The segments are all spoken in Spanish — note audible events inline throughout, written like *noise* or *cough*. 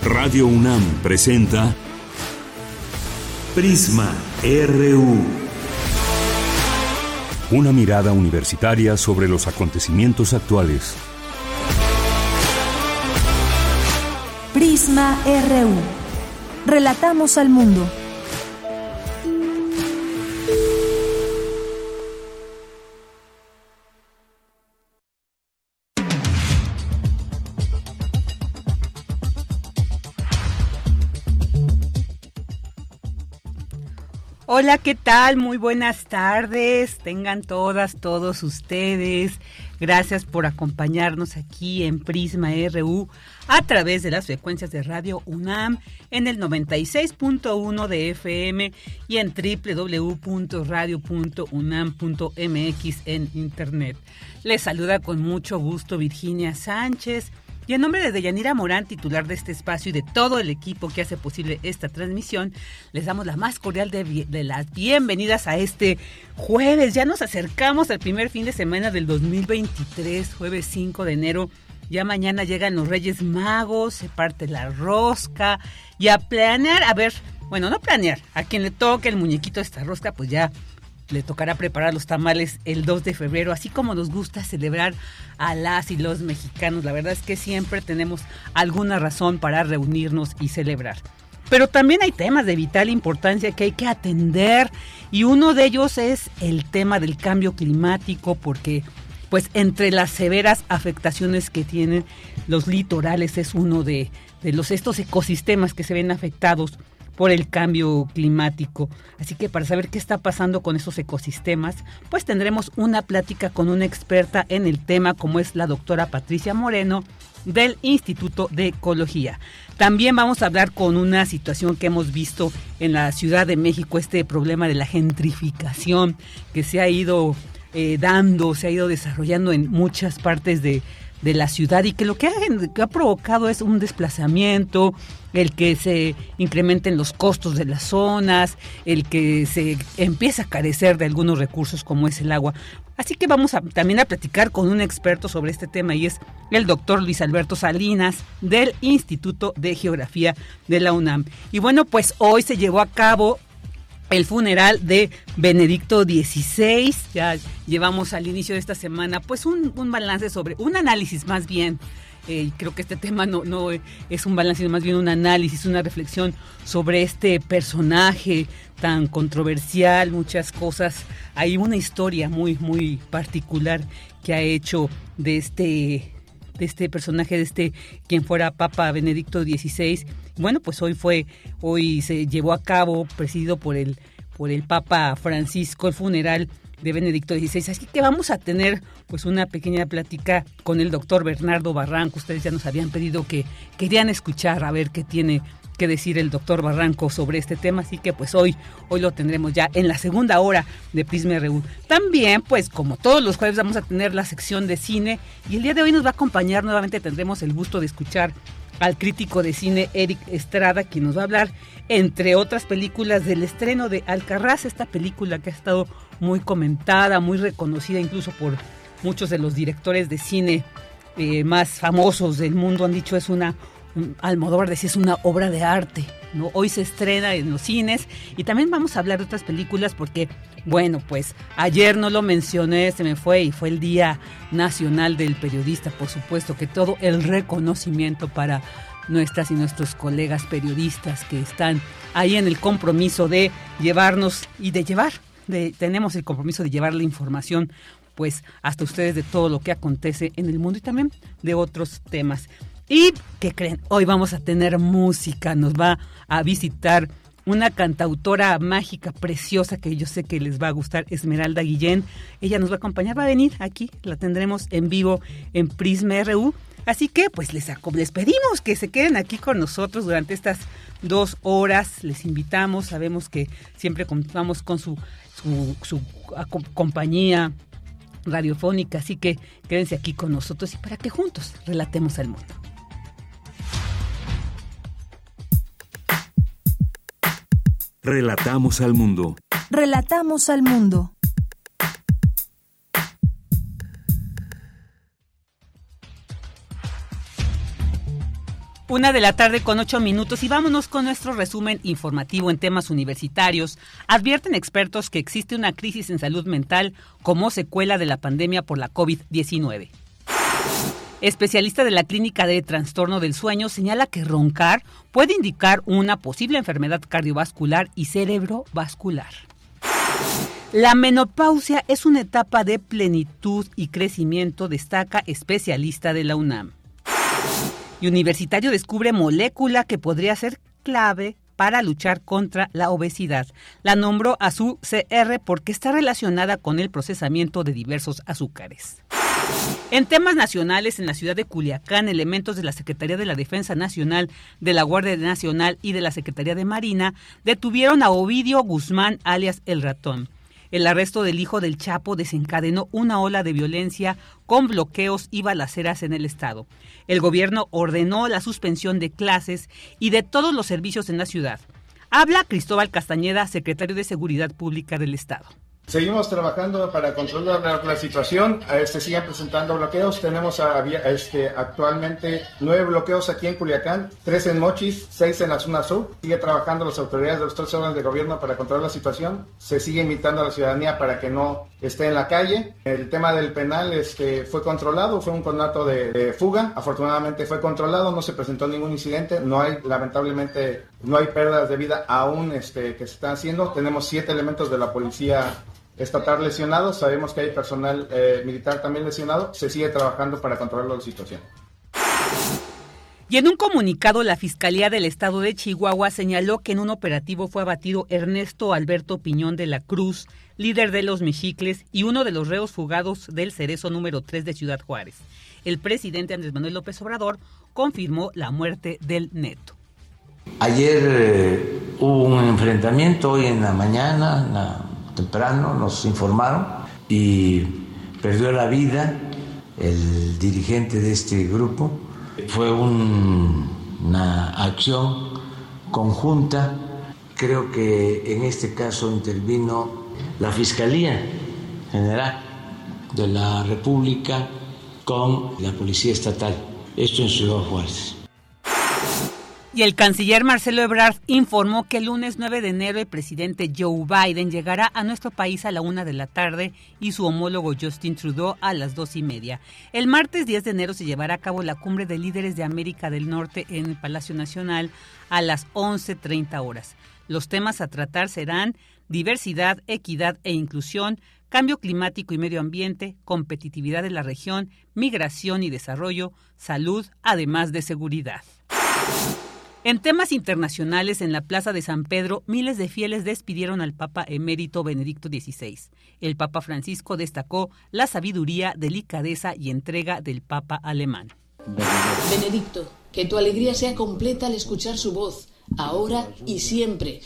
Radio UNAM presenta Prisma RU. Una mirada universitaria sobre los acontecimientos actuales. Prisma RU. Relatamos al mundo. Hola, ¿qué tal? Muy buenas tardes. Tengan todas, todos ustedes. Gracias por acompañarnos aquí en Prisma RU a través de las frecuencias de Radio UNAM en el 96.1 de FM y en www.radio.unam.mx en Internet. Les saluda con mucho gusto Virginia Sánchez y en nombre de Deyanira Morán, titular de este espacio y de todo el equipo que hace posible esta transmisión, les damos la más cordial de, las bienvenidas a este jueves. Ya nos acercamos al primer fin de semana del 2023, jueves 5 de enero. Ya mañana llegan los Reyes Magos, se parte la rosca y a planear, a ver, bueno, no planear, a quien le toque el muñequito de esta rosca, pues ya le tocará preparar los tamales el 2 de febrero, así como nos gusta celebrar a las y los mexicanos. La verdad es que siempre tenemos alguna razón para reunirnos y celebrar. Pero también hay temas de vital importancia que hay que atender y uno de ellos es el tema del cambio climático porque pues entre las severas afectaciones que tienen los litorales es uno de, de los estos ecosistemas que se ven afectados por el cambio climático. Así que para saber qué está pasando con esos ecosistemas, pues tendremos una plática con una experta en el tema como es la doctora Patricia Moreno del Instituto de Ecología. También vamos a hablar con una situación que hemos visto en la Ciudad de México, este problema de la gentrificación que se ha ido eh, dando, se ha ido desarrollando en muchas partes de, de la ciudad y que lo que ha, provocado es un desplazamiento, el que se incrementen los costos de las zonas, el que se empieza a carecer de algunos recursos como es el agua. Así que vamos a, también a platicar con un experto sobre este tema y es el doctor Luis Alberto Salinas del Instituto de Geografía de la UNAM. Y bueno, pues hoy se llevó a cabo el funeral de Benedicto XVI. Ya llevamos al inicio de esta semana pues un, balance sobre, un análisis más bien. Eh, creo que este tema no, no es un balance, sino más bien un análisis, una reflexión sobre este personaje tan controversial, muchas cosas. Hay una historia muy, muy particular que ha hecho de este de este personaje, de este quien fuera Papa Benedicto XVI. Bueno, pues hoy fue, hoy se llevó a cabo, presidido por el, por el Papa Francisco, el funeral de Benedicto XVI. Así que vamos a tener pues una pequeña plática con el doctor Bernardo Barranco. Ustedes ya nos habían pedido que querían escuchar a ver qué tiene que decir el doctor Barranco sobre este tema, así que pues hoy, hoy lo tendremos ya en la segunda hora de Prisma RU. También, pues como todos los jueves vamos a tener la sección de cine y el día de hoy nos va a acompañar nuevamente, tendremos el gusto de escuchar al crítico de cine Eric Estrada, quien nos va a hablar, entre otras películas, del estreno de Alcarraz, esta película que ha estado muy comentada, muy reconocida incluso por muchos de los directores de cine eh, más famosos del mundo, han dicho es una Almodóvar decía es una obra de arte. ¿No? Hoy se estrena en los cines y también vamos a hablar de otras películas porque, bueno, pues ayer no lo mencioné, se me fue y fue el Día Nacional del Periodista, por supuesto que todo el reconocimiento para nuestras y nuestros colegas periodistas que están ahí en el compromiso de llevarnos y de llevar, tenemos el compromiso de llevar la información pues hasta ustedes de todo lo que acontece en el mundo y también de otros temas. Y, ¿qué creen? Hoy vamos a tener música, nos va a visitar una cantautora mágica, preciosa, que yo sé que les va a gustar, Esmeralda Guillén. Ella nos va a acompañar, va a venir aquí, la tendremos en vivo en Prisma RU. Así que, pues les, les pedimos que se queden aquí con nosotros durante estas dos horas. Les invitamos, sabemos que siempre contamos con su, su, su compañía radiofónica, así que quédense aquí con nosotros y para que juntos relatemos al mundo. Relatamos al mundo. Relatamos al mundo. Una de la tarde con ocho minutos y vámonos con nuestro resumen informativo en temas universitarios. Advierten expertos que existe una crisis en salud mental como secuela de la pandemia por la COVID-19. Especialista de la Clínica de Trastorno del Sueño señala que roncar puede indicar una posible enfermedad cardiovascular y cerebrovascular. La menopausia es una etapa de plenitud y crecimiento, destaca especialista de la UNAM y universitario descubre molécula que podría ser clave para luchar contra la obesidad. La nombró a su CR porque está relacionada con el procesamiento de diversos azúcares. En temas nacionales, en la ciudad de Culiacán, elementos de la Secretaría de la Defensa Nacional, de la Guardia Nacional y de la Secretaría de Marina detuvieron a Ovidio Guzmán, alias El Ratón. El arresto del hijo del Chapo desencadenó una ola de violencia con bloqueos y balaceras en el Estado. El gobierno ordenó la suspensión de clases y de todos los servicios en la ciudad. Habla Cristóbal Castañeda, secretario de Seguridad Pública del Estado. Seguimos trabajando para controlar la, situación. Este, siguen presentando bloqueos. Tenemos este, actualmente nueve bloqueos aquí en Culiacán, tres en Mochis, seis en la zona sur. Sigue trabajando las autoridades de los tres órdenes de gobierno para controlar la situación. Se sigue invitando a la ciudadanía para que no esté en la calle. El tema del penal este, fue controlado, fue un conato de, fuga. Afortunadamente fue controlado, no se presentó ningún incidente. No hay, lamentablemente, no hay pérdidas de vida aún este, que se están haciendo. Tenemos siete elementos de la policía estatal lesionado, sabemos que hay personal eh, militar también lesionado, se sigue trabajando para controlar la situación. Y en un comunicado, la Fiscalía del Estado de Chihuahua señaló que en un operativo fue abatido Ernesto Alberto Piñón de la Cruz, líder de los Mexicles y uno de los reos fugados del Cerezo número 3 de Ciudad Juárez. El presidente Andrés Manuel López Obrador confirmó la muerte del neto. Ayer eh, hubo un enfrentamiento, hoy en la mañana, temprano, nos informaron, y perdió la vida el dirigente de este grupo. Fue una acción conjunta, creo que en este caso intervino la Fiscalía General de la República con la Policía Estatal, esto en Ciudad Juárez. Y el canciller Marcelo Ebrard informó que el lunes 9 de enero el presidente Joe Biden llegará a nuestro país a la una de la tarde y su homólogo Justin Trudeau a las dos y media. El martes 10 de enero se llevará a cabo la cumbre de líderes de América del Norte en el Palacio Nacional a las 11.30 horas. Los temas a tratar serán diversidad, equidad e inclusión, cambio climático y medio ambiente, competitividad de la región, migración y desarrollo, salud, además de seguridad. En temas internacionales, en la Plaza de San Pedro, miles de fieles despidieron al Papa emérito Benedicto XVI. El Papa Francisco destacó la sabiduría, delicadeza y entrega del Papa alemán. Benedicto, que tu alegría sea completa al escuchar su voz, ahora y siempre.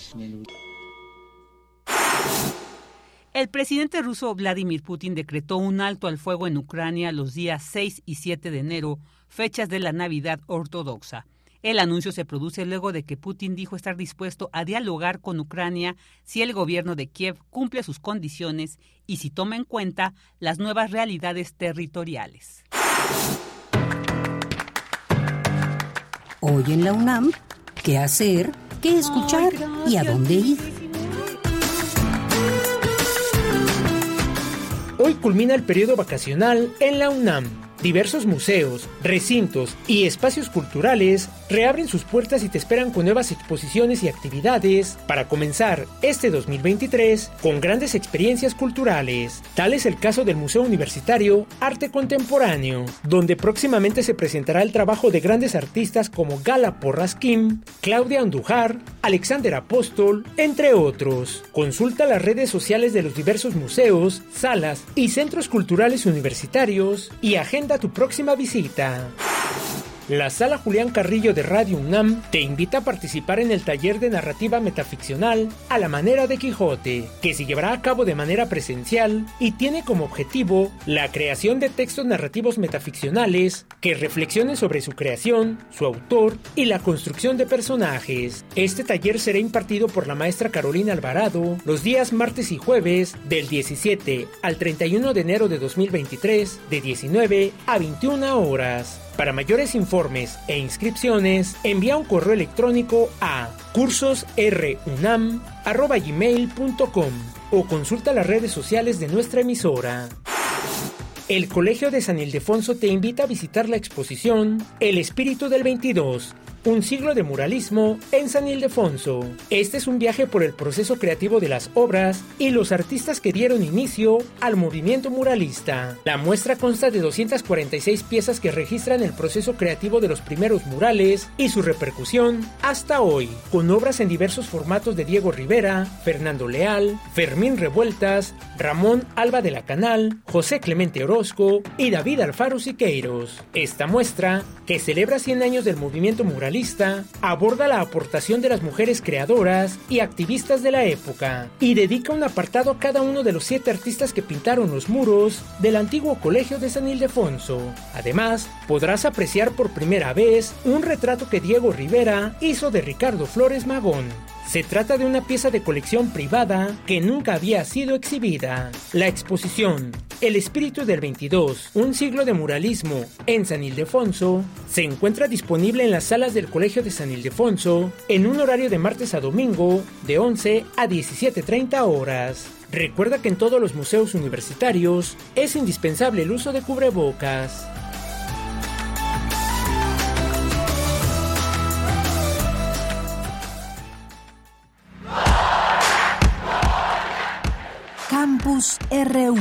El presidente ruso Vladimir Putin decretó un alto al fuego en Ucrania los días 6 y 7 de enero, fechas de la Navidad ortodoxa. El anuncio se produce luego de que Putin dijo estar dispuesto a dialogar con Ucrania si el gobierno de Kiev cumple sus condiciones y si toma en cuenta las nuevas realidades territoriales. Hoy en la UNAM, ¿qué hacer? ¿Qué escuchar? ¿Y a dónde ir? Hoy culmina el periodo vacacional en la UNAM Diversos museos, recintos y espacios culturales reabren sus puertas y te esperan con nuevas exposiciones y actividades para comenzar este 2023 con grandes experiencias culturales. Tal es el caso del Museo Universitario Arte Contemporáneo, donde próximamente se presentará el trabajo de grandes artistas como Gala Porrasquín, Claudia Andujar, Alexander Apóstol, entre otros. Consulta las redes sociales de los diversos museos, salas y centros culturales universitarios y agenda tu próxima visita. La Sala Julián Carrillo de Radio UNAM te invita a participar en el taller de narrativa metaficcional a la manera de Quijote, que se llevará a cabo de manera presencial y tiene como objetivo la creación de textos narrativos metaficcionales que reflexionen sobre su creación, su autor y la construcción de personajes. Este taller será impartido por la maestra Carolina Alvarado los días martes y jueves del 17 al 31 de enero de 2023 de 19 a 21 horas. Para mayores informes e inscripciones, envía un correo electrónico a cursosrunam.gmail.com o consulta las redes sociales de nuestra emisora. El Colegio de San Ildefonso te invita a visitar la exposición El Espíritu del 22 un siglo de muralismo en San Ildefonso. Este es un viaje por el proceso creativo de las obras y los artistas que dieron inicio al movimiento muralista. La muestra consta de 246 piezas que registran el proceso creativo de los primeros murales y su repercusión hasta hoy, con obras en diversos formatos de Diego Rivera, Fernando Leal, Fermín Revueltas, Ramón Alba de la Canal, José Clemente Orozco y David Alfaro Siqueiros. Esta muestra, que celebra 100 años del movimiento muralista, aborda la aportación de las mujeres creadoras y activistas de la época y dedica un apartado a cada uno de los siete artistas que pintaron los muros del antiguo colegio de San Ildefonso. Además, podrás apreciar por primera vez un retrato que Diego Rivera hizo de Ricardo Flores Magón. Se trata de una pieza de colección privada que nunca había sido exhibida. La exposición El espíritu del 22, un siglo de muralismo en San Ildefonso, se encuentra disponible en las salas del Colegio de San Ildefonso en un horario de martes a domingo de 11 a 17.30 horas. Recuerda que en todos los museos universitarios es indispensable el uso de cubrebocas. RU.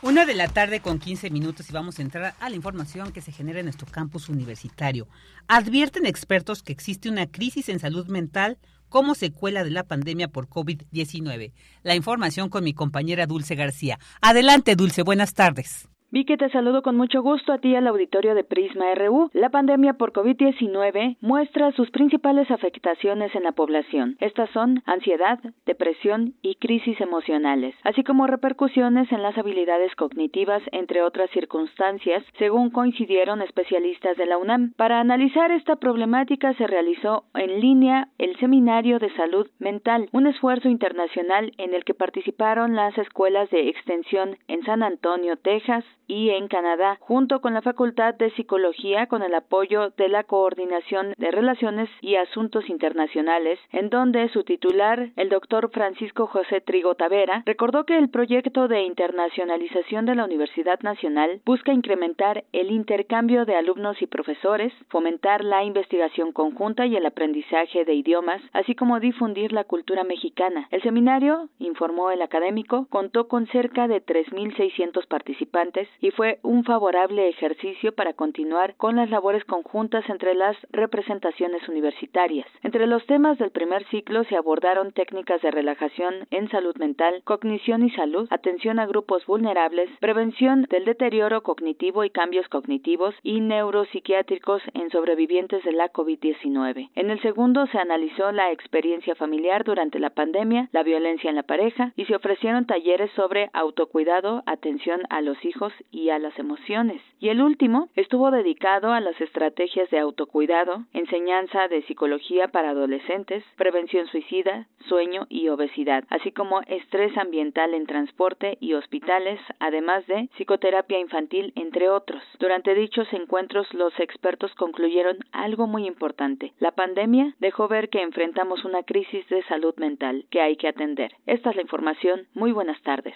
Una de la tarde con 15 minutos y vamos a entrar a la información que se genera en nuestro campus universitario. Advierten expertos que existe una crisis en salud mental como secuela de la pandemia por COVID-19. La información con mi compañera Dulce García. Adelante, Dulce, buenas tardes. Vicky, te saludo con mucho gusto a ti al auditorio de Prisma RU. La pandemia por COVID-19 muestra sus principales afectaciones en la población. Estas son ansiedad, depresión y crisis emocionales, así como repercusiones en las habilidades cognitivas, entre otras circunstancias, según coincidieron especialistas de la UNAM. Para analizar esta problemática se realizó en línea el Seminario de Salud Mental, un esfuerzo internacional en el que participaron las escuelas de extensión en San Antonio, Texas, y en Canadá, junto con la Facultad de Psicología con el apoyo de la Coordinación de Relaciones y Asuntos Internacionales, en donde su titular, el doctor Francisco José Trigo Tavera, recordó que el proyecto de internacionalización de la Universidad Nacional busca incrementar el intercambio de alumnos y profesores, fomentar la investigación conjunta y el aprendizaje de idiomas, así como difundir la cultura mexicana. El seminario, informó el académico, contó con cerca de 3.600 participantes y fue un favorable ejercicio para continuar con las labores conjuntas entre las representaciones universitarias. Entre los temas del primer ciclo se abordaron técnicas de relajación en salud mental, cognición y salud, atención a grupos vulnerables, prevención del deterioro cognitivo y cambios cognitivos y neuropsiquiátricos en sobrevivientes de la COVID-19. En el segundo se analizó la experiencia familiar durante la pandemia, la violencia en la pareja y se ofrecieron talleres sobre autocuidado, atención a los hijos y a las emociones. Y el último estuvo dedicado a las estrategias de autocuidado, enseñanza de psicología para adolescentes, prevención suicida, sueño y obesidad, así como estrés ambiental en transporte y hospitales, además de psicoterapia infantil, entre otros. Durante dichos encuentros los expertos concluyeron algo muy importante. La pandemia dejó ver que enfrentamos una crisis de salud mental que hay que atender. Esta es la información. Muy buenas tardes.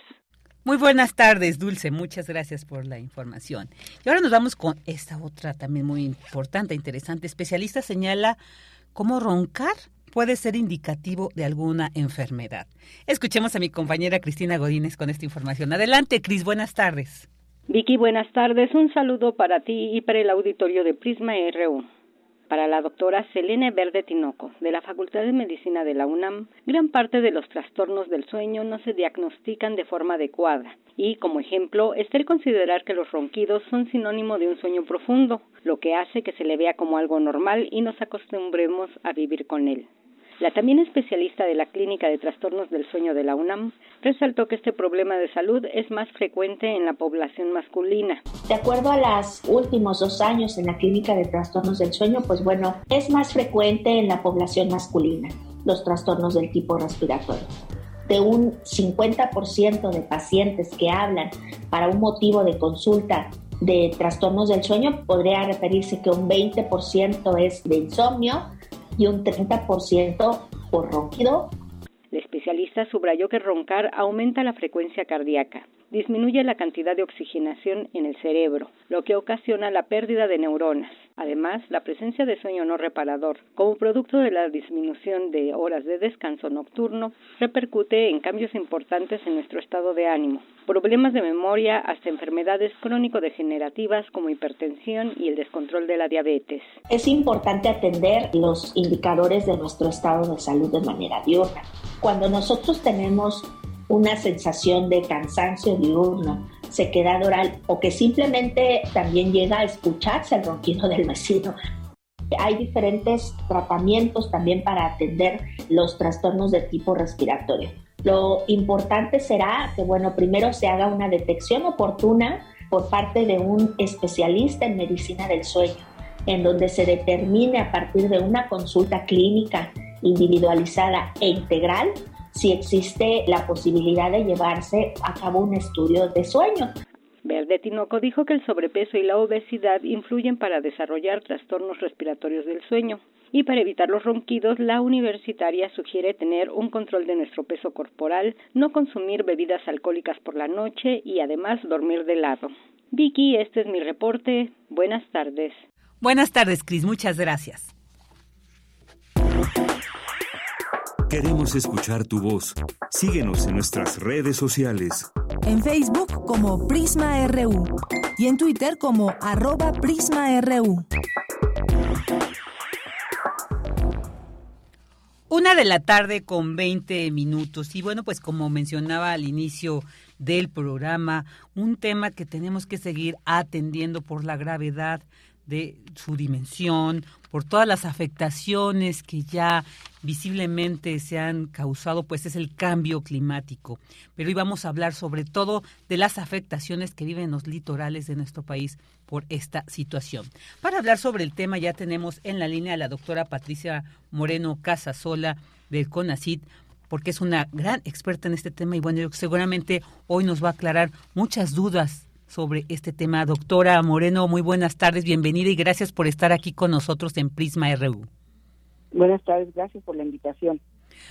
Muy buenas tardes, Dulce. Muchas gracias por la información. Y ahora nos vamos con esta otra también muy importante, interesante. Especialista señala cómo roncar puede ser indicativo de alguna enfermedad. Escuchemos a mi compañera Cristina Godínez con esta información. Adelante, Cris, buenas tardes. Vicky, buenas tardes. Un saludo para ti y para el auditorio de Prisma RU para la doctora Selene Verde Tinoco, de la Facultad de Medicina de la UNAM, gran parte de los trastornos del sueño no se diagnostican de forma adecuada. Y, como ejemplo, está el considerar que los ronquidos son sinónimo de un sueño profundo, lo que hace que se le vea como algo normal y nos acostumbremos a vivir con él. La también especialista de la Clínica de Trastornos del Sueño de la UNAM resaltó que este problema de salud es más frecuente en la población masculina. De acuerdo a los últimos dos años en la Clínica de Trastornos del Sueño, pues bueno, es más frecuente en la población masculina los trastornos del tipo respiratorio. de un 50% de pacientes que hablan para un motivo de consulta de trastornos del sueño, podría referirse que un 20% es de insomnio y un 30% por ronquido. El especialista subrayó que roncar aumenta la frecuencia cardíaca, disminuye la cantidad de oxigenación en el cerebro, lo que ocasiona la pérdida de neuronas. Además, la presencia de sueño no reparador, como producto de la disminución de horas de descanso nocturno, repercute en cambios importantes en nuestro estado de ánimo, problemas de memoria hasta enfermedades crónico-degenerativas como hipertensión y el descontrol de la diabetes. Es importante atender los indicadores de nuestro estado de salud de manera diurna. Cuando nosotros tenemos una sensación de cansancio diurno, sequedad oral o que simplemente también llega a escucharse el ronquido del vecino. Hay diferentes tratamientos también para atender los trastornos de tipo respiratorio. Lo importante será que, bueno, primero se haga una detección oportuna por parte de un especialista en medicina del sueño, en donde se determine a partir de una consulta clínica individualizada e integral si existe la posibilidad de llevarse a cabo un estudio de sueño. Verde Tinoco dijo que el sobrepeso y la obesidad influyen para desarrollar trastornos respiratorios del sueño. Y para evitar los ronquidos, la universitaria sugiere tener un control de nuestro peso corporal, no consumir bebidas alcohólicas por la noche y además dormir de lado. Vicky, este es mi reporte. Buenas tardes. Buenas tardes, Cris. Muchas gracias. Queremos escuchar tu voz. Síguenos en nuestras redes sociales. En Facebook como Prisma RU y en Twitter como arroba PrismaRU. Una de la tarde con 20 minutos. Y bueno, pues como mencionaba al inicio del programa, un tema que tenemos que seguir atendiendo por la gravedad de su dimensión, por todas las afectaciones que ya visiblemente se han causado, pues es el cambio climático. Pero hoy vamos a hablar sobre todo de las afectaciones que viven los litorales de nuestro país por esta situación. Para hablar sobre el tema ya tenemos en la línea a la doctora Patricia Moreno Casasola del CONACIT, porque es una gran experta en este tema y bueno, seguramente hoy nos va a aclarar muchas dudas sobre este tema. Doctora Moreno, muy buenas tardes, bienvenida y gracias por estar aquí con nosotros en Prisma RU. Buenas tardes, gracias por la invitación.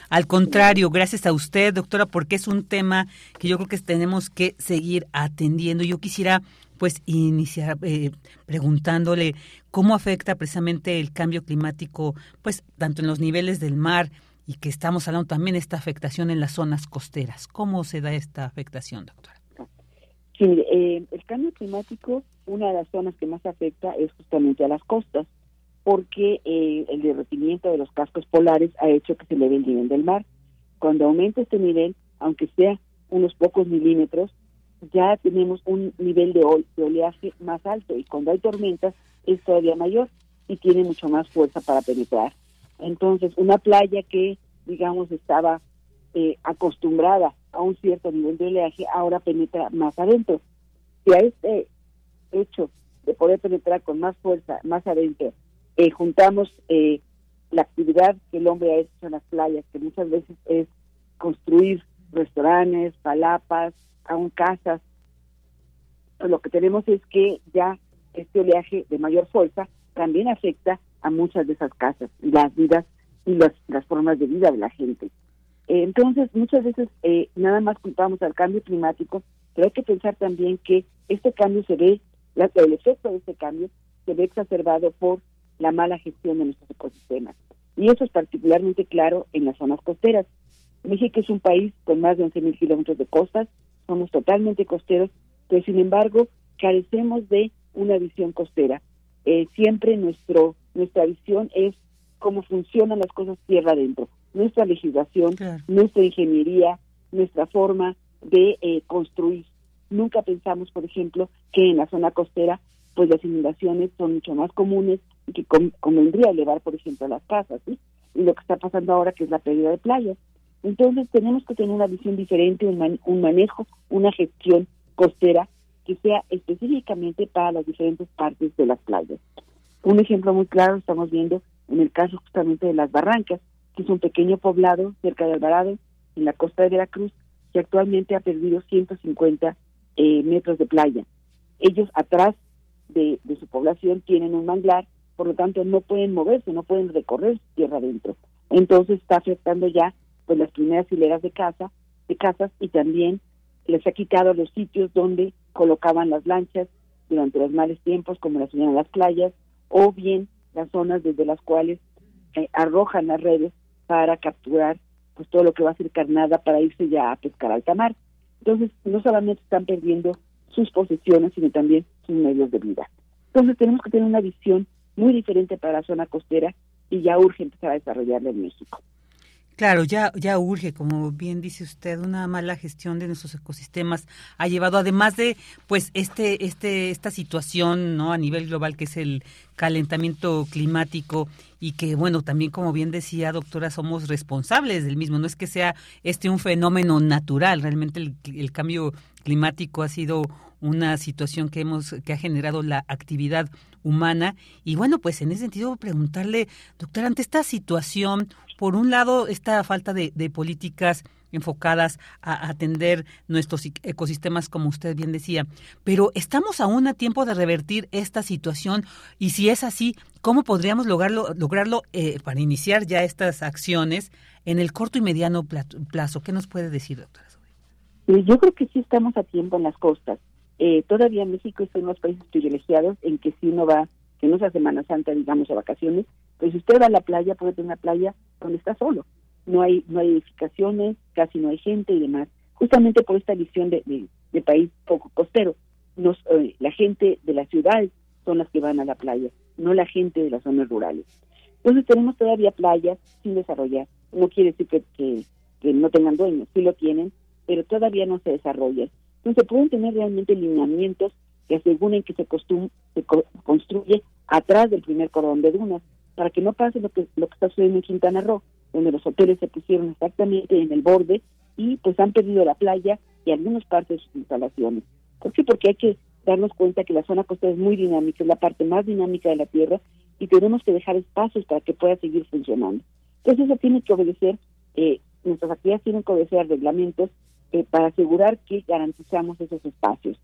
Al contrario, gracias a usted, doctora, porque es un tema que yo creo que tenemos que seguir atendiendo. Yo quisiera pues iniciar eh, preguntándole cómo afecta precisamente el cambio climático, pues tanto en los niveles del mar y que estamos hablando también de esta afectación en las zonas costeras. ¿Cómo se da esta afectación, doctora? Sí, eh, el cambio climático, una de las zonas que más afecta es justamente a las costas, porque eh, el derretimiento de los cascos polares ha hecho que se eleve el nivel del mar. Cuando aumenta este nivel, aunque sea unos pocos milímetros, ya tenemos un nivel de, oleaje más alto y cuando hay tormentas es todavía mayor y tiene mucho más fuerza para penetrar. Entonces, una playa que, digamos, estaba eh, acostumbrada a un cierto nivel de oleaje, ahora penetra más adentro. Si a este hecho de poder penetrar con más fuerza, más adentro, eh, juntamos eh, la actividad que el hombre ha hecho en las playas, que muchas veces es construir restaurantes, palapas, aún casas, pues lo que tenemos es que ya este oleaje de mayor fuerza también afecta a muchas de esas casas, las vidas y las, las formas de vida de la gente. Entonces, muchas veces eh, nada más culpamos al cambio climático, pero hay que pensar también que este cambio se ve, el efecto de este cambio se ve exacerbado por la mala gestión de nuestros ecosistemas. Y eso es particularmente claro en las zonas costeras. México es un país con más de 11.000 kilómetros de costas, somos totalmente costeros, pero sin embargo carecemos de una visión costera. Eh, siempre nuestro nuestra visión es cómo funcionan las cosas tierra adentro nuestra legislación, nuestra ingeniería, nuestra forma de eh, construir. Nunca pensamos, por ejemplo, que en la zona costera pues las inundaciones son mucho más comunes y que convendría elevar, por ejemplo, las casas, ¿sí? Y lo que está pasando ahora que es la pérdida de playas. Entonces tenemos que tener una visión diferente, un, un manejo, una gestión costera que sea específicamente para las diferentes partes de las playas. Un ejemplo muy claro estamos viendo en el caso justamente de las barrancas es un pequeño poblado cerca de Alvarado, en la costa de Veracruz, que actualmente ha perdido 150 eh, metros de playa. Ellos atrás de, su población tienen un manglar, por lo tanto no pueden moverse, no pueden recorrer tierra adentro. Entonces está afectando ya pues las primeras hileras de casa, de casas y también les ha quitado los sitios donde colocaban las lanchas durante los males tiempos, como las subían a las playas, o bien las zonas desde las cuales eh, arrojan las redes para capturar pues todo lo que va a ser carnada para irse ya a pescar alta mar. Entonces, no solamente están perdiendo sus posesiones, sino también sus medios de vida. Entonces, tenemos que tener una visión muy diferente para la zona costera y ya urge empezar a desarrollarla en México. Claro, ya, ya urge, como bien dice usted, una mala gestión de nuestros ecosistemas ha llevado, además de, pues, este, este, esta situación, ¿no? A nivel global que es el calentamiento climático y que, bueno, también como bien decía doctora, somos responsables del mismo. No es que sea este un fenómeno natural, realmente el, el cambio climático ha sido una situación que hemos que ha generado la actividad humana y bueno pues en ese sentido preguntarle doctora ante esta situación por un lado, esta falta de, políticas enfocadas a atender nuestros ecosistemas, como usted bien decía. Pero estamos aún a tiempo de revertir esta situación y si es así, ¿cómo podríamos lograrlo, lograrlo eh, para iniciar ya estas acciones en el corto y mediano plazo? ¿Qué nos puede decir, doctora? Yo creo que sí estamos a tiempo en las costas. Eh, todavía México es uno de los países privilegiados en que si uno va, que no sea Semana Santa, digamos, a vacaciones, pues si usted va a la playa, puede tener una playa donde está solo. No hay, no hay edificaciones, casi no hay gente y demás. Justamente por esta visión de, de, país poco costero. Nos, eh, la gente de la ciudad son las que van a la playa, no la gente de las zonas rurales. Entonces tenemos todavía playas sin desarrollar. No quiere decir que, que, no tengan dueños, sí lo tienen, pero todavía no se desarrollan. Entonces pueden tener realmente lineamientos que aseguren que se, se construye atrás del primer cordón de dunas para que no pase lo que lo que está sucediendo en Quintana Roo, donde los hoteles se pusieron exactamente en el borde y pues han perdido la playa y algunas partes de sus instalaciones. ¿Por qué? Porque hay que darnos cuenta que la zona costera es muy dinámica, es la parte más dinámica de la Tierra y tenemos que dejar espacios para que pueda seguir funcionando. Entonces eso tiene que obedecer, eh, nuestras actividades tienen que obedecer reglamentos eh, para asegurar que garantizamos esos espacios.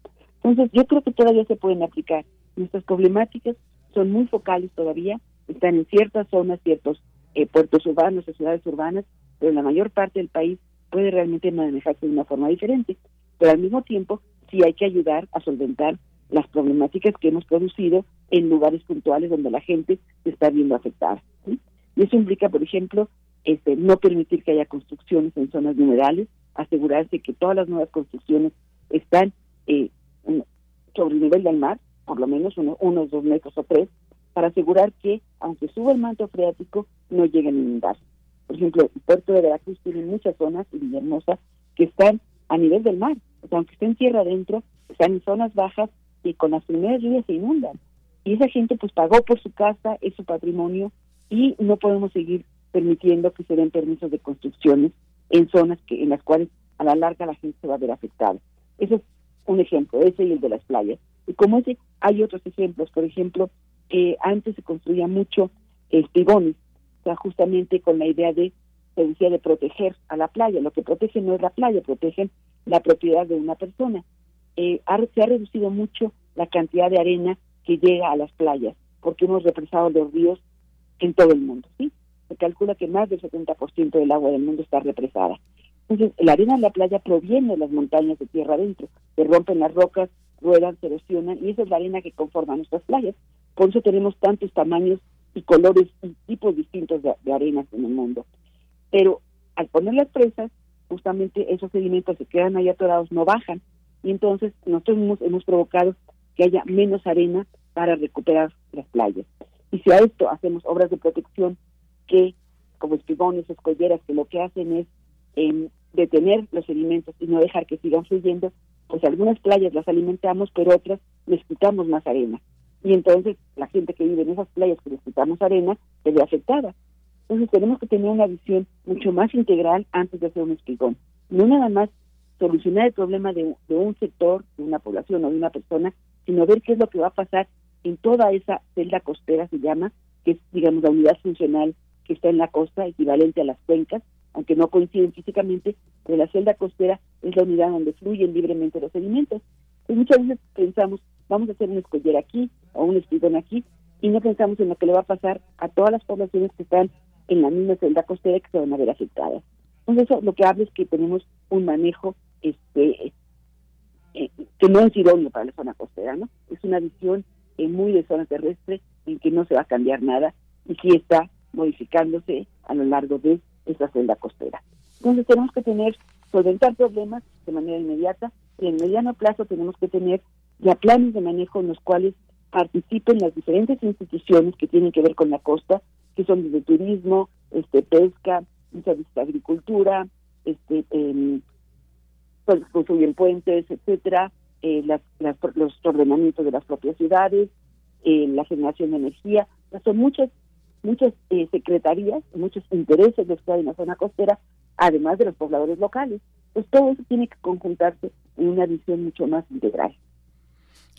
Entonces yo creo que todavía se pueden aplicar. Nuestras problemáticas son muy focales todavía, están en ciertas zonas, ciertos eh, puertos urbanos o ciudades urbanas, pero la mayor parte del país puede realmente manejarse de una forma diferente. Pero al mismo tiempo, sí hay que ayudar a solventar las problemáticas que hemos producido en lugares puntuales donde la gente se está viendo afectada. Y eso implica, por ejemplo, este, no permitir que haya construcciones en zonas minerales, asegurarse que todas las nuevas construcciones están eh, sobre el nivel del mar, por lo menos unos dos metros o tres, para asegurar que, aunque suba el manto freático, no lleguen a inundarse. Por ejemplo, el puerto de Veracruz tiene muchas zonas, y Villahermosa, que están a nivel del mar. O sea, aunque estén tierra adentro, están en zonas bajas y con las primeras lluvias se inundan. Y esa gente pues pagó por su casa, es su patrimonio, y no podemos seguir permitiendo que se den permisos de construcciones en zonas que en las cuales a la larga la gente se va a ver afectada. Ese es un ejemplo, ese y el de las playas. Y como ese, hay otros ejemplos. Por ejemplo, que antes se construía mucho espigones, o sea, justamente con la idea de, decía, de proteger a la playa. Lo que protege no es la playa, protegen la propiedad de una persona. Eh, se ha reducido mucho la cantidad de arena que llega a las playas, porque hemos represado los ríos en todo el mundo, ¿sí? Se calcula que más del 70% del agua del mundo está represada. Entonces, la arena en la playa proviene de las montañas de tierra adentro, se rompen las rocas, ruedan, se erosionan, y esa es la arena que conforma nuestras playas. Por eso tenemos tantos tamaños y colores y tipos distintos de, arenas en el mundo. Pero al poner las presas, justamente esos sedimentos se quedan ahí atorados, no bajan. Y entonces nosotros hemos, provocado que haya menos arena para recuperar las playas. Y si a esto hacemos obras de protección que, como espigones, escolleras, que lo que hacen es em, detener los sedimentos y no dejar que sigan fluyendo, pues algunas playas las alimentamos, pero otras les quitamos más arena y entonces la gente que vive en esas playas que necesitamos arena se ve afectada. Entonces tenemos que tener una visión mucho más integral antes de hacer un espigón. No nada más solucionar el problema de, un sector, de una población o de una persona, sino ver qué es lo que va a pasar en toda esa celda costera, se llama, que es, digamos, la unidad funcional que está en la costa, equivalente a las cuencas, aunque no coinciden físicamente, pero la celda costera es la unidad donde fluyen libremente los sedimentos. Y muchas veces pensamos, vamos a hacer una escollera aquí o un espigón aquí, y no pensamos en lo que le va a pasar a todas las poblaciones que están en la misma celda costera que se van a ver afectadas. Entonces eso lo que habla es que tenemos un manejo este eh, que no es idóneo para la zona costera, ¿no? Es una visión eh, muy de zona terrestre en que no se va a cambiar nada y sí está modificándose a lo largo de esa celda costera. Entonces tenemos que tener, solventar problemas de manera inmediata y en mediano plazo tenemos que tener ya planes de manejo en los cuales participen las diferentes instituciones que tienen que ver con la costa, que son desde turismo, este pesca, muchas veces agricultura, este eh, construyen puentes, etcétera, eh, las, los ordenamientos de las propias ciudades, eh, la generación de energía, son muchas muchas eh, secretarías, muchos intereses de estar en la zona costera, además de los pobladores locales. Pues todo eso tiene que conjuntarse en una visión mucho más integral.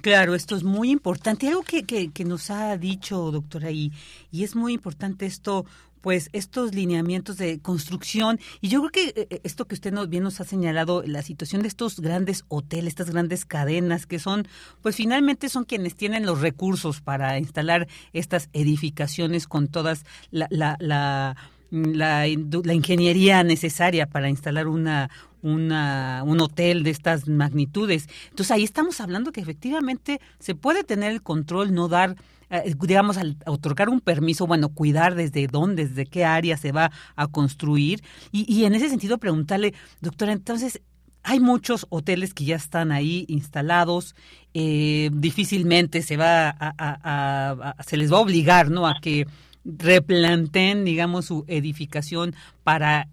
Claro, esto es muy importante. Algo que, que, nos ha dicho, doctora, y, y es muy importante esto, pues estos lineamientos de construcción y yo creo que eh, eh, esto que usted nos, bien nos ha señalado la situación de estos grandes hoteles estas grandes cadenas que son pues finalmente son quienes tienen los recursos para instalar estas edificaciones con todas la, la, la la, la, ingeniería necesaria para instalar una, una, un hotel de estas magnitudes. Entonces ahí estamos hablando que efectivamente se puede tener el control, no dar, eh, digamos, al otorgar un permiso, bueno, cuidar desde dónde, desde qué área se va a construir. Y, y en ese sentido preguntarle, doctora, entonces, hay muchos hoteles que ya están ahí instalados, eh, difícilmente se va a, se les va a obligar, ¿no? A que replanteen, digamos, su edificación para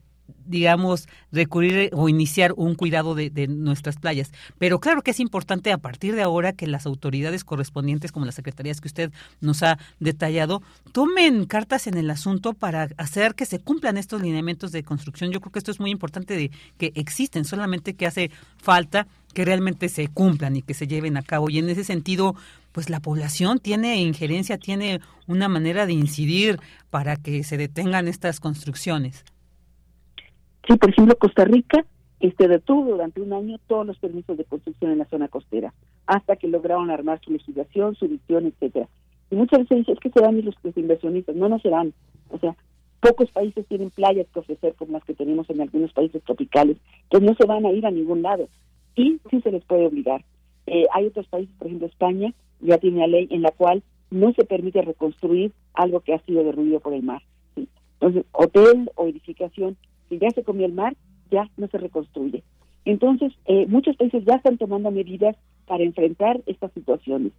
digamos, recurrir o iniciar un cuidado de, de, nuestras playas. Pero claro que es importante a partir de ahora que las autoridades correspondientes, como las secretarías que usted nos ha detallado, tomen cartas en el asunto para hacer que se cumplan estos lineamientos de construcción. Yo creo que esto es muy importante de que existen, solamente que hace falta que realmente se cumplan y que se lleven a cabo. Y en ese sentido, pues la población tiene injerencia, tiene una manera de incidir para que se detengan estas construcciones. Sí, por ejemplo, Costa Rica este, detuvo durante un año todos los permisos de construcción en la zona costera, hasta que lograron armar su legislación, su visión, etcétera. Y muchas veces dice, es que se van los, los inversionistas. No, no se van. O sea, pocos países tienen playas que ofrecer como las que tenemos en algunos países tropicales. Entonces no se van a ir a ningún lado. Y sí se les puede obligar. Eh, hay otros países, por ejemplo España, ya tiene una ley en la cual no se permite reconstruir algo que ha sido derruido por el mar. Entonces, hotel o edificación si ya se comió el mar, ya no se reconstruye. Entonces, eh, muchos países ya están tomando medidas para enfrentar estas situaciones.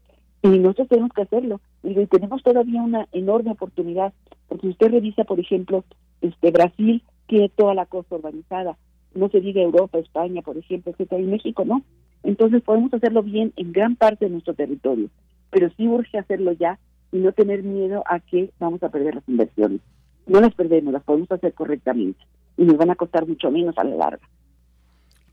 Y nosotros tenemos que hacerlo. Y tenemos todavía una enorme oportunidad, porque si usted revisa, por ejemplo, este Brasil tiene toda la costa urbanizada, no se diga Europa, España, por ejemplo, etcétera, y México no. Entonces podemos hacerlo bien en gran parte de nuestro territorio, pero sí urge hacerlo ya y no tener miedo a que vamos a perder las inversiones. No las perdemos, las podemos hacer correctamente y nos van a costar mucho menos a la larga.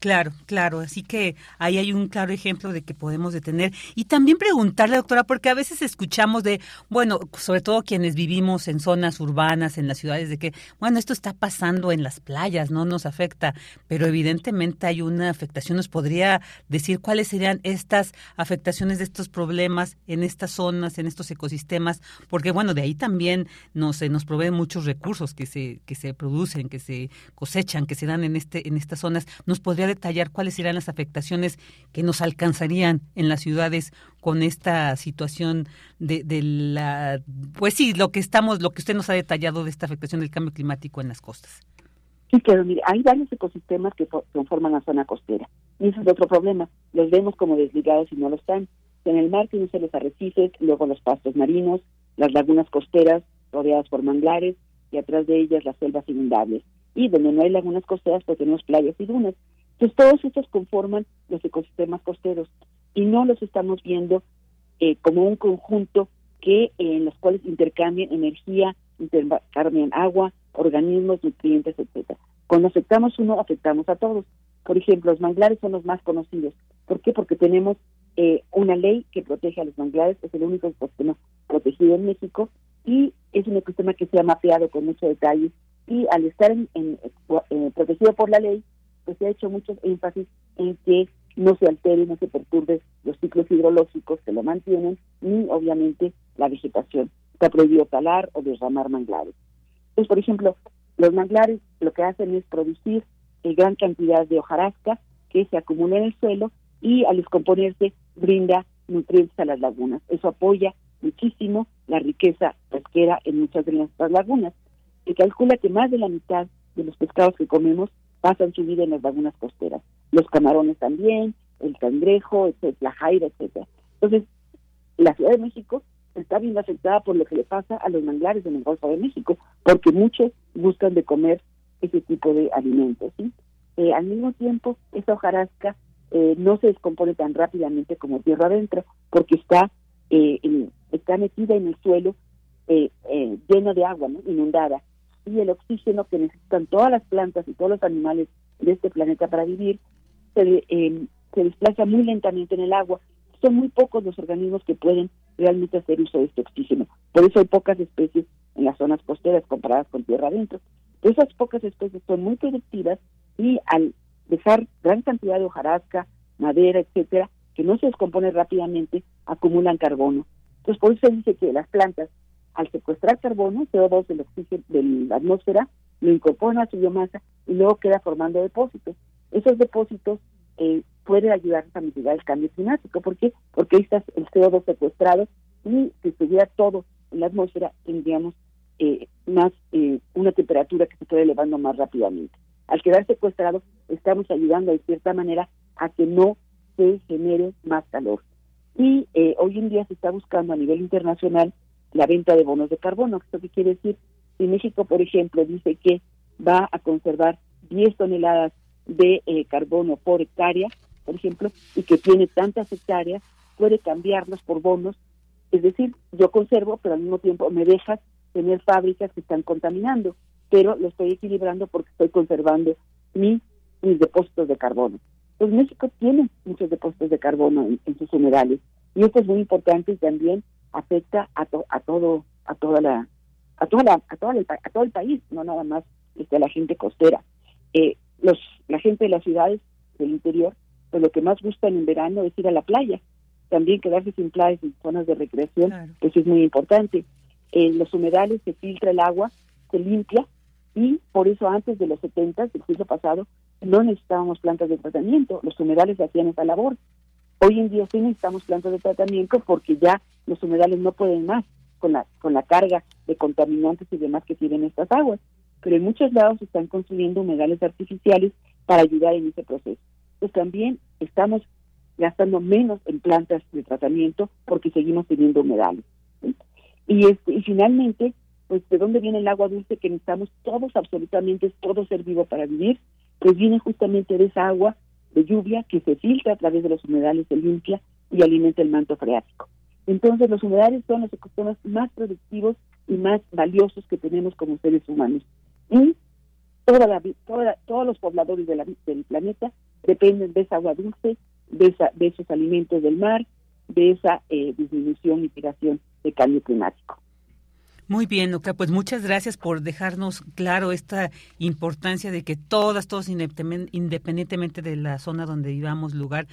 Claro, claro. Así que ahí hay un claro ejemplo de que podemos detener. Y también preguntarle, doctora, porque a veces escuchamos de, bueno, sobre todo quienes vivimos en zonas urbanas, en las ciudades, de que, bueno, esto está pasando en las playas, no nos afecta, pero evidentemente hay una afectación. ¿Nos podría decir cuáles serían estas afectaciones de estos problemas en estas zonas, en estos ecosistemas? Porque, bueno, de ahí también nos, nos proveen muchos recursos que se, que se producen, que se cosechan, que se dan en, este, en estas zonas. ¿Nos podría detallar cuáles serán las afectaciones que nos alcanzarían en las ciudades con esta situación de, de, la, pues sí, lo que estamos, lo que usted nos ha detallado de esta afectación del cambio climático en las costas. Sí, pero mire, hay varios ecosistemas que conforman la zona costera. Y ese es otro problema. Los vemos como desligados y no lo están. En el mar tienen los arrecifes, luego los pastos marinos, las lagunas costeras rodeadas por manglares y atrás de ellas las selvas inundables. Y donde no hay lagunas costeras, pues tenemos playas y dunas. Entonces, todos estos conforman los ecosistemas costeros y no los estamos viendo eh, como un conjunto que eh, en los cuales intercambian energía, intercambian agua, organismos, nutrientes, etcétera. Cuando afectamos uno, afectamos a todos. Por ejemplo, los manglares son los más conocidos. ¿Por qué? Porque tenemos eh, una ley que protege a los manglares, es el único ecosistema protegido en México y es un ecosistema que se ha mapeado con mucho detalle y al estar en, protegido por la ley, pues se ha hecho mucho énfasis en que no se altere, no se perturbe los ciclos hidrológicos que lo mantienen, ni obviamente la vegetación. Está prohibido talar o derramar manglares. Entonces, por ejemplo, los manglares lo que hacen es producir eh, gran cantidad de hojarasca que se acumula en el suelo y al descomponerse brinda nutrientes a las lagunas. Eso apoya muchísimo la riqueza pesquera en muchas de nuestras lagunas. Se calcula que más de la mitad de los pescados que comemos pasan su vida en las lagunas costeras. Los camarones también, el cangrejo, la jaira, etcétera. Entonces, la Ciudad de México está bien afectada por lo que le pasa a los manglares en el Golfo de México, porque muchos buscan de comer ese tipo de alimentos. ¿sí? Eh, al mismo tiempo, esa hojarasca eh, no se descompone tan rápidamente como tierra adentro, porque está, eh, está metida en el suelo lleno de agua, ¿no? inundada y el oxígeno que necesitan todas las plantas y todos los animales de este planeta para vivir se, eh, se desplaza muy lentamente en el agua. Son muy pocos los organismos que pueden realmente hacer uso de este oxígeno. Por eso hay pocas especies en las zonas costeras comparadas con tierra adentro. esas pocas especies son muy productivas y al dejar gran cantidad de hojarasca, madera, etcétera, que no se descompone rápidamente, acumulan carbono. Entonces, por eso se dice que las plantas al secuestrar carbono, CO2 del oxígeno de la atmósfera, lo incorporan a su biomasa y luego queda formando depósitos. Esos depósitos eh, pueden ayudar a mitigar el cambio climático. ¿Por qué? Porque ahí está el CO2 secuestrado y si estuviera todo en la atmósfera tendríamos eh, más eh, una temperatura que se puede elevando más rápidamente. Al quedar secuestrado estamos ayudando de cierta manera a que no se genere más calor. Y eh, hoy en día se está buscando a nivel internacional la venta de bonos de carbono. ¿Esto qué quiere decir? Si México, por ejemplo, dice que va a conservar 10 toneladas de eh, carbono por hectárea, por ejemplo, y que tiene tantas hectáreas, puede cambiarlos por bonos. Es decir, yo conservo, pero al mismo tiempo me dejas tener fábricas que están contaminando, pero lo estoy equilibrando porque estoy conservando mi, mis depósitos de carbono. Pues México tiene muchos depósitos de carbono en sus humedales y esto es muy importante y también afecta a, a todo a toda la a toda la, a, toda el, a todo el país no nada más este, a la gente costera. Eh, los la gente de las ciudades del interior pues lo que más gustan en verano es ir a la playa. También quedarse sin playas y zonas de recreación pues es muy importante. En los humedales se filtra el agua se limpia y por eso antes de los 70 del siglo pasado no necesitábamos plantas de tratamiento. Los humedales hacían esa labor. Hoy en día sí necesitamos plantas de tratamiento porque ya los humedales no pueden más con la, con la carga de contaminantes y demás que tienen estas aguas. Pero en muchos lados se están construyendo humedales artificiales para ayudar en ese proceso. Pues también estamos gastando menos en plantas de tratamiento porque seguimos teniendo humedales. Y, este, y finalmente, pues de dónde viene el agua dulce que necesitamos todos, absolutamente todo ser vivo para vivir, pues viene justamente de esa agua de lluvia que se filtra a través de los humedales, se limpia y alimenta el manto freático. Entonces los humedales son los ecosistemas más productivos y más valiosos que tenemos como seres humanos. Y toda la, todos los pobladores de la, del planeta dependen de esa agua dulce, de, esa, de esos alimentos del mar, de esa eh, disminución y mitigación del cambio climático. Muy bien, Luca, pues muchas gracias por dejarnos claro esta importancia de que todas, todos, independientemente de la zona donde vivamos, lugar,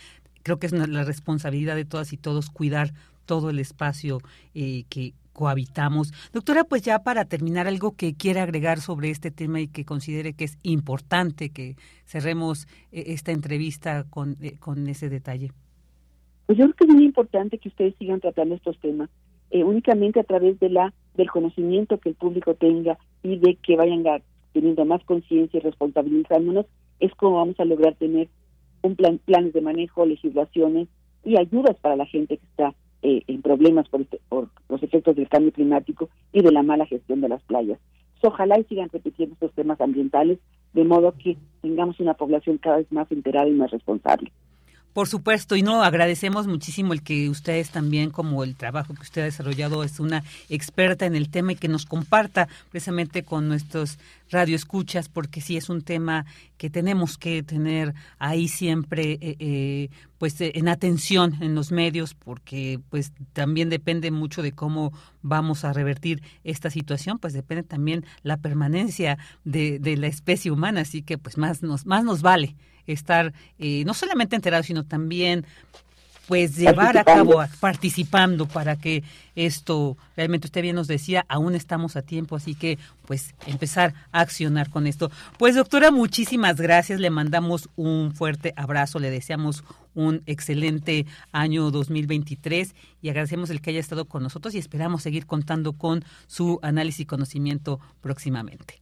creo que es la responsabilidad de todas y todos cuidar todo el espacio eh, que cohabitamos. Doctora, pues ya para terminar, algo que quiera agregar sobre este tema y que considere que es importante que cerremos eh, esta entrevista con, eh, con ese detalle. Pues yo creo que es muy importante que ustedes sigan tratando estos temas eh, únicamente a través de la del conocimiento que el público tenga y de que vayan teniendo más conciencia y responsabilizándonos es como vamos a lograr tener un plan planes de manejo, legislaciones y ayudas para la gente que está eh, en problemas por, este, por los efectos del cambio climático y de la mala gestión de las playas. ojalá y sigan repitiendo estos temas ambientales de modo que tengamos una población cada vez más enterada y más responsable. Por supuesto, y no, agradecemos muchísimo el que ustedes también, como el trabajo que usted ha desarrollado, es una experta en el tema y que nos comparta precisamente con nuestros radioescuchas, porque sí es un tema que tenemos que tener ahí siempre, eh, eh, pues en atención en los medios, porque pues también depende mucho de cómo vamos a revertir esta situación, pues depende también la permanencia de, de la especie humana, así que pues más nos, más nos vale estar eh, no solamente enterados, sino también pues llevar a cabo, participando para que esto, realmente usted bien nos decía, aún estamos a tiempo, así que pues empezar a accionar con esto. Pues doctora, muchísimas gracias, le mandamos un fuerte abrazo, le deseamos un excelente año 2023 y agradecemos el que haya estado con nosotros y esperamos seguir contando con su análisis y conocimiento próximamente.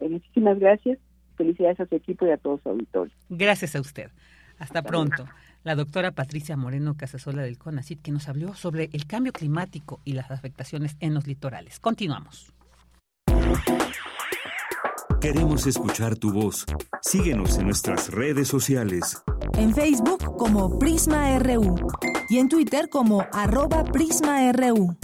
Muchísimas gracias Felicidades a su equipo y a todos su auditorio. Gracias a usted. Hasta, pronto. La doctora Patricia Moreno Casasola del CONACIT, que nos habló sobre el cambio climático y las afectaciones en los litorales. Continuamos. Queremos escuchar tu voz. Síguenos en nuestras redes sociales. En Facebook como Prisma RU y en Twitter como arroba PrismaRU.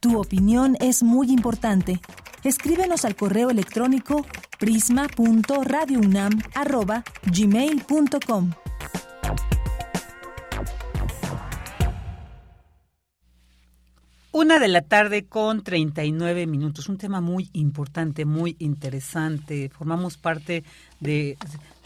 Tu opinión es muy importante. Escríbenos al correo electrónico prisma.radiounam@gmail.com. Una de la tarde con 39 minutos. Un tema muy importante, muy interesante. Formamos parte de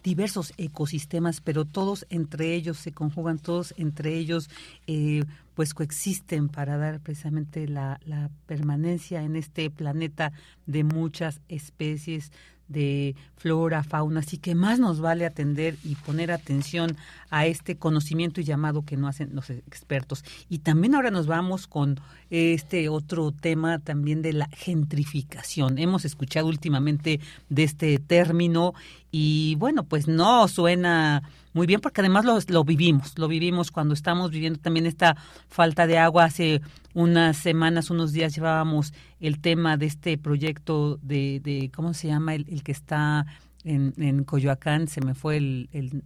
diversos ecosistemas, pero todos entre ellos se conjugan, todos entre ellos eh, pues coexisten para dar precisamente la, la permanencia en este planeta de muchas especies de flora, fauna, así que más nos vale atender y poner atención a este conocimiento y llamado que no hacen los expertos. Y también ahora nos vamos con este otro tema también de la gentrificación. Hemos escuchado últimamente de este término y bueno, pues no suena muy bien porque además lo, lo, vivimos, lo vivimos cuando estamos viviendo también esta falta de agua. Hace unas semanas, unos días llevábamos el tema de este proyecto de, de ¿cómo se llama? El, el que está en, en, Coyoacán, se me fue el, el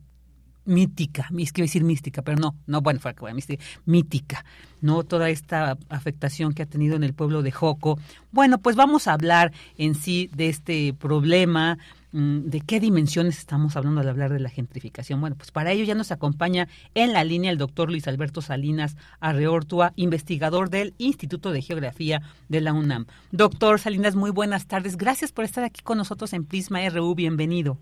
mítica, es que decir mística, pero no, no, bueno, fue mística, mítica, ¿no? Toda esta afectación que ha tenido en el pueblo de Joco. Bueno, pues vamos a hablar en sí de este problema, ¿De qué dimensiones estamos hablando al hablar de la gentrificación? Bueno, pues para ello ya nos acompaña en la línea el doctor Luis Alberto Salinas Arreortua, investigador del Instituto de Geografía de la UNAM. Doctor Salinas, muy buenas tardes. Gracias por estar aquí con nosotros en Prisma RU. Bienvenido.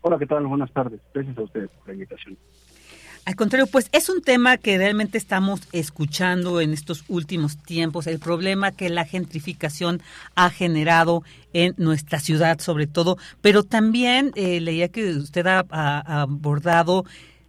Hola, ¿qué tal? Buenas tardes. Gracias a ustedes por la invitación. Al contrario, pues es un tema que realmente estamos escuchando en estos últimos tiempos, el problema que la gentrificación ha generado en nuestra ciudad sobre todo, pero también eh, leía que usted ha, ha abordado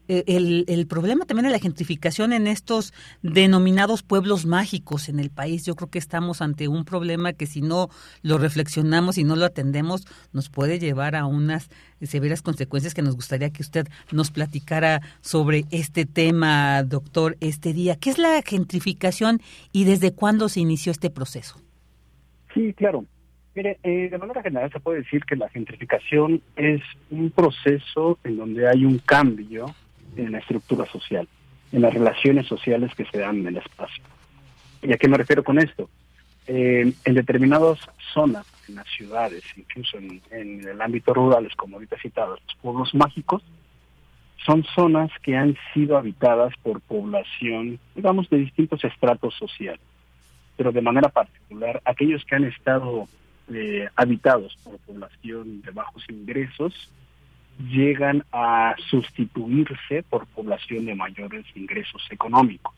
el, el, problema también de la gentrificación en estos denominados pueblos mágicos en el país. Yo creo que estamos ante un problema que si no lo reflexionamos y no lo atendemos, nos puede llevar a unas severas consecuencias que nos gustaría que usted nos platicara sobre este tema, doctor, este día. ¿Qué es la gentrificación y desde cuándo se inició este proceso? Sí, claro. Mire, eh, de manera general se puede decir que la gentrificación es un proceso en donde hay un cambio en la estructura social, en las relaciones sociales que se dan en el espacio. ¿Y a qué me refiero con esto? Eh, en determinadas zonas, en las ciudades, incluso en, el ámbito rural, como ahorita citados, los pueblos mágicos, son zonas que han sido habitadas por población, digamos, de distintos estratos sociales, pero de manera particular, aquellos que han estado eh, habitados por población de bajos ingresos llegan a sustituirse por población de mayores ingresos económicos.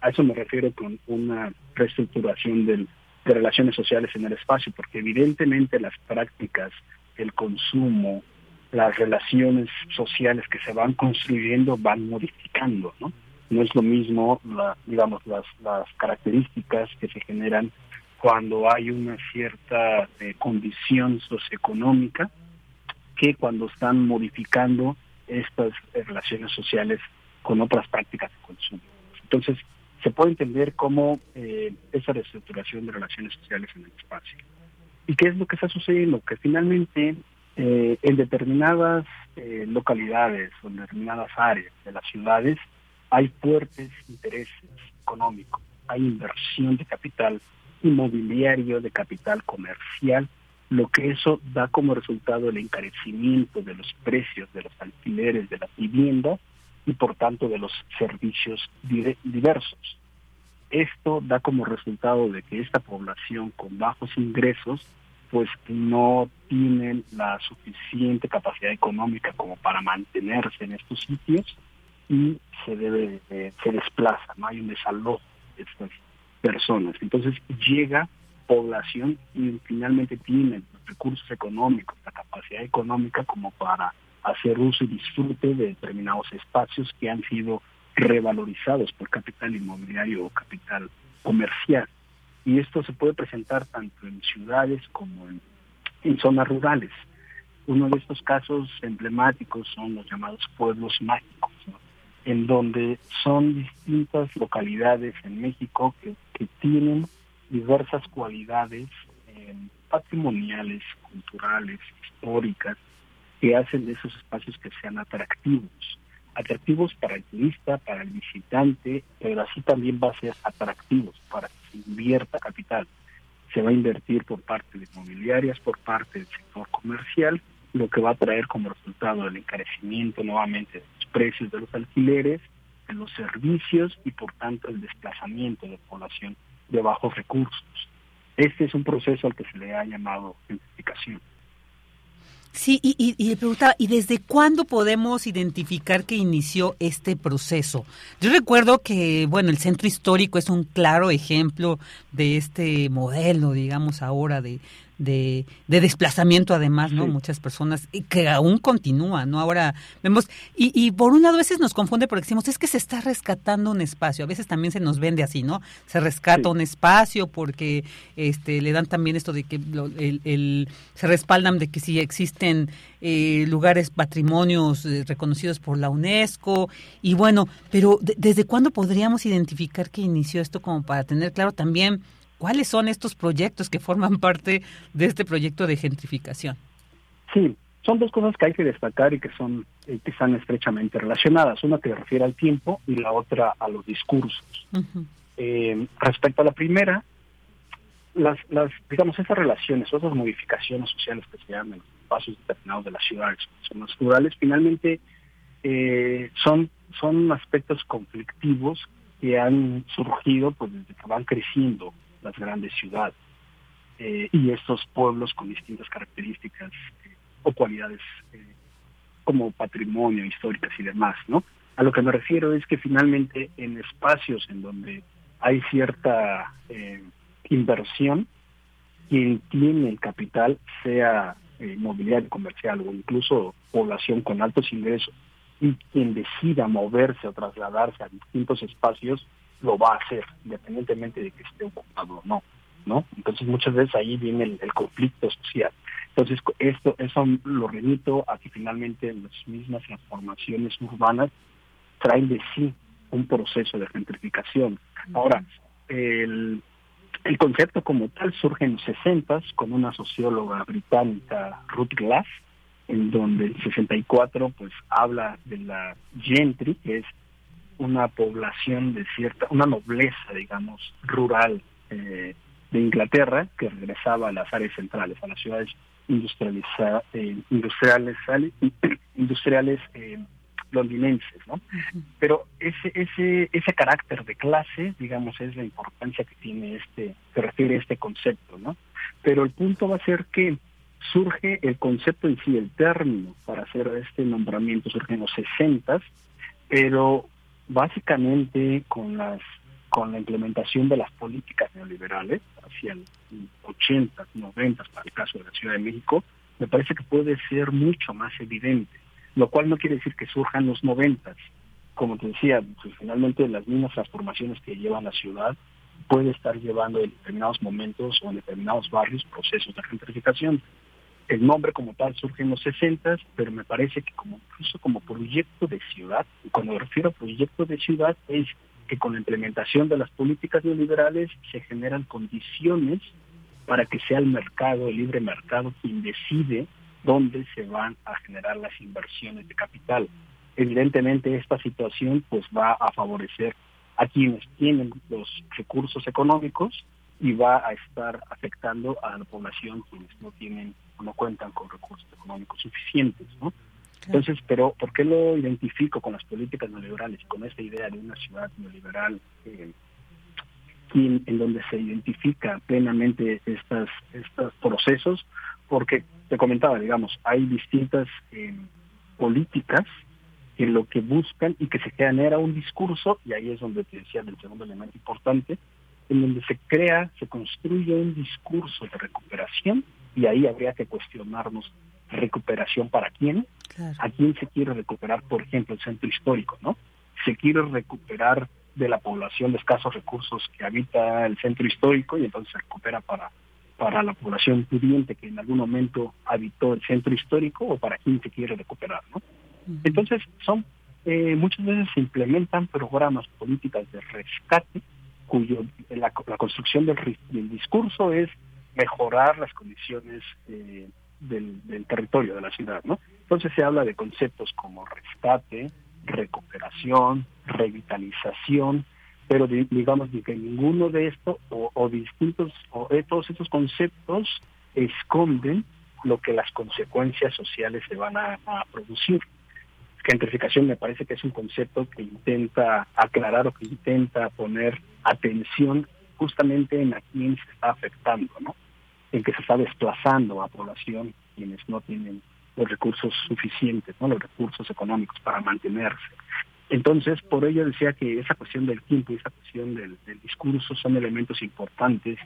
A eso me refiero con una reestructuración de relaciones sociales en el espacio, porque evidentemente las prácticas, el consumo, las relaciones sociales que se van construyendo van modificando, ¿no? No es lo mismo, la, digamos, las, las características que se generan cuando hay una cierta eh, condición socioeconómica que cuando están modificando estas relaciones sociales con otras prácticas de consumo. Entonces, se puede entender cómo eh, esa reestructuración de relaciones sociales en el espacio. ¿Y qué es lo que está sucediendo? Que finalmente eh, en determinadas eh, localidades o en determinadas áreas de las ciudades hay fuertes intereses económicos, hay inversión de capital inmobiliario, de capital comercial, lo que eso da como resultado el encarecimiento de los precios de los alquileres de las viviendas y por tanto de los servicios diversos. Esto da como resultado de que esta población con bajos ingresos pues no tienen la suficiente capacidad económica como para mantenerse en estos sitios y se debe se desplaza, no hay un desalojo de estas personas. Entonces llega población y finalmente tienen los recursos económicos, la capacidad económica como para hacer uso y disfrute de determinados espacios que han sido revalorizados por capital inmobiliario o capital comercial. Y esto se puede presentar tanto en ciudades como en, zonas rurales. Uno de estos casos emblemáticos son los llamados pueblos mágicos, en donde son distintas localidades en México que, tienen diversas cualidades eh, patrimoniales, culturales, históricas, que hacen de esos espacios que sean atractivos. Atractivos para el turista, para el visitante, pero así también va a ser atractivos para que se invierta capital. Se va a invertir por parte de inmobiliarias, por parte del sector comercial, lo que va a traer como resultado el encarecimiento nuevamente de los precios de los alquileres, de los servicios y por tanto el desplazamiento de población de bajos recursos. Este es un proceso al que se le ha llamado gentrificación. Sí, y, y, y, le preguntaba, ¿y desde cuándo podemos identificar que inició este proceso? Yo recuerdo que, bueno, el centro histórico es un claro ejemplo de este modelo, digamos, ahora de, de, desplazamiento además, ¿no? Muchas personas que aún continúa, ¿no? Ahora vemos, y, y por un lado a veces nos confunde porque decimos, es que se está rescatando un espacio, a veces también se nos vende así, ¿no? Se rescata un espacio porque este le dan también esto de que el, se respaldan de que si existen eh, lugares, patrimonios eh, reconocidos por la UNESCO, y bueno, pero ¿desde cuándo podríamos identificar que inició esto como para tener claro también ¿Cuáles son estos proyectos que forman parte de este proyecto de gentrificación? Sí, son dos cosas que hay que destacar y que son eh, que están estrechamente relacionadas. Una que refiere al tiempo y la otra a los discursos. Eh, respecto a la primera, las, las, digamos, esas relaciones, esas modificaciones sociales que se llaman los espacios determinados de las ciudades, son las rurales, finalmente eh, son, son aspectos conflictivos que han surgido pues desde que van creciendo las grandes ciudades eh, y estos pueblos con distintas características eh, o cualidades eh, como patrimonio históricas y demás, ¿no? A lo que me refiero es que finalmente en espacios en donde hay cierta inversión, quien tiene el capital, sea inmobiliario comercial o incluso población con altos ingresos, y quien decida moverse o trasladarse a distintos espacios, lo va a hacer, independientemente de que esté ocupado o no, ¿no? Entonces muchas veces ahí viene el, conflicto social. Entonces esto eso lo remito a que finalmente las mismas transformaciones urbanas traen de sí un proceso de gentrificación. Ahora, el, el concepto como tal surge en los 60 con una socióloga británica, Ruth Glass, en donde el 64 pues habla de la gentry, que es una población de cierta, una nobleza, digamos, rural eh, de Inglaterra que regresaba a las áreas centrales, a las ciudades industrializadas, eh, industriales, *clears throat* industriales eh, londinenses, ¿no? Pero ese, ese, ese carácter de clase, digamos, es la importancia que tiene este, se refiere a este concepto, ¿no? Pero el punto va a ser que surge el concepto en sí, el término para hacer este nombramiento surge en los 60, pero básicamente con las con la implementación de las políticas neoliberales hacia el 80, 90 para el caso de la Ciudad de México, me parece que puede ser mucho más evidente, lo cual no quiere decir que surjan los 90. Como te decía, pues, finalmente las mismas transformaciones que llevan la ciudad puede estar llevando en determinados momentos o en determinados barrios procesos de gentrificación. El nombre como tal surge en los 60, pero me parece que como incluso como proyecto de ciudad, y cuando me refiero a proyecto de ciudad es que con la implementación de las políticas neoliberales se generan condiciones para que sea el mercado, el libre mercado, quien decide dónde se van a generar las inversiones de capital. Evidentemente esta situación pues va a favorecer a quienes tienen los recursos económicos y va a estar afectando a la población quienes no tienen no cuentan con recursos económicos suficientes, ¿no? Entonces, pero ¿por qué lo identifico con las políticas neoliberales, con esta idea de una ciudad neoliberal eh, en donde se identifica plenamente estas, estos procesos? Porque te comentaba, digamos, hay distintas eh, políticas que lo que buscan y que se genera un discurso, y ahí es donde te decía del segundo elemento importante, en donde se crea, se construye un discurso de recuperación, y ahí habría que cuestionarnos recuperación para quién, a quién se quiere recuperar, por ejemplo, el centro histórico, ¿no? Se quiere recuperar de la población de escasos recursos que habita el centro histórico y entonces se recupera para, para la población pudiente que en algún momento habitó el centro histórico o para quién se quiere recuperar, ¿no? Entonces, son eh, muchas veces se implementan programas políticas de rescate cuyo la, construcción del, del, discurso es mejorar las condiciones eh, del, territorio de la ciudad, ¿no? Entonces se habla de conceptos como rescate, recuperación, revitalización, pero digamos que ninguno de estos o, distintos o todos estos conceptos esconden lo que las consecuencias sociales se van a, a producir. Gentrificación me parece que es un concepto que intenta aclarar o que intenta poner atención justamente en a quién se está afectando, ¿no? en que se está desplazando a población quienes no tienen los recursos suficientes, no los recursos económicos para mantenerse. Entonces, por ello decía que esa cuestión del tiempo y esa cuestión del, discurso son elementos importantes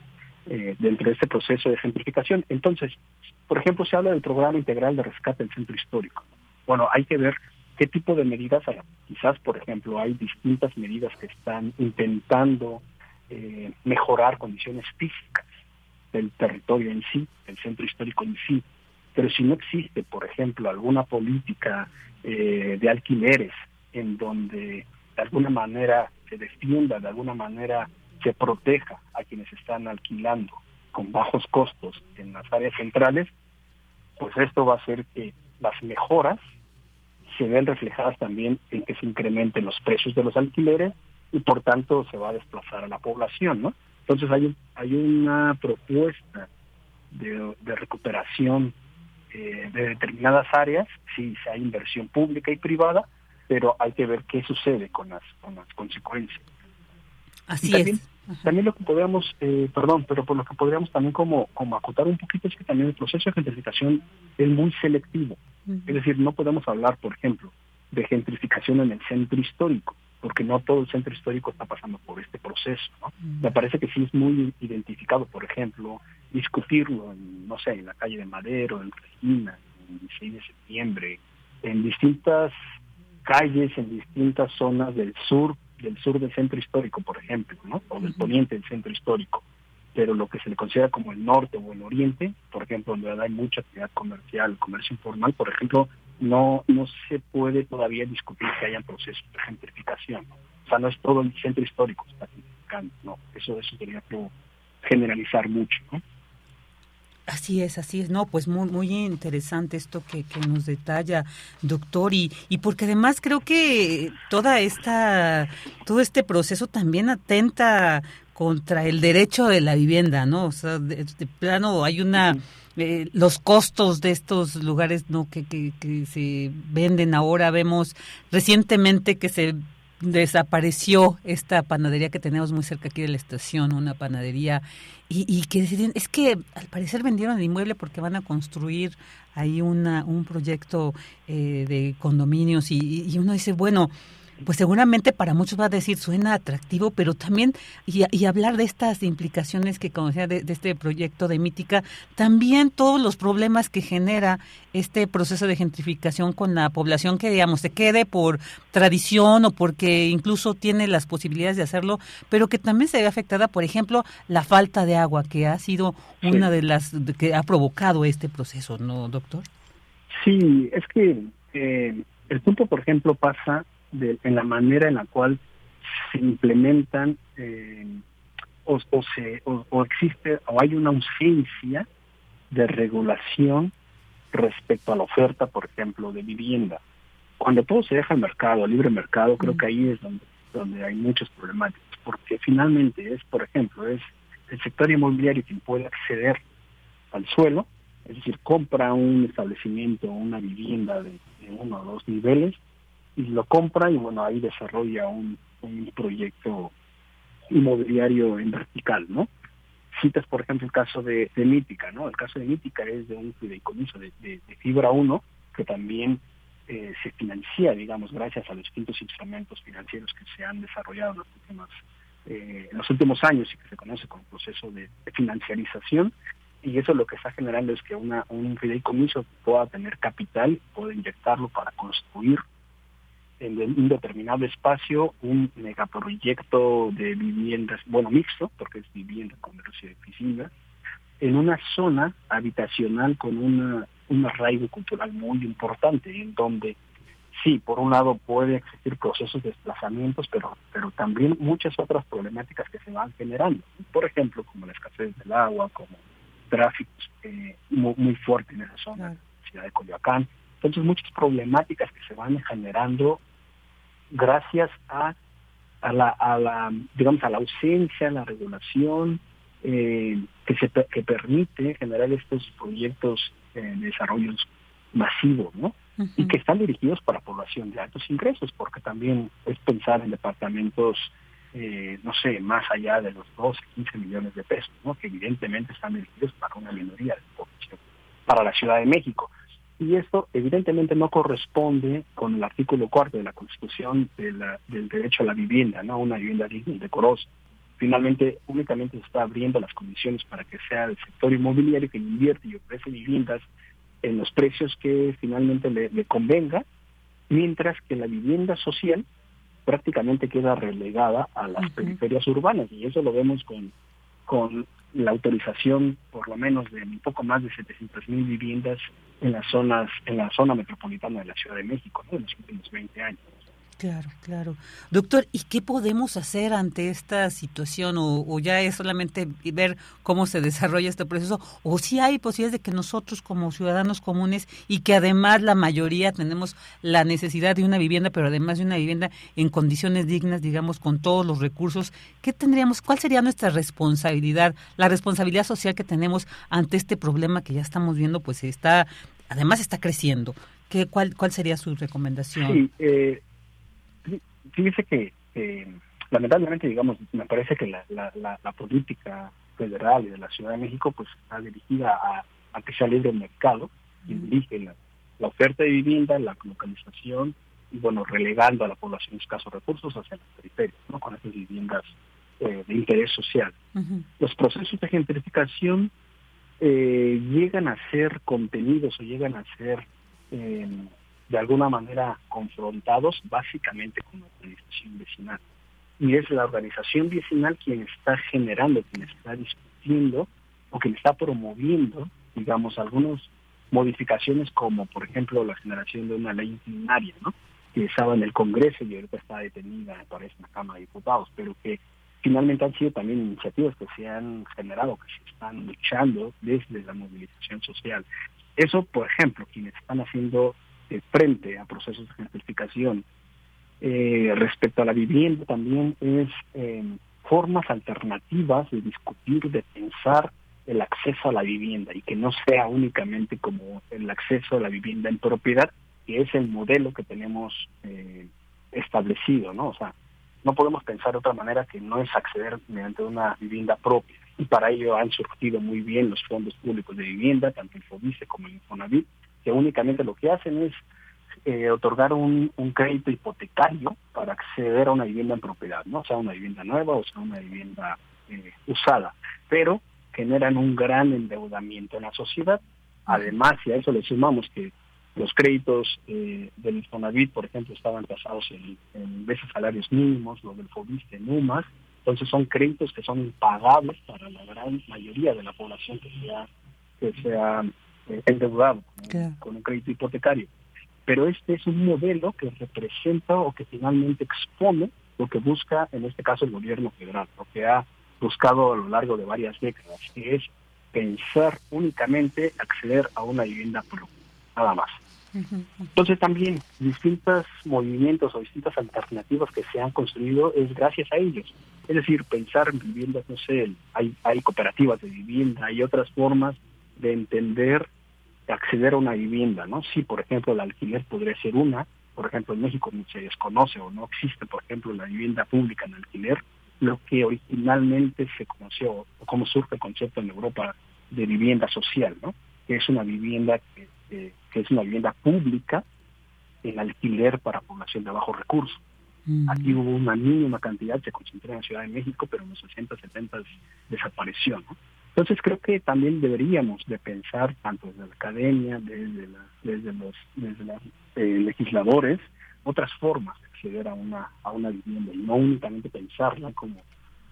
eh, dentro de este proceso de gentrificación. Entonces, por ejemplo, se habla del programa integral de rescate del centro histórico. Bueno, hay que ver qué tipo de medidas hay. Quizás, por ejemplo, hay distintas medidas que están intentando eh, mejorar condiciones físicas del territorio en sí, del centro histórico en sí. Pero si no existe, por ejemplo, alguna política eh, de alquileres en donde de alguna manera se defienda, de alguna manera se proteja a quienes están alquilando con bajos costos en las áreas centrales, pues esto va a hacer que las mejoras se ven reflejadas también en que se incrementen los precios de los alquileres y por tanto se va a desplazar a la población, ¿no? Entonces hay, hay una propuesta de, recuperación eh, de determinadas áreas, sí, hay inversión pública y privada, pero hay que ver qué sucede con las, con las consecuencias. Así también, es. También lo que podríamos, eh, perdón, pero por lo que podríamos también como, como acotar un poquito es que también el proceso de gentrificación es muy selectivo. Es decir, no podemos hablar, por ejemplo, de gentrificación en el centro histórico porque no todo el centro histórico está pasando por este proceso. Me parece que sí es muy identificado, por ejemplo, discutirlo, en, no sé, en la calle de Madero, en Regina, en 16 de septiembre, en distintas calles, en distintas zonas del sur, del sur del centro histórico, por ejemplo, ¿no? o del poniente del centro histórico. Pero lo que se le considera como el norte o el oriente, por ejemplo, donde hay mucha actividad comercial, comercio informal, por ejemplo, no, no se puede todavía discutir que haya procesos de gentrificación. O sea, no es todo el centro histórico está gentrificando, no, eso, eso sería generalizar mucho, ¿no? Así es, así es. No, pues muy, muy interesante esto que, que nos detalla, doctor, y, y porque además creo que toda esta, todo este proceso también atenta contra el derecho de la vivienda, ¿no? O sea, de, plano hay una... Eh, los costos de estos lugares no que, que, que, se venden ahora. Vemos recientemente que se desapareció esta panadería que tenemos muy cerca aquí de la estación una panadería y, y que decidieron es que al parecer vendieron el inmueble porque van a construir ahí una un proyecto eh, de condominios y, y uno dice bueno pues seguramente para muchos va a decir suena atractivo, pero también, y, hablar de estas implicaciones que conocía de, este proyecto de Mítica, también todos los problemas que genera este proceso de gentrificación con la población que, digamos, se quede por tradición o porque incluso tiene las posibilidades de hacerlo, pero que también se ve afectada, por ejemplo, la falta de agua, que ha sido una de las que ha provocado este proceso, ¿no, doctor? Sí, es que eh, el punto, por ejemplo, pasa en la manera en la cual se implementan eh, o, se, o, existe o hay una ausencia de regulación respecto a la oferta, por ejemplo, de vivienda. Cuando todo se deja al mercado, al libre mercado, creo que ahí es donde, donde hay muchos problemáticos, porque finalmente es, por ejemplo, es el sector inmobiliario quien puede acceder al suelo, es decir, compra un establecimiento, una vivienda de, uno o dos niveles, y lo compra y bueno, ahí desarrolla un, un proyecto inmobiliario en vertical, ¿no? Citas, por ejemplo, el caso de, Mítica, ¿no? El caso de Mítica es de un fideicomiso de, de, Fibra 1, que también eh, se financia, digamos, gracias a los distintos instrumentos financieros que se han desarrollado en los últimos, eh, en los últimos años y que se conoce como proceso de, financiarización. Y eso lo que está generando es que una, un fideicomiso pueda tener capital, pueda inyectarlo para construir en un determinado espacio un megaproyecto de viviendas, bueno, mixto, porque es vivienda, comercio y oficina, en una zona habitacional con una, un arraigo cultural muy importante, en donde sí, por un lado puede existir procesos de desplazamientos, pero, pero también muchas otras problemáticas que se van generando. Por ejemplo, como la escasez del agua, como tráfico eh, muy, muy, fuerte en esa zona, la ciudad de Coyoacán. Entonces, muchas problemáticas que se van generando gracias a, a, la, a la, digamos, a la ausencia, a la regulación eh, que, se, que permite generar estos proyectos eh, de desarrollo masivo, ¿no? Y que están dirigidos para población de altos ingresos, porque también es pensar en departamentos, eh, no sé, más allá de los 12, 15 millones de pesos, ¿no? Que evidentemente están dirigidos para una minoría de población, para la Ciudad de México y esto evidentemente no corresponde con el artículo cuarto de la Constitución del derecho a la vivienda, no una vivienda digna y decorosa. Finalmente, únicamente se está abriendo las condiciones para que sea el sector inmobiliario que invierte y ofrece viviendas en los precios que finalmente le, convenga, mientras que la vivienda social prácticamente queda relegada a las periferias urbanas y eso lo vemos con, con la autorización por lo menos de un poco más de 700 mil viviendas en las zonas, en la zona metropolitana de la Ciudad de México, en los últimos 20 años. Claro, claro. Doctor, ¿y qué podemos hacer ante esta situación? ¿O, ya es solamente ver cómo se desarrolla este proceso? ¿O si hay posibilidades de que nosotros como ciudadanos comunes y que además la mayoría tenemos la necesidad de una vivienda, pero además de una vivienda en condiciones dignas, digamos, con todos los recursos, ¿qué tendríamos? ¿Cuál sería nuestra responsabilidad? La responsabilidad social que tenemos ante este problema que ya estamos viendo, pues está, además está creciendo. ¿Qué, cuál, ¿Cuál sería su recomendación? Sí, eh fíjese que lamentablemente, digamos, me parece que la, la, política federal y de la Ciudad de México pues está dirigida a, que sea libre el mercado y dirige la, oferta de vivienda, la localización y bueno, relegando a la población de escasos recursos hacia las periferias, ¿no? Con esas viviendas eh, de interés social. Los procesos de gentrificación eh, llegan a ser contenidos o llegan a ser eh, de alguna manera confrontados básicamente con la organización vecinal. Y es la organización vecinal quien está generando, quien está discutiendo o quien está promoviendo, digamos, algunas modificaciones como, por ejemplo, la generación de una ley inclinaria, ¿no? que estaba en el Congreso y ahorita está detenida, parece, en la Cámara de Diputados, pero que finalmente han sido también iniciativas que se han generado, que se están luchando desde la movilización social. Eso, por ejemplo, quienes están haciendo frente a procesos de gentrificación. Eh, respecto a la vivienda también es eh, formas alternativas de discutir, de pensar el acceso a la vivienda y que no sea únicamente como el acceso a la vivienda en propiedad, que es el modelo que tenemos eh, establecido, ¿no? O sea, no podemos pensar de otra manera que no es acceder mediante una vivienda propia. Y para ello han surgido muy bien los fondos públicos de vivienda, tanto el FOBICE como el Infonavit, que únicamente lo que hacen es eh, otorgar un, crédito hipotecario para acceder a una vivienda en propiedad, no sea una vivienda nueva o sea una vivienda eh, usada, pero generan un gran endeudamiento en la sociedad. Además, si a eso le sumamos que los créditos eh, del Infonavit, por ejemplo, estaban tasados en, en veces salarios mínimos, los del FOBISTE en UMAS, entonces son créditos que son impagables para la gran mayoría de la población que sea que sea eh, endeudado con, un crédito hipotecario. Pero este es un modelo que representa o que finalmente expone lo que busca, en este caso, el gobierno federal, lo que ha buscado a lo largo de varias décadas, que es pensar únicamente acceder a una vivienda propia, nada más. Entonces también distintos movimientos o distintas alternativas que se han construido es gracias a ellos. Es decir, pensar en viviendas, no sé, hay, hay cooperativas de vivienda, hay otras formas de entender, de acceder a una vivienda, ¿no? Sí, por ejemplo, el alquiler podría ser una, por ejemplo, en México se desconoce o no existe, por ejemplo, la vivienda pública en alquiler, lo que originalmente se conoció, o cómo surge el concepto en Europa de vivienda social, ¿no? Que es una vivienda que, es una vivienda pública en alquiler para población de bajos recursos. Mm. Aquí hubo una mínima cantidad, se concentró en la Ciudad de México, pero en los 60, 70 desapareció, ¿no? Entonces creo que también deberíamos de pensar, tanto desde la academia, desde, desde los, desde los eh, legisladores, otras formas de acceder a una, a una vivienda y no únicamente pensarla como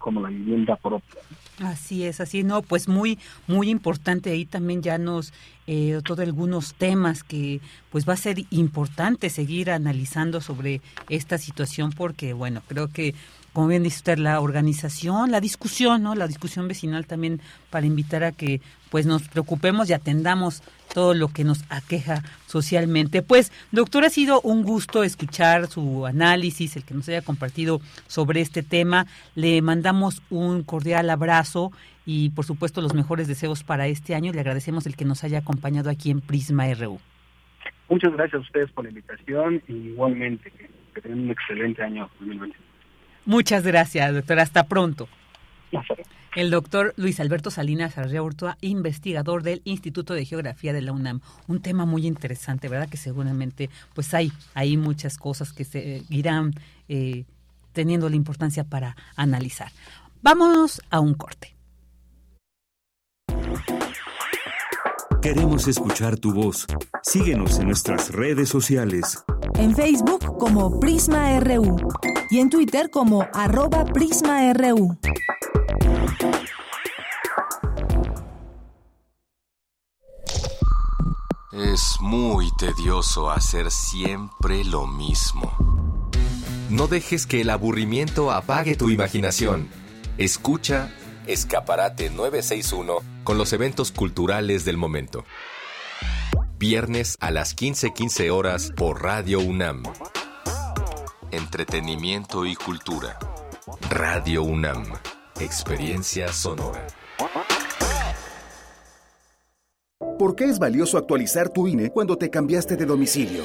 como la vivienda propia. Así es, así no, pues muy muy importante ahí también ya nos eh, todos algunos temas que pues va a ser importante seguir analizando sobre esta situación porque bueno creo que como bien dice usted, la organización, la discusión, ¿no? La discusión vecinal también para invitar a que pues nos preocupemos y atendamos todo lo que nos aqueja socialmente. Pues, doctor, ha sido un gusto escuchar su análisis, el que nos haya compartido sobre este tema. Le mandamos un cordial abrazo y, por supuesto, los mejores deseos para este año. Le agradecemos el que nos haya acompañado aquí en Prisma RU. Muchas gracias a ustedes por la invitación y igualmente que, que tengan un excelente año 2020. Muchas gracias, doctor. Hasta pronto. El doctor Luis Alberto Salinas Arreurtua, investigador del Instituto de Geografía de la UNAM. Un tema muy interesante, ¿verdad? Que seguramente pues hay, hay muchas cosas que se irán eh, teniendo la importancia para analizar. Vámonos a un corte. Queremos escuchar tu voz. Síguenos en nuestras redes sociales. En Facebook como Prisma RU y en Twitter como arroba PrismaRU. Es muy tedioso hacer siempre lo mismo. No dejes que el aburrimiento apague tu imaginación. Escucha Escaparate 961 con los eventos culturales del momento. Viernes a las 15:15 horas por Radio UNAM. Entretenimiento y cultura. Radio UNAM. Experiencia sonora. ¿Por qué es valioso actualizar tu INE cuando te cambiaste de domicilio?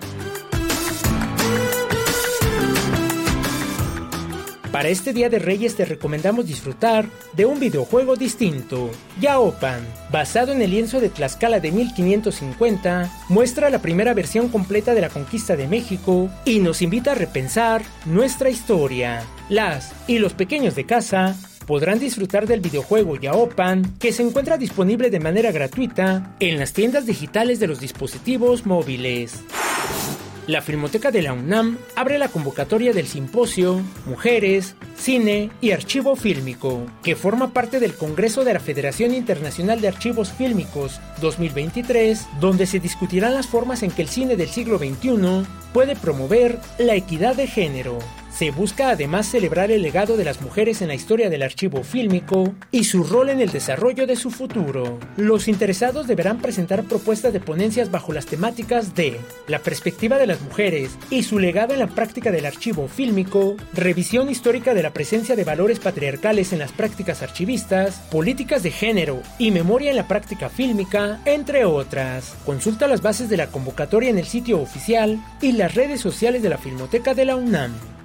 Para este Día de Reyes te recomendamos disfrutar de un videojuego distinto. Yaopan, basado en el lienzo de Tlaxcala de 1550, muestra la primera versión completa de la conquista de México y nos invita a repensar nuestra historia. Las y los pequeños de casa podrán disfrutar del videojuego Yaopan, que se encuentra disponible de manera gratuita en las tiendas digitales de los dispositivos móviles. La Filmoteca de la UNAM abre la convocatoria del simposio Mujeres, Cine y Archivo Fílmico, que forma parte del Congreso de la Federación Internacional de Archivos Fílmicos 2023, donde se discutirán las formas en que el cine del siglo XXI puede promover la equidad de género. Se busca además celebrar el legado de las mujeres en la historia del archivo fílmico y su rol en el desarrollo de su futuro. Los interesados deberán presentar propuestas de ponencias bajo las temáticas de la perspectiva de las mujeres y su legado en la práctica del archivo fílmico, revisión histórica de la presencia de valores patriarcales en las prácticas archivistas, políticas de género y memoria en la práctica fílmica, entre otras. Consulta las bases de la convocatoria en el sitio oficial y las redes sociales de la Filmoteca de la UNAM.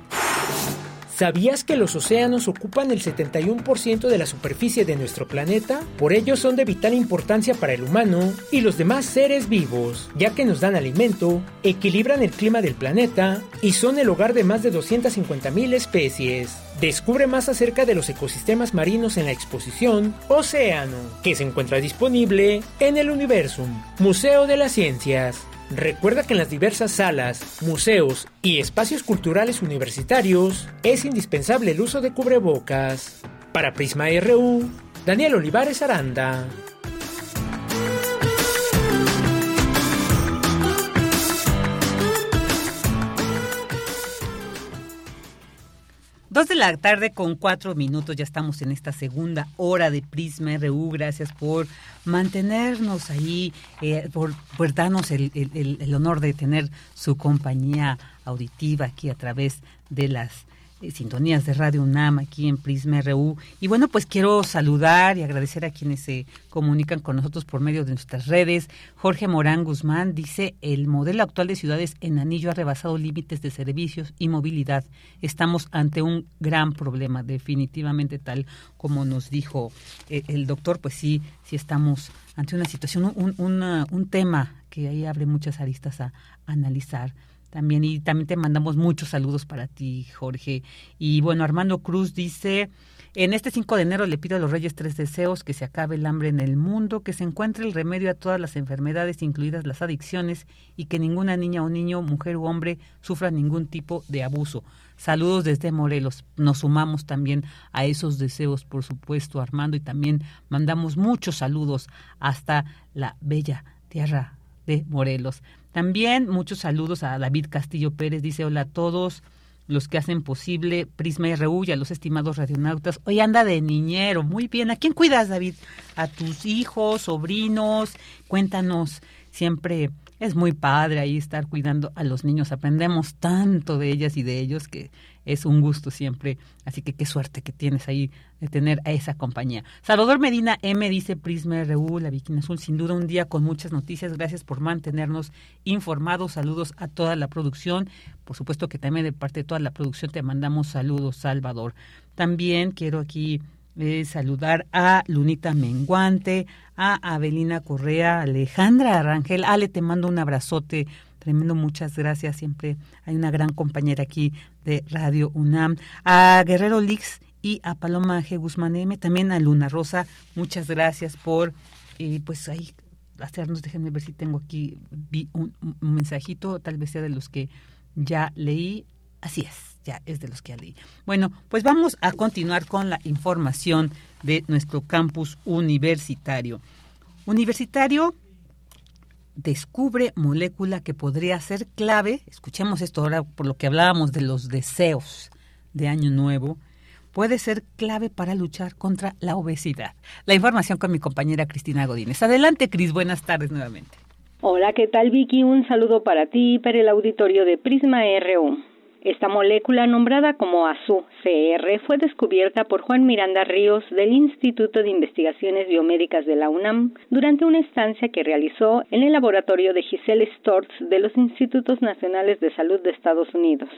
¿Sabías que los océanos ocupan el 71% de la superficie de nuestro planeta? Por ello son de vital importancia para el humano y los demás seres vivos, ya que nos dan alimento, equilibran el clima del planeta y son el hogar de más de 250.000 especies. Descubre más acerca de los ecosistemas marinos en la exposición Océano, que se encuentra disponible en el Universum, Museo de las Ciencias. Recuerda que en las diversas salas, museos y espacios culturales universitarios es indispensable el uso de cubrebocas. Para Prisma RU, Daniel Olivares Aranda. Dos de la tarde con cuatro minutos, ya estamos en esta segunda hora de Prisma RU. Gracias por mantenernos ahí, eh, por, darnos el, honor de tener su compañía auditiva aquí a través de las sintonías de Radio UNAM aquí en Prisma RU. Y bueno, pues quiero saludar y agradecer a quienes se comunican con nosotros por medio de nuestras redes. Jorge Morán Guzmán dice, el modelo actual de ciudades en anillo ha rebasado límites de servicios y movilidad. Estamos ante un gran problema, definitivamente tal como nos dijo eh, el doctor, pues sí, sí estamos ante una situación, un, una, un tema que ahí abre muchas aristas a analizar también y también te mandamos muchos saludos para ti, Jorge. Y bueno, Armando Cruz dice, en este 5 de enero le pido a los Reyes tres deseos, que se acabe el hambre en el mundo, que se encuentre el remedio a todas las enfermedades, incluidas las adicciones, y que ninguna niña o niño, mujer u hombre, sufra ningún tipo de abuso. Saludos desde Morelos. Nos sumamos también a esos deseos, por supuesto, Armando, y también mandamos muchos saludos hasta la bella tierra de Morelos. También muchos saludos a David Castillo Pérez, dice hola a todos los que hacen posible Prisma RU y a los estimados radionautas. Hoy anda de niñero, muy bien. ¿A quién cuidas, David? ¿A tus hijos, sobrinos? Cuéntanos, siempre es muy padre ahí estar cuidando a los niños. Aprendemos tanto de ellas y de ellos que es un gusto siempre. Así que qué suerte que tienes ahí de tener a esa compañía. Salvador Medina M dice Prisma RU, la Bikini Azul, sin duda un día con muchas noticias. Gracias por mantenernos informados. Saludos a toda la producción. Por supuesto que también de parte de toda la producción te mandamos saludos, Salvador. También quiero aquí eh, saludar a Lunita Menguante, a Avelina Correa, Alejandra Arrangel. Ale, te mando un abrazote tremendo, muchas gracias. Siempre hay una gran compañera aquí de Radio UNAM. A Guerrero Lix y a Paloma G. Guzmán M, también a Luna Rosa, muchas gracias por, eh, pues ahí hacernos, déjenme ver si tengo aquí un, un mensajito, tal vez sea de los que ya leí. Así es, ya es de los que ya leí. Bueno, pues vamos a continuar con la información de nuestro campus universitario. Universitario descubre molécula que podría ser clave, escuchemos esto ahora por lo que hablábamos de los deseos de Año Nuevo, puede ser clave para luchar contra la obesidad. La información con mi compañera Cristina Godínez. Adelante, Cris, buenas tardes nuevamente. Hola, ¿qué tal Vicky? Un saludo para ti y para el auditorio de Prisma RU. Esta molécula, nombrada como ASU-CR, fue descubierta por Juan Miranda Ríos del Instituto de Investigaciones Biomédicas de la UNAM durante una estancia que realizó en el laboratorio de Giselle Storz de los Institutos Nacionales de Salud de Estados Unidos.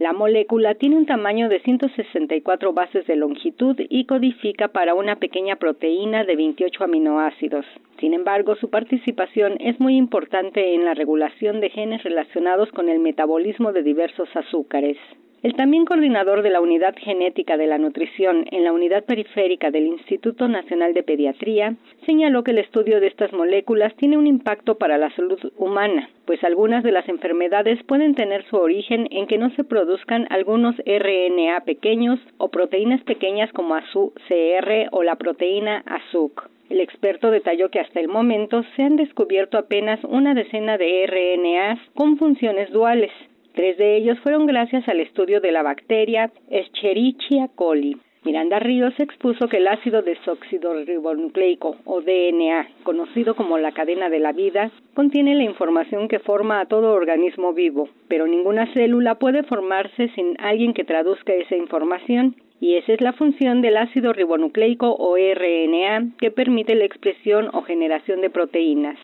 La molécula tiene un tamaño de 164 bases de longitud y codifica para una pequeña proteína de 28 aminoácidos. Sin embargo, su participación es muy importante en la regulación de genes relacionados con el metabolismo de diversos azúcares. El también coordinador de la Unidad Genética de la Nutrición en la Unidad Periférica del Instituto Nacional de Pediatría señaló que el estudio de estas moléculas tiene un impacto para la salud humana, pues algunas de las enfermedades pueden tener su origen en que no se produzcan algunos RNA pequeños o proteínas pequeñas como ASU-CR o la proteína ASUC. El experto detalló que hasta el momento se han descubierto apenas una decena de RNAs con funciones duales. Tres de ellos fueron gracias al estudio de la bacteria Escherichia coli. Miranda Ríos expuso que el ácido desoxirribonucleico o DNA, conocido como la cadena de la vida, contiene la información que forma a todo organismo vivo, pero ninguna célula puede formarse sin alguien que traduzca esa información y esa es la función del ácido ribonucleico o RNA que permite la expresión o generación de proteínas.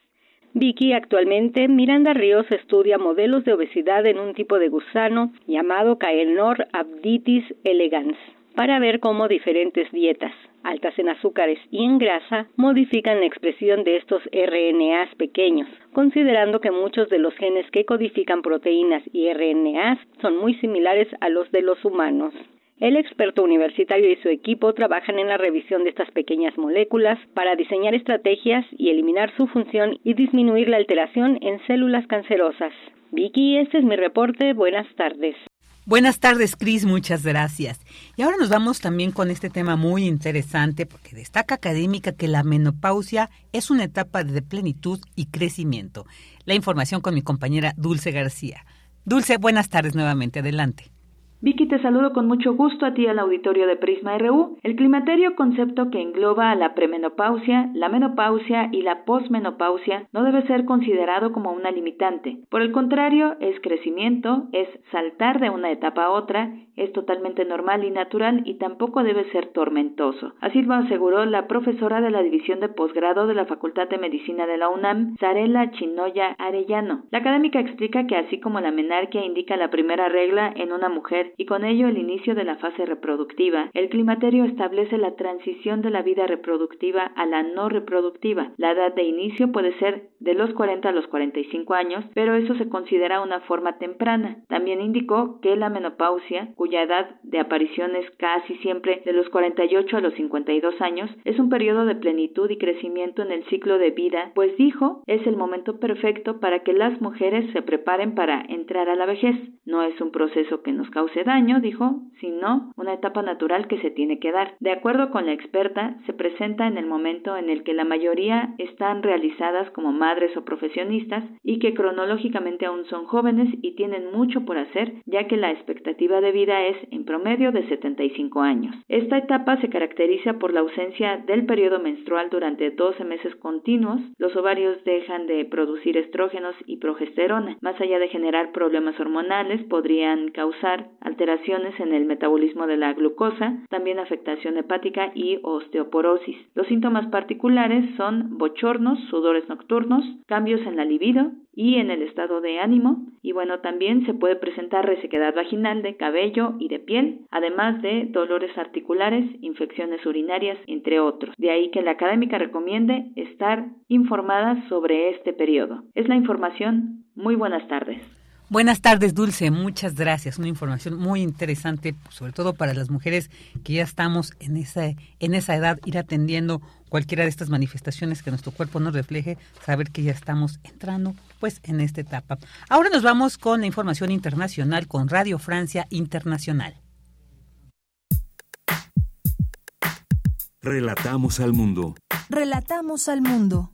Vicky actualmente Miranda Ríos estudia modelos de obesidad en un tipo de gusano llamado Caenor abditis elegans para ver cómo diferentes dietas altas en azúcares y en grasa modifican la expresión de estos RNAs pequeños, considerando que muchos de los genes que codifican proteínas y RNAs son muy similares a los de los humanos. El experto universitario y su equipo trabajan en la revisión de estas pequeñas moléculas para diseñar estrategias y eliminar su función y disminuir la alteración en células cancerosas. Vicky, este es mi reporte. Buenas tardes. Buenas tardes, Cris, muchas gracias. Y ahora nos vamos también con este tema muy interesante porque destaca académica que la menopausia es una etapa de plenitud y crecimiento. La información con mi compañera Dulce García. Dulce, buenas tardes nuevamente, adelante. Vicky, te saludo con mucho gusto a ti al auditorio de Prisma RU. El climaterio, concepto que engloba a la premenopausia, la menopausia y la posmenopausia, no debe ser considerado como una limitante. Por el contrario, es crecimiento, es saltar de una etapa a otra, es totalmente normal y natural y tampoco debe ser tormentoso. Así lo aseguró la profesora de la División de Posgrado de la Facultad de Medicina de la UNAM, Sarela Chinoya Arellano. La académica explica que así como la menarquia indica la primera regla en una mujer y con ello el inicio de la fase reproductiva. El climaterio establece la transición de la vida reproductiva a la no reproductiva. La edad de inicio puede ser de los 40 a los 45 años, pero eso se considera una forma temprana. También indicó que la menopausia, cuya edad de aparición es casi siempre de los 48 a los 52 años, es un periodo de plenitud y crecimiento en el ciclo de vida, pues dijo, es el momento perfecto para que las mujeres se preparen para entrar a la vejez. No es un proceso que nos cause daño, dijo, sino una etapa natural que se tiene que dar. De acuerdo con la experta, se presenta en el momento en el que la mayoría están realizadas como madres o profesionistas y que cronológicamente aún son jóvenes y tienen mucho por hacer, ya que la expectativa de vida es en promedio de 75 años. Esta etapa se caracteriza por la ausencia del periodo menstrual durante 12 meses continuos, los ovarios dejan de producir estrógenos y progesterona. Más allá de generar problemas hormonales, podrían causar alteraciones en el metabolismo de la glucosa, también afectación hepática y osteoporosis. Los síntomas particulares son bochornos, sudores nocturnos, cambios en la libido y en el estado de ánimo. Y bueno también se puede presentar resequedad vaginal de cabello y de piel además de dolores articulares infecciones urinarias entre otros. De ahí que la académica recomiende estar informada sobre este periodo. Es la información. Muy buenas tardes Buenas tardes, Dulce. Muchas gracias. Una información muy interesante, sobre todo para las mujeres que ya estamos en esa, en esa edad, ir atendiendo cualquiera de estas manifestaciones que nuestro cuerpo nos refleje, saber que ya estamos entrando pues en esta etapa. Ahora nos vamos con la información internacional con Radio Francia Internacional. Relatamos al mundo. Relatamos al mundo.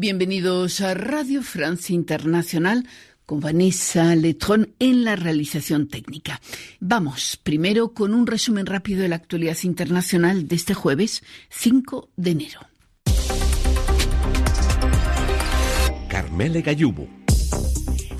Bienvenidos a Radio Francia Internacional con Vanessa Letrón en la realización técnica. Vamos primero con un resumen rápido de la actualidad internacional de este jueves 5 de enero. Carmele Gallubo.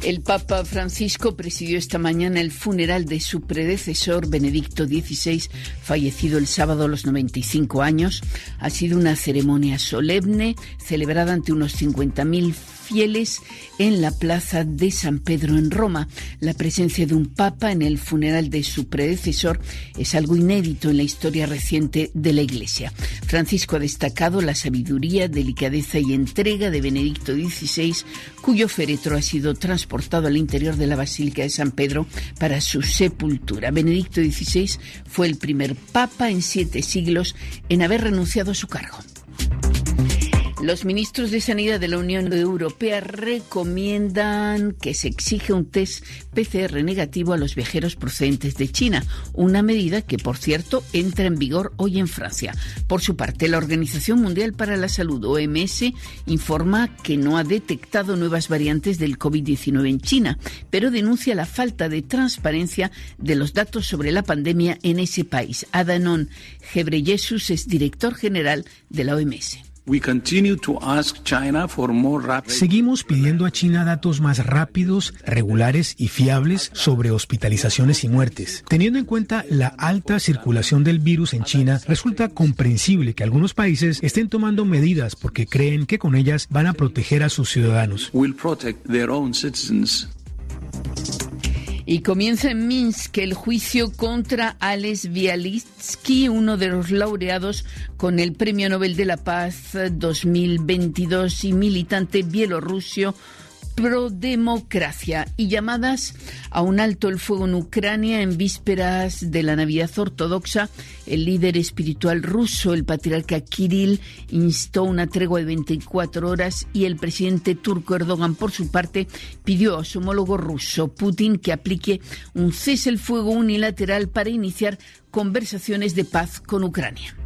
El Papa Francisco presidió esta mañana el funeral de su predecesor, Benedicto XVI, fallecido el sábado a los 95 años. Ha sido una ceremonia solemne, celebrada ante unos 50.000 fieles en la plaza de San Pedro en Roma. La presencia de un papa en el funeral de su predecesor es algo inédito en la historia reciente de la Iglesia. Francisco ha destacado la sabiduría, delicadeza y entrega de Benedicto XVI, cuyo féretro ha sido transportado al interior de la Basílica de San Pedro para su sepultura. Benedicto XVI fue el primer papa en siete siglos en haber renunciado a su cargo. Los ministros de Sanidad de la Unión Europea recomiendan que se exige un test PCR negativo a los viajeros procedentes de China, una medida que, por cierto, entra en vigor hoy en Francia. Por su parte, la Organización Mundial para la Salud, OMS, informa que no ha detectado nuevas variantes del COVID-19 en China, pero denuncia la falta de transparencia de los datos sobre la pandemia en ese país. Adanon Gebreyesus es director general de la OMS. Seguimos pidiendo a China datos más rápidos, regulares y fiables sobre hospitalizaciones y muertes. Teniendo en cuenta la alta circulación del virus en China, resulta comprensible que algunos países estén tomando medidas porque creen que con ellas van a proteger a sus ciudadanos. Y comienza en Minsk el juicio contra Alex Bialitsky, uno de los laureados con el Premio Nobel de la Paz 2022 y militante bielorruso pro-democracia y llamadas a un alto el fuego en Ucrania en vísperas de la Navidad ortodoxa. El líder espiritual ruso, el patriarca Kirill, instó una tregua de 24 horas y el presidente turco Erdogan, por su parte, pidió a su homólogo ruso, Putin, que aplique un cese el fuego unilateral para iniciar conversaciones de paz con Ucrania.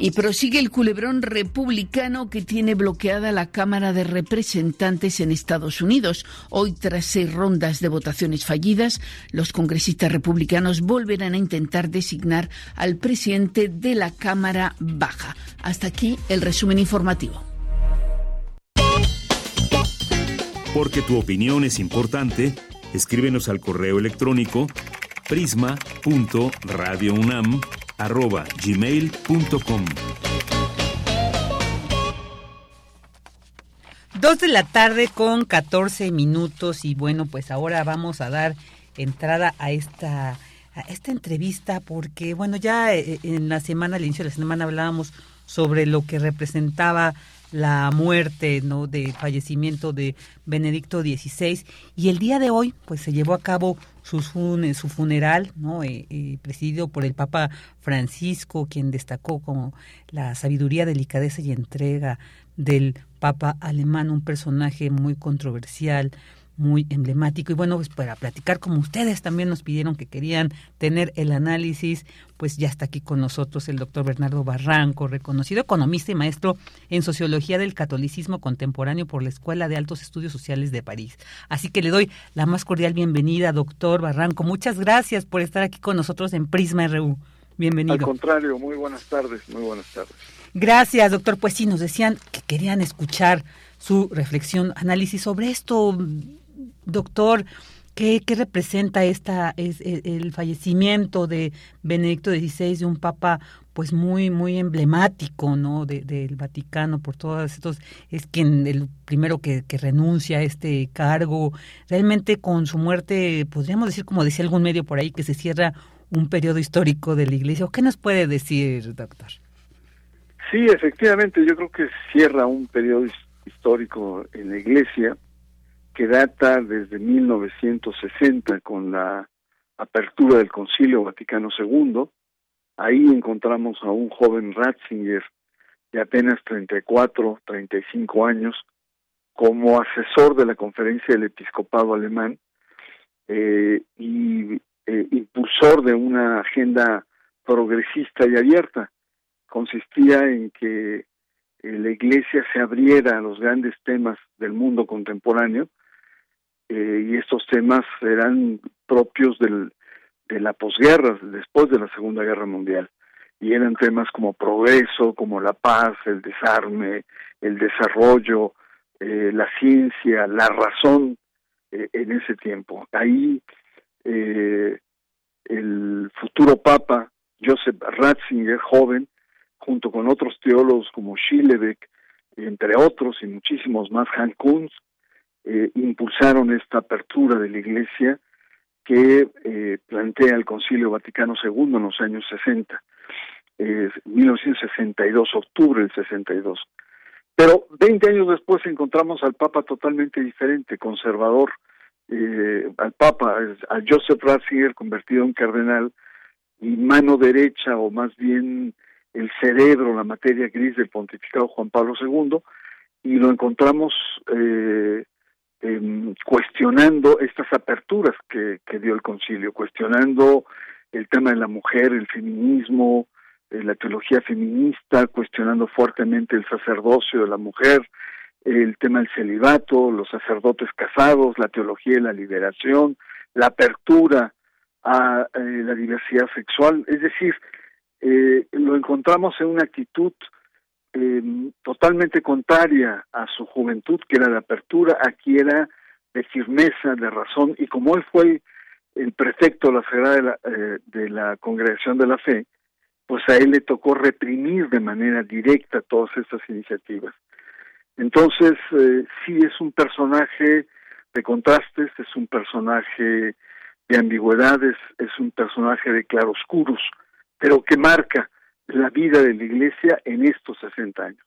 Y prosigue el culebrón republicano que tiene bloqueada la Cámara de Representantes en Estados Unidos. Hoy, tras seis rondas de votaciones fallidas, los congresistas republicanos volverán a intentar designar al presidente de la Cámara Baja. Hasta aquí el resumen informativo. Porque tu opinión es importante, escríbenos al correo electrónico prisma.radiounam arroba gmail.com. Dos de la tarde con 14 minutos y bueno, pues ahora vamos a dar entrada a esta, a esta entrevista porque bueno, ya eh, en la semana, al inicio de la semana hablábamos sobre lo que representaba la muerte, ¿no? de fallecimiento de Benedicto XVI y el día de hoy pues se llevó a cabo su, su funeral, ¿no? Eh, eh, presidido por el Papa Francisco, quien destacó como la sabiduría, delicadeza y entrega del Papa alemán, un personaje muy controversial, muy emblemático. Y bueno, pues para platicar como ustedes también nos pidieron que querían tener el análisis, pues ya está aquí con nosotros el doctor Bernardo Barranco, reconocido economista y maestro en sociología del catolicismo contemporáneo por la Escuela de Altos Estudios Sociales de París. Así que le doy la más cordial bienvenida, doctor Barranco. Muchas gracias por estar aquí con nosotros en Prisma RU. Bienvenido. Al contrario, muy buenas tardes, muy buenas tardes. Gracias, doctor. Pues sí, nos decían que querían escuchar su reflexión, análisis sobre esto doctor, ¿qué, representa esta, es, el fallecimiento de Benedicto XVI, de un papa pues muy, muy emblemático, ¿no? del Vaticano, por todos estos, es quien el primero que, renuncia a este cargo. Realmente con su muerte, podríamos decir, como decía algún medio por ahí, que se cierra un periodo histórico de la Iglesia. ¿Qué nos puede decir, doctor? Sí, efectivamente, yo creo que cierra un periodo histórico en la Iglesia que data desde 1960 con la apertura del Concilio Vaticano II. Ahí encontramos a un joven Ratzinger de apenas 34, 35 años como asesor de la Conferencia del Episcopado Alemán eh, y eh, impulsor de una agenda progresista y abierta. Consistía en que eh, la Iglesia se abriera a los grandes temas del mundo contemporáneo eh, y estos temas eran propios del, de la posguerra, después de la Segunda Guerra Mundial, y eran temas como progreso, como la paz, el desarme, el desarrollo, eh, la ciencia, la razón, eh, en ese tiempo. Ahí eh, el futuro papa Joseph Ratzinger, joven, junto con otros teólogos como Schillebeck, entre otros, y muchísimos más, Han Kunz, eh, impulsaron esta apertura de la Iglesia que eh, plantea el Concilio Vaticano II en los años 60, eh, 1962, octubre del 62. Pero 20 años después encontramos al Papa totalmente diferente, conservador, eh, al Papa, a Joseph Ratzinger convertido en cardenal y mano derecha o más bien el cerebro, la materia gris del pontificado Juan Pablo II, y lo encontramos eh, cuestionando estas aperturas que, que, dio el concilio, cuestionando el tema de la mujer, el feminismo, eh, la teología feminista, cuestionando fuertemente el sacerdocio de la mujer, el tema del celibato, los sacerdotes casados, la teología de la liberación, la apertura a eh, la diversidad sexual, es decir, eh, lo encontramos en una actitud eh, totalmente contraria a su juventud, que era de apertura, aquí era de firmeza, de razón, y como él fue el prefecto de la Sagrada de la, eh, de la Congregación de la Fe, pues a él le tocó reprimir de manera directa todas estas iniciativas. Entonces, eh, sí es un personaje de contrastes, es un personaje de ambigüedades, es un personaje de claroscuros, pero que marca la vida de la Iglesia en estos 60 años.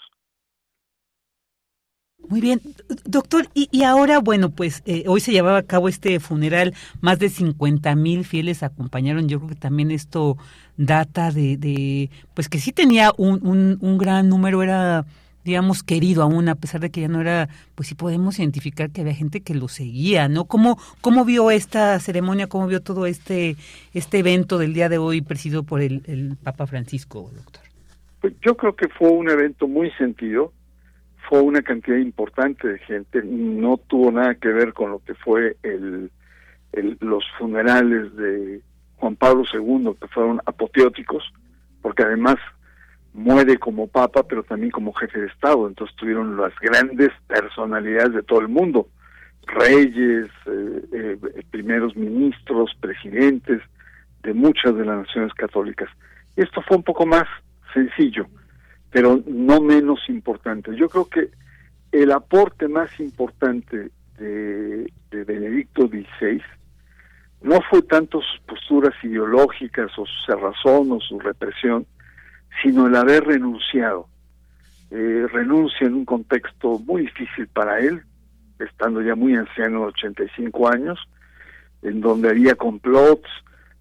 Muy bien, doctor, y, y ahora, bueno, pues eh, hoy se llevaba a cabo este funeral, más de 50 mil fieles acompañaron, yo creo que también esto data de, de pues que sí tenía un, un, un gran número, era digamos, querido aún, a pesar de que ya no era, pues sí podemos identificar que había gente que lo seguía, ¿no? ¿Cómo, cómo vio esta ceremonia, cómo vio todo este, este evento del día de hoy presidido por el, Papa Francisco, doctor? Pues yo creo que fue un evento muy sentido, fue una cantidad importante de gente, no tuvo nada que ver con lo que fue el, el los funerales de Juan Pablo II, que fueron apoteóticos, porque además muere como papa, pero también como jefe de Estado. Entonces tuvieron las grandes personalidades de todo el mundo, reyes, eh, eh, primeros ministros, presidentes de muchas de las naciones católicas. Esto fue un poco más sencillo, pero no menos importante. Yo creo que el aporte más importante de, de Benedicto XVI no fue tanto sus posturas ideológicas o su cerrazón o su represión, sino el haber renunciado. Eh, renuncia en un contexto muy difícil para él, estando ya muy anciano, 85 años, en donde había complots,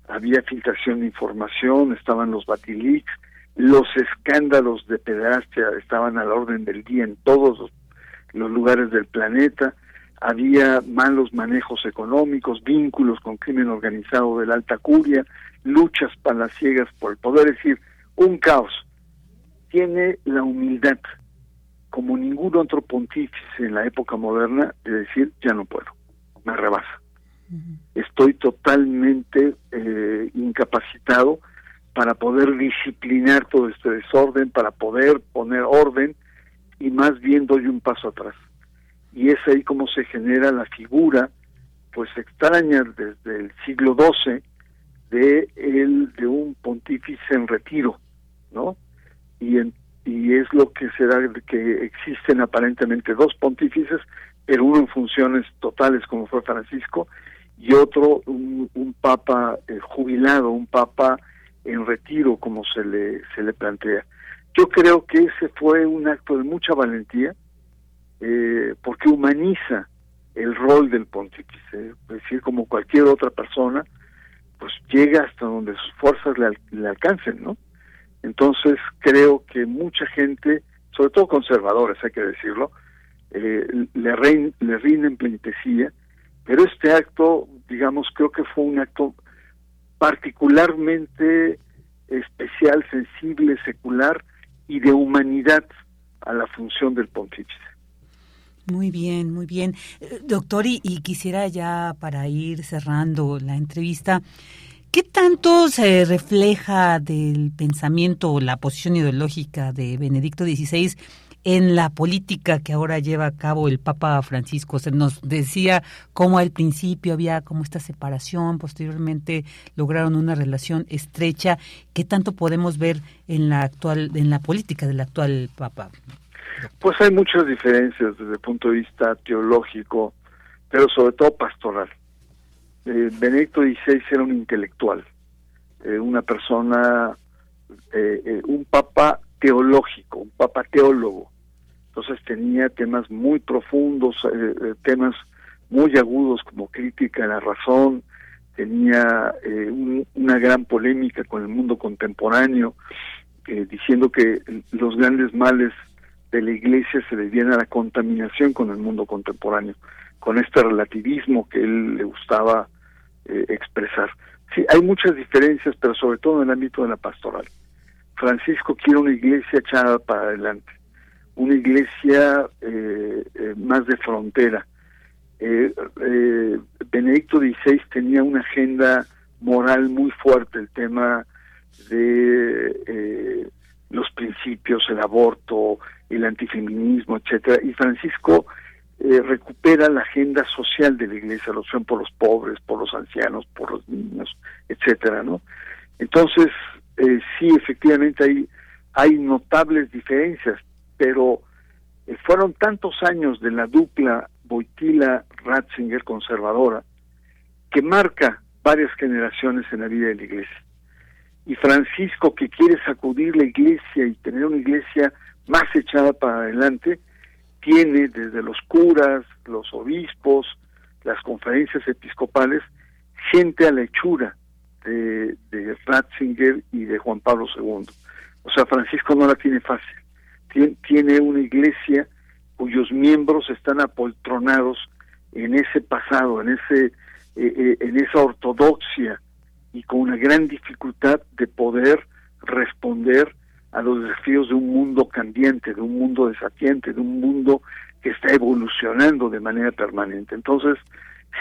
había filtración de información, estaban los batilics, los escándalos de pederastia estaban a la orden del día en todos los, los lugares del planeta, había malos manejos económicos, vínculos con crimen organizado de la alta curia, luchas palaciegas por el poder, es decir, un caos. Tiene la humildad, como ningún otro pontífice en la época moderna, de decir, ya no puedo, me rebasa. Estoy totalmente eh, incapacitado para poder disciplinar todo este desorden, para poder poner orden y más bien doy un paso atrás. Y es ahí como se genera la figura, pues extraña desde el siglo XII, de el de un pontífice en retiro, ¿no? Y, en, y es lo que se da que existen aparentemente dos pontífices, pero uno en funciones totales como fue Francisco y otro un, un papa eh, jubilado, un papa en retiro como se le se le plantea. Yo creo que ese fue un acto de mucha valentía eh, porque humaniza el rol del pontífice, es decir, como cualquier otra persona, pues llega hasta donde sus fuerzas le, le alcancen, ¿no? Entonces creo que mucha gente, sobre todo conservadores, hay que decirlo, eh, le, rein, le rinden pleitesía, pero este acto, digamos, creo que fue un acto particularmente especial, sensible, secular y de humanidad a la función del pontífice. Muy bien, muy bien. Eh, doctor, y, y, quisiera ya para ir cerrando la entrevista, ¿qué tanto se refleja del pensamiento o la posición ideológica de Benedicto XVI en la política que ahora lleva a cabo el Papa Francisco. Se nos decía cómo al principio había como esta separación, posteriormente lograron una relación estrecha. ¿Qué tanto podemos ver en la actual, en la política del actual Papa? Pues hay muchas diferencias desde el punto de vista teológico, pero sobre todo pastoral. Eh, Benedicto XVI era un intelectual, eh, una persona, eh, un papa teológico, un papa teólogo. Entonces tenía temas muy profundos, temas muy agudos como crítica a la razón, tenía una gran polémica con el mundo contemporáneo, diciendo que los grandes males de la iglesia se debían a la contaminación con el mundo contemporáneo, con este relativismo que él le gustaba eh, expresar. Sí, hay muchas diferencias, pero sobre todo en el ámbito de la pastoral. Francisco quiere una iglesia echada para adelante, una iglesia eh, eh, más de frontera. Benedicto XVI tenía una agenda moral muy fuerte, el tema de los principios, el aborto, el antifeminismo, etcétera, y Francisco eh, recupera la agenda social de la iglesia, la opción por los pobres, por los ancianos, por los niños, etcétera, ¿no? Entonces, eh, sí, efectivamente hay, notables diferencias, pero eh, fueron tantos años de la dupla Boitila-Ratzinger conservadora que marca varias generaciones en la vida de la iglesia. Y Francisco, que quiere sacudir la iglesia y tener una iglesia más echada para adelante, tiene desde los curas, los obispos, las conferencias episcopales, gente a la hechura de, Ratzinger y de Juan Pablo II. O sea, Francisco no la tiene fácil. Tiene, una iglesia cuyos miembros están apoltronados en ese pasado, en ese eh, eh, en esa ortodoxia y con una gran dificultad de poder responder a los desafíos de un mundo cambiante, de un mundo desafiante, de un mundo que está evolucionando de manera permanente. Entonces,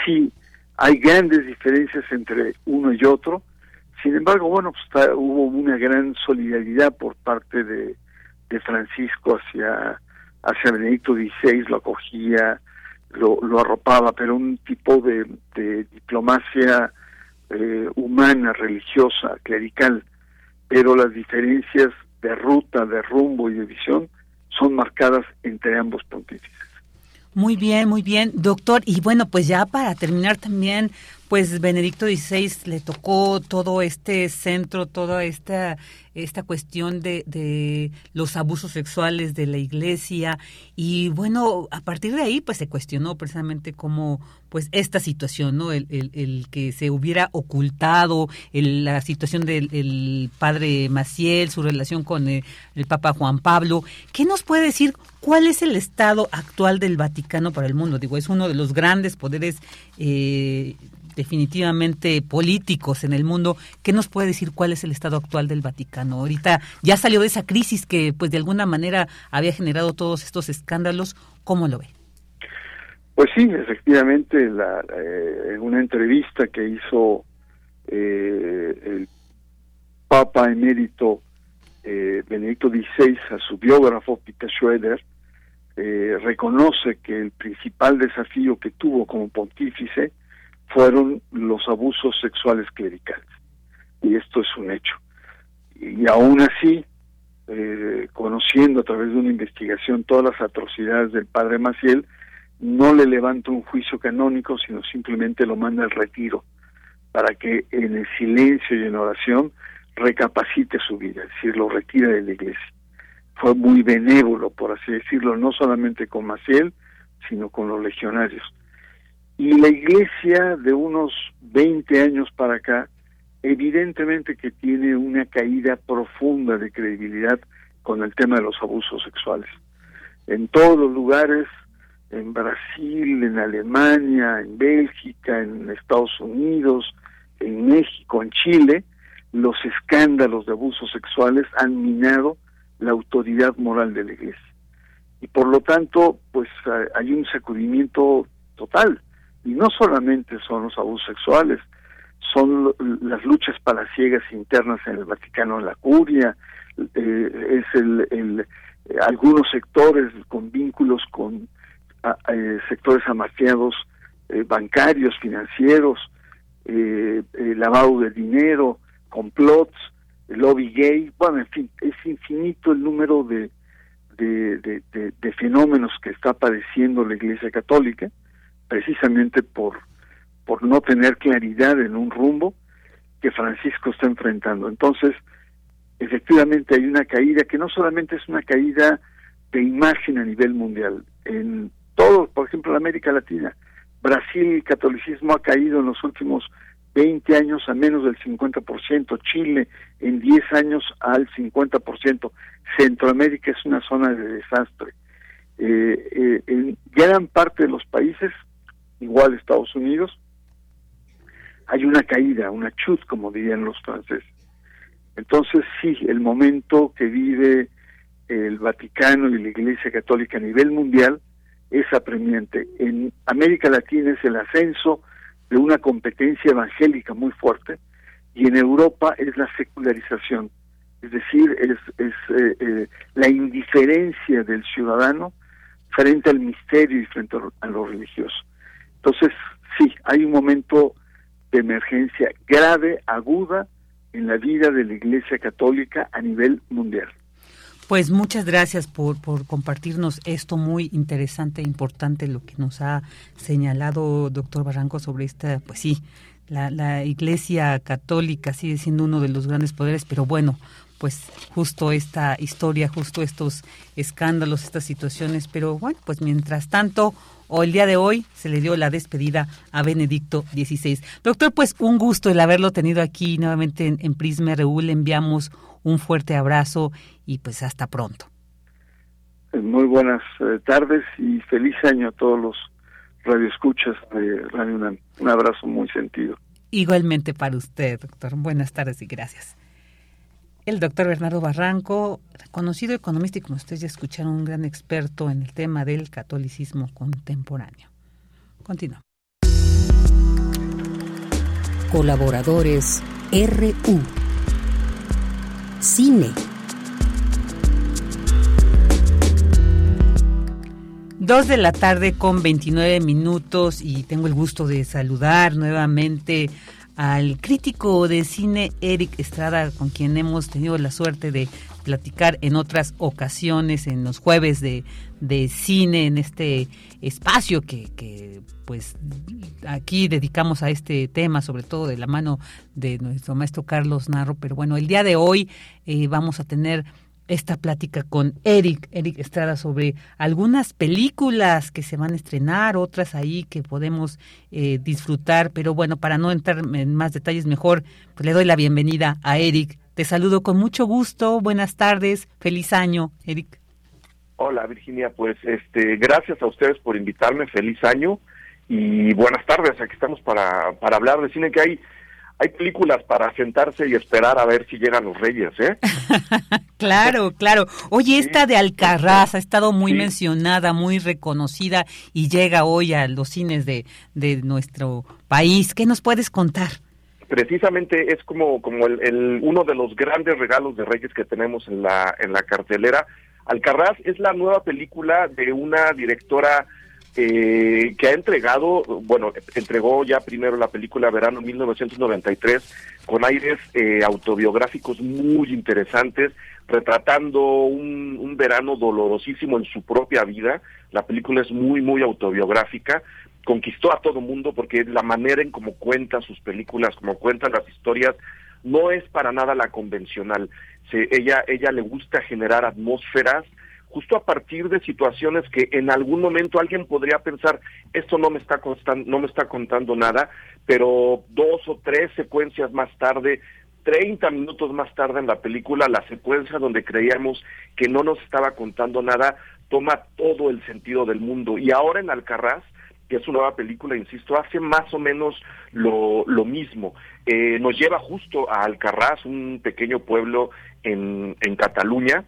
sí, hay grandes diferencias entre uno y otro, sin embargo, bueno, pues hubo una gran solidaridad por parte de, de Francisco hacia, hacia Benedicto XVI, lo acogía, lo, lo arropaba, pero un tipo de, de diplomacia eh, humana, religiosa, clerical, pero las diferencias de ruta, de rumbo y de visión son marcadas entre ambos pontífices. Muy bien, muy bien, doctor. Y bueno, pues ya para terminar también, pues Benedicto XVI le tocó todo este centro, toda esta, esta cuestión de, los abusos sexuales de la iglesia y bueno, a partir de ahí pues se cuestionó precisamente cómo pues esta situación, ¿no? El, el, que se hubiera ocultado la situación del padre Maciel, su relación con el, el Papa Juan Pablo. ¿Qué nos puede decir cuál es el estado actual del Vaticano para el mundo? Digo, es uno de los grandes poderes eh, definitivamente políticos en el mundo. ¿Qué nos puede decir cuál es el estado actual del Vaticano? Ahorita ya salió de esa crisis que pues de alguna manera había generado todos estos escándalos. ¿Cómo lo ve? Pues sí, efectivamente, la, eh, en una entrevista que hizo eh, el Papa emérito eh, Benedicto XVI a su biógrafo Peter Schroeder, reconoce que el principal desafío que tuvo como pontífice fueron los abusos sexuales clericales. Y esto es un hecho. Y aún así, eh, conociendo a través de una investigación todas las atrocidades del padre Maciel, no le levanta un juicio canónico, sino simplemente lo manda al retiro, para que en el silencio y en oración recapacite su vida, es decir, lo retira de la iglesia. Fue muy benévolo, por así decirlo, no solamente con Maciel, sino con los legionarios. Y la iglesia de unos 20 años para acá, evidentemente que tiene una caída profunda de credibilidad con el tema de los abusos sexuales. En todos los lugares, en Brasil, en Alemania, en Bélgica, en Estados Unidos, en México, en Chile, los escándalos de abusos sexuales han minado la autoridad moral de la iglesia. Y por lo tanto, pues hay un sacudimiento total. Y no solamente son los abusos sexuales, son las luchas palaciegas internas en el Vaticano, en la curia, es el, algunos sectores con vínculos con sectores amafiados bancarios, financieros, lavado de dinero, complots, lobby gay, bueno, en fin, es infinito el número de, de, fenómenos que está padeciendo la Iglesia Católica, precisamente por, por no tener claridad en un rumbo que Francisco está enfrentando. Entonces, efectivamente hay una caída que no solamente es una caída de imagen a nivel mundial, en todo, por ejemplo, en América Latina, Brasil, el catolicismo ha caído en los últimos 20 años a menos del 50%, Chile en 10 años al 50%, Centroamérica es una zona de desastre. Eh, eh, en gran parte de los países, igual Estados Unidos, hay una caída, una chute, como dirían los franceses. Entonces, sí, el momento que vive el Vaticano y la Iglesia Católica a nivel mundial es apremiante. En América Latina es el ascenso de una competencia evangélica muy fuerte y en Europa es la secularización, es decir, es, es eh, eh, la indiferencia del ciudadano frente al misterio y frente a lo religioso. Entonces, sí, hay un momento de emergencia grave, aguda, en la vida de la Iglesia Católica a nivel mundial. Pues muchas gracias por, por compartirnos esto muy interesante e importante, lo que nos ha señalado doctor Barranco sobre esta, pues sí, la, la Iglesia Católica sigue siendo uno de los grandes poderes, pero bueno, pues justo esta historia, justo estos escándalos, estas situaciones, pero bueno, pues mientras tanto, o el día de hoy se le dio la despedida a Benedicto XVI. Doctor, pues un gusto el haberlo tenido aquí nuevamente en, en Prisma RU, le enviamos un fuerte abrazo y pues hasta pronto. Eh, muy buenas eh, tardes y feliz año a todos los radioescuchas de Radio UNAM. Un abrazo muy sentido. Igualmente para usted, doctor. Buenas tardes y gracias. El doctor Bernardo Barranco, conocido economista y como ustedes ya escucharon, un gran experto en el tema del catolicismo contemporáneo. Continuamos. Colaboradores RU cine. Dos de la tarde con 29 minutos y tengo el gusto de saludar nuevamente al crítico de cine Eric Estrada, con quien hemos tenido la suerte de platicar en otras ocasiones, en los jueves de, de cine, en este espacio que, que, pues aquí dedicamos a este tema, sobre todo de la mano de nuestro maestro Carlos Narro. Pero bueno, el día de hoy eh, vamos a tener esta plática con Eric, Eric Estrada, sobre algunas películas que se van a estrenar, otras ahí que podemos eh, disfrutar, pero bueno, para no entrar en más detalles, mejor pues le doy la bienvenida a Eric. Te saludo con mucho gusto, buenas tardes, feliz año, Eric. Hola Virginia, pues este, gracias a ustedes por invitarme, feliz año y buenas tardes, aquí estamos para, para hablar de cine que hay hay películas para sentarse y esperar a ver si llegan los reyes, ¿eh? *laughs* claro, claro. Oye, esta de Alcarraz ha estado muy mencionada, muy reconocida y llega hoy a los cines de, de nuestro país. ¿Qué nos puedes contar? precisamente es como, como el, uno de los grandes regalos de Reyes que tenemos en la, en la cartelera. Alcarraz es la nueva película de una directora eh, que ha entregado, bueno, entregó ya primero la película Verano 1993 con aires eh, autobiográficos muy interesantes, retratando un, verano dolorosísimo en su propia vida. La película es muy, muy autobiográfica, conquistó a todo mundo porque la manera en cómo cuenta sus películas, como cuentan las historias, no es para nada la convencional. Ella, ella le gusta generar atmósferas justo a partir de situaciones que en algún momento alguien podría pensar esto no me está no me está contando nada, pero dos o tres secuencias más tarde 30 minutos más tarde en la película, la secuencia donde creíamos que no nos estaba contando nada, toma todo el sentido del mundo. Y ahora en Alcarraz, que es una nueva película, insisto, hace más o menos lo, lo mismo. Eh, nos lleva justo a Alcarraz, un pequeño pueblo en, en Cataluña,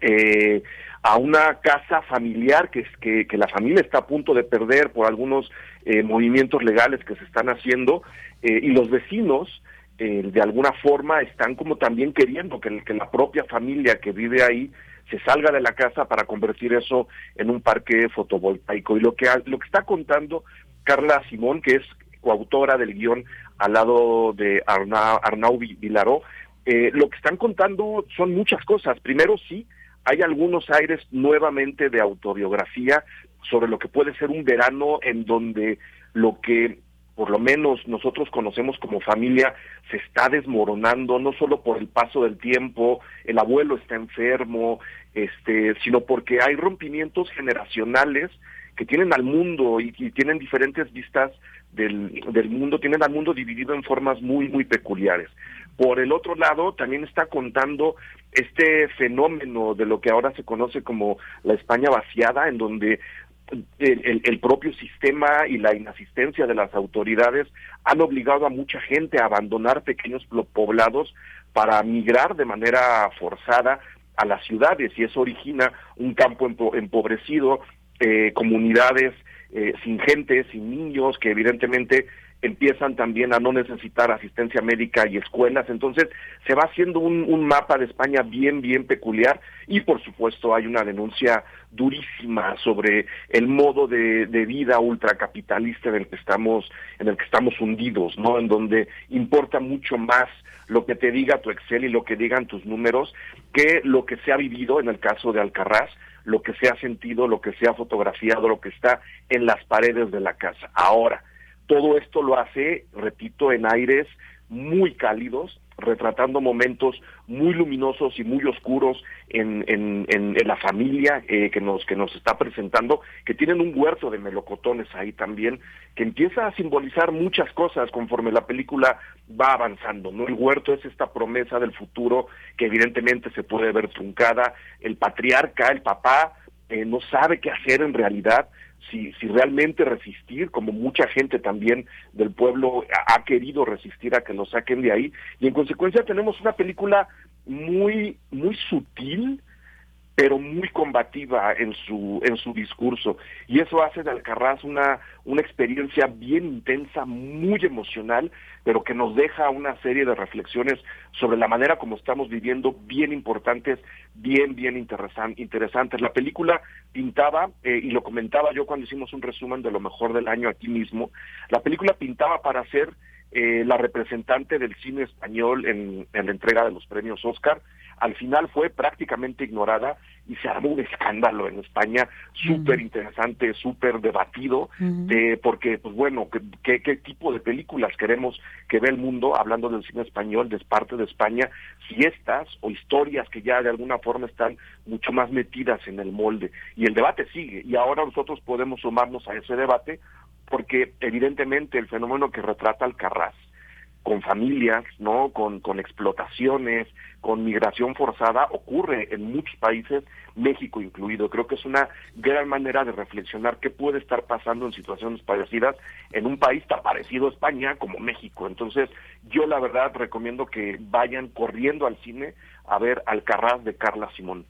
eh, a una casa familiar que, que, que, la familia está a punto de perder por algunos eh, movimientos legales que se están haciendo y los vecinos eh, de alguna forma están como también queriendo que, que la propia familia que vive ahí se salga de la casa para convertir eso en un parque fotovoltaico. Y lo que, lo que está contando Carla Simón, que es coautora del guion al lado de Arnau, Arnau Vilaró, eh, lo que están contando son muchas cosas. Primero, sí, hay algunos aires nuevamente de autobiografía sobre lo que puede ser un verano en donde lo que por lo menos nosotros conocemos como familia, se está desmoronando, no solo por el paso del tiempo, el abuelo está enfermo, este, sino porque hay rompimientos generacionales que tienen al mundo y, tienen diferentes vistas del, del mundo, tienen al mundo dividido en formas muy, muy peculiares. Por el otro lado, también está contando este fenómeno de lo que ahora se conoce como la España vaciada, en donde el, el, propio sistema y la inasistencia de las autoridades han obligado a mucha gente a abandonar pequeños poblados para migrar de manera forzada a las ciudades y eso origina un campo empobrecido, eh, comunidades eh, sin gente, sin niños, que evidentemente empiezan también a no necesitar asistencia médica y escuelas. Entonces se va haciendo un, mapa de España bien, bien peculiar y por supuesto hay una denuncia durísima sobre el modo de, de vida ultracapitalista en el que estamos, en el que estamos hundidos, ¿no? En donde importa mucho más lo que te diga tu Excel y lo que digan tus números que lo que se ha vivido en el caso de Alcarraz lo que se ha sentido, lo que se ha fotografiado, lo que está en las paredes de la casa. Ahora, todo esto lo hace, repito, en aires muy cálidos, retratando momentos muy luminosos y muy oscuros en, en, en, la familia eh, que nos que nos está presentando, que tienen un huerto de melocotones ahí también, que empieza a simbolizar muchas cosas conforme la película va avanzando, ¿no? El huerto es esta promesa del futuro que evidentemente se puede ver truncada, el patriarca, el papá, eh, no sabe qué hacer en realidad, si, si realmente resistir, como mucha gente también del pueblo ha, querido resistir a que lo saquen de ahí, y en consecuencia tenemos una película muy, muy sutil, pero muy combativa en su en su discurso y eso hace de Alcarraz una una experiencia bien intensa, muy emocional, pero que nos deja una serie de reflexiones sobre la manera como estamos viviendo bien importantes, bien bien interesan, interesantes. La película pintaba eh, y lo comentaba yo cuando hicimos un resumen de lo mejor del año aquí mismo. La película pintaba para ser eh, la representante del cine español en, en la entrega de los premios Oscar al final fue prácticamente ignorada y se armó un escándalo en España súper interesante, súper debatido, de, porque, pues bueno, ¿qué, ¿qué, tipo de películas queremos que ve el mundo, hablando del cine español, de parte de España, si estas o historias que ya de alguna forma están mucho más metidas en el molde. Y el debate sigue, y ahora nosotros podemos sumarnos a ese debate porque evidentemente el fenómeno que retrata Alcarraz, con familias, ¿no? Con, con explotaciones, con migración forzada, ocurre en muchos países, México incluido. Creo que es una gran manera de reflexionar qué puede estar pasando en situaciones parecidas en un país tan parecido a España como México. Entonces, yo la verdad recomiendo que vayan corriendo al cine a ver Alcarraz de Carla Simón.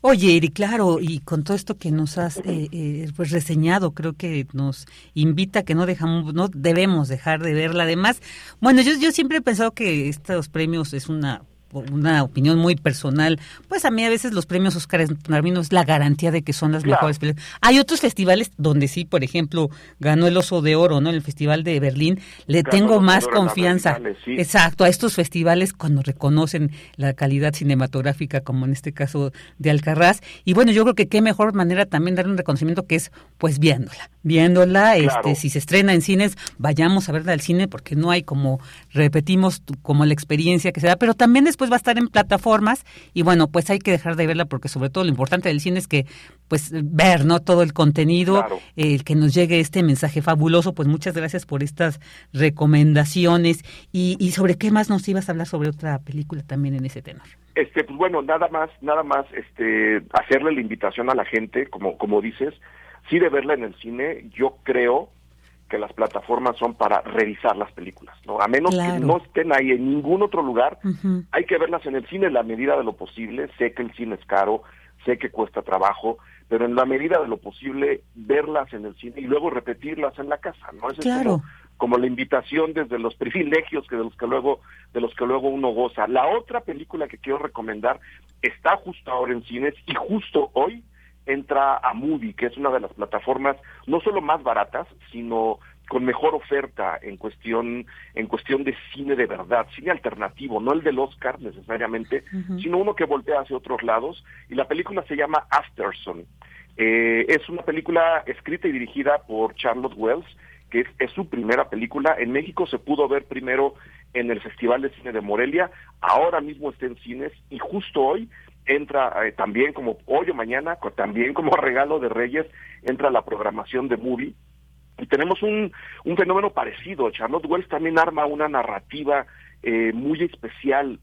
Oye, Eri, claro, y con todo esto que nos has eh, eh, pues reseñado, creo que nos invita que no dejamos, no debemos dejar de verla. Además, bueno, yo, yo siempre he pensado que estos premios es una una opinión muy personal, pues a mí a veces los premios Oscar para mí no es la garantía de que son las mejores películas. Hay otros festivales donde sí, por ejemplo, ganó el Oso de Oro, ¿no? En el Festival de Berlín, le tengo más confianza. Exacto, a estos festivales cuando reconocen la calidad cinematográfica, como en este caso de Alcarraz. Y bueno, yo creo que qué mejor manera también dar un reconocimiento que es pues viéndola, viéndola, este, si se estrena en cines, vayamos a verla al cine porque no hay como repetimos como la experiencia que se da, pero también después va a estar en plataformas y bueno, pues hay que dejar de verla porque sobre todo lo importante del cine es que pues ver, ¿no? Todo el contenido, el que nos llegue este mensaje fabuloso, pues muchas gracias por estas recomendaciones y, y sobre qué más nos ibas a hablar sobre otra película también en ese tenor. Este, pues bueno, nada más, nada más, este, hacerle la invitación a la gente, como, como dices, sí de verla en el cine, yo creo que las plataformas son para revisar las películas, ¿no? A menos que no estén ahí en ningún otro lugar, hay que verlas en el cine en la medida de lo posible. Sé que el cine es caro, sé que cuesta trabajo, pero en la medida de lo posible verlas en el cine y luego repetirlas en la casa, ¿no? Ese es como la invitación desde los privilegios que de los que luego de los que luego uno goza. La otra película que quiero recomendar está justo ahora en cines y justo hoy entra a Movie, que es una de las plataformas no solo más baratas, sino con mejor oferta en cuestión en cuestión de cine de verdad, cine alternativo, no el del Oscar necesariamente, sino uno que voltea hacia otros lados y la película se llama Afterson. Eh, es una película escrita y dirigida por Charlotte Wells, que es, su primera película. En México se pudo ver primero en el Festival de Cine de Morelia, ahora mismo está en cines y justo hoy entra eh, también como hoy o mañana, también como *laughs* regalo de Reyes, entra la programación de Movie. Y tenemos un, un fenómeno parecido. Charlotte Wells también arma una narrativa eh, muy especial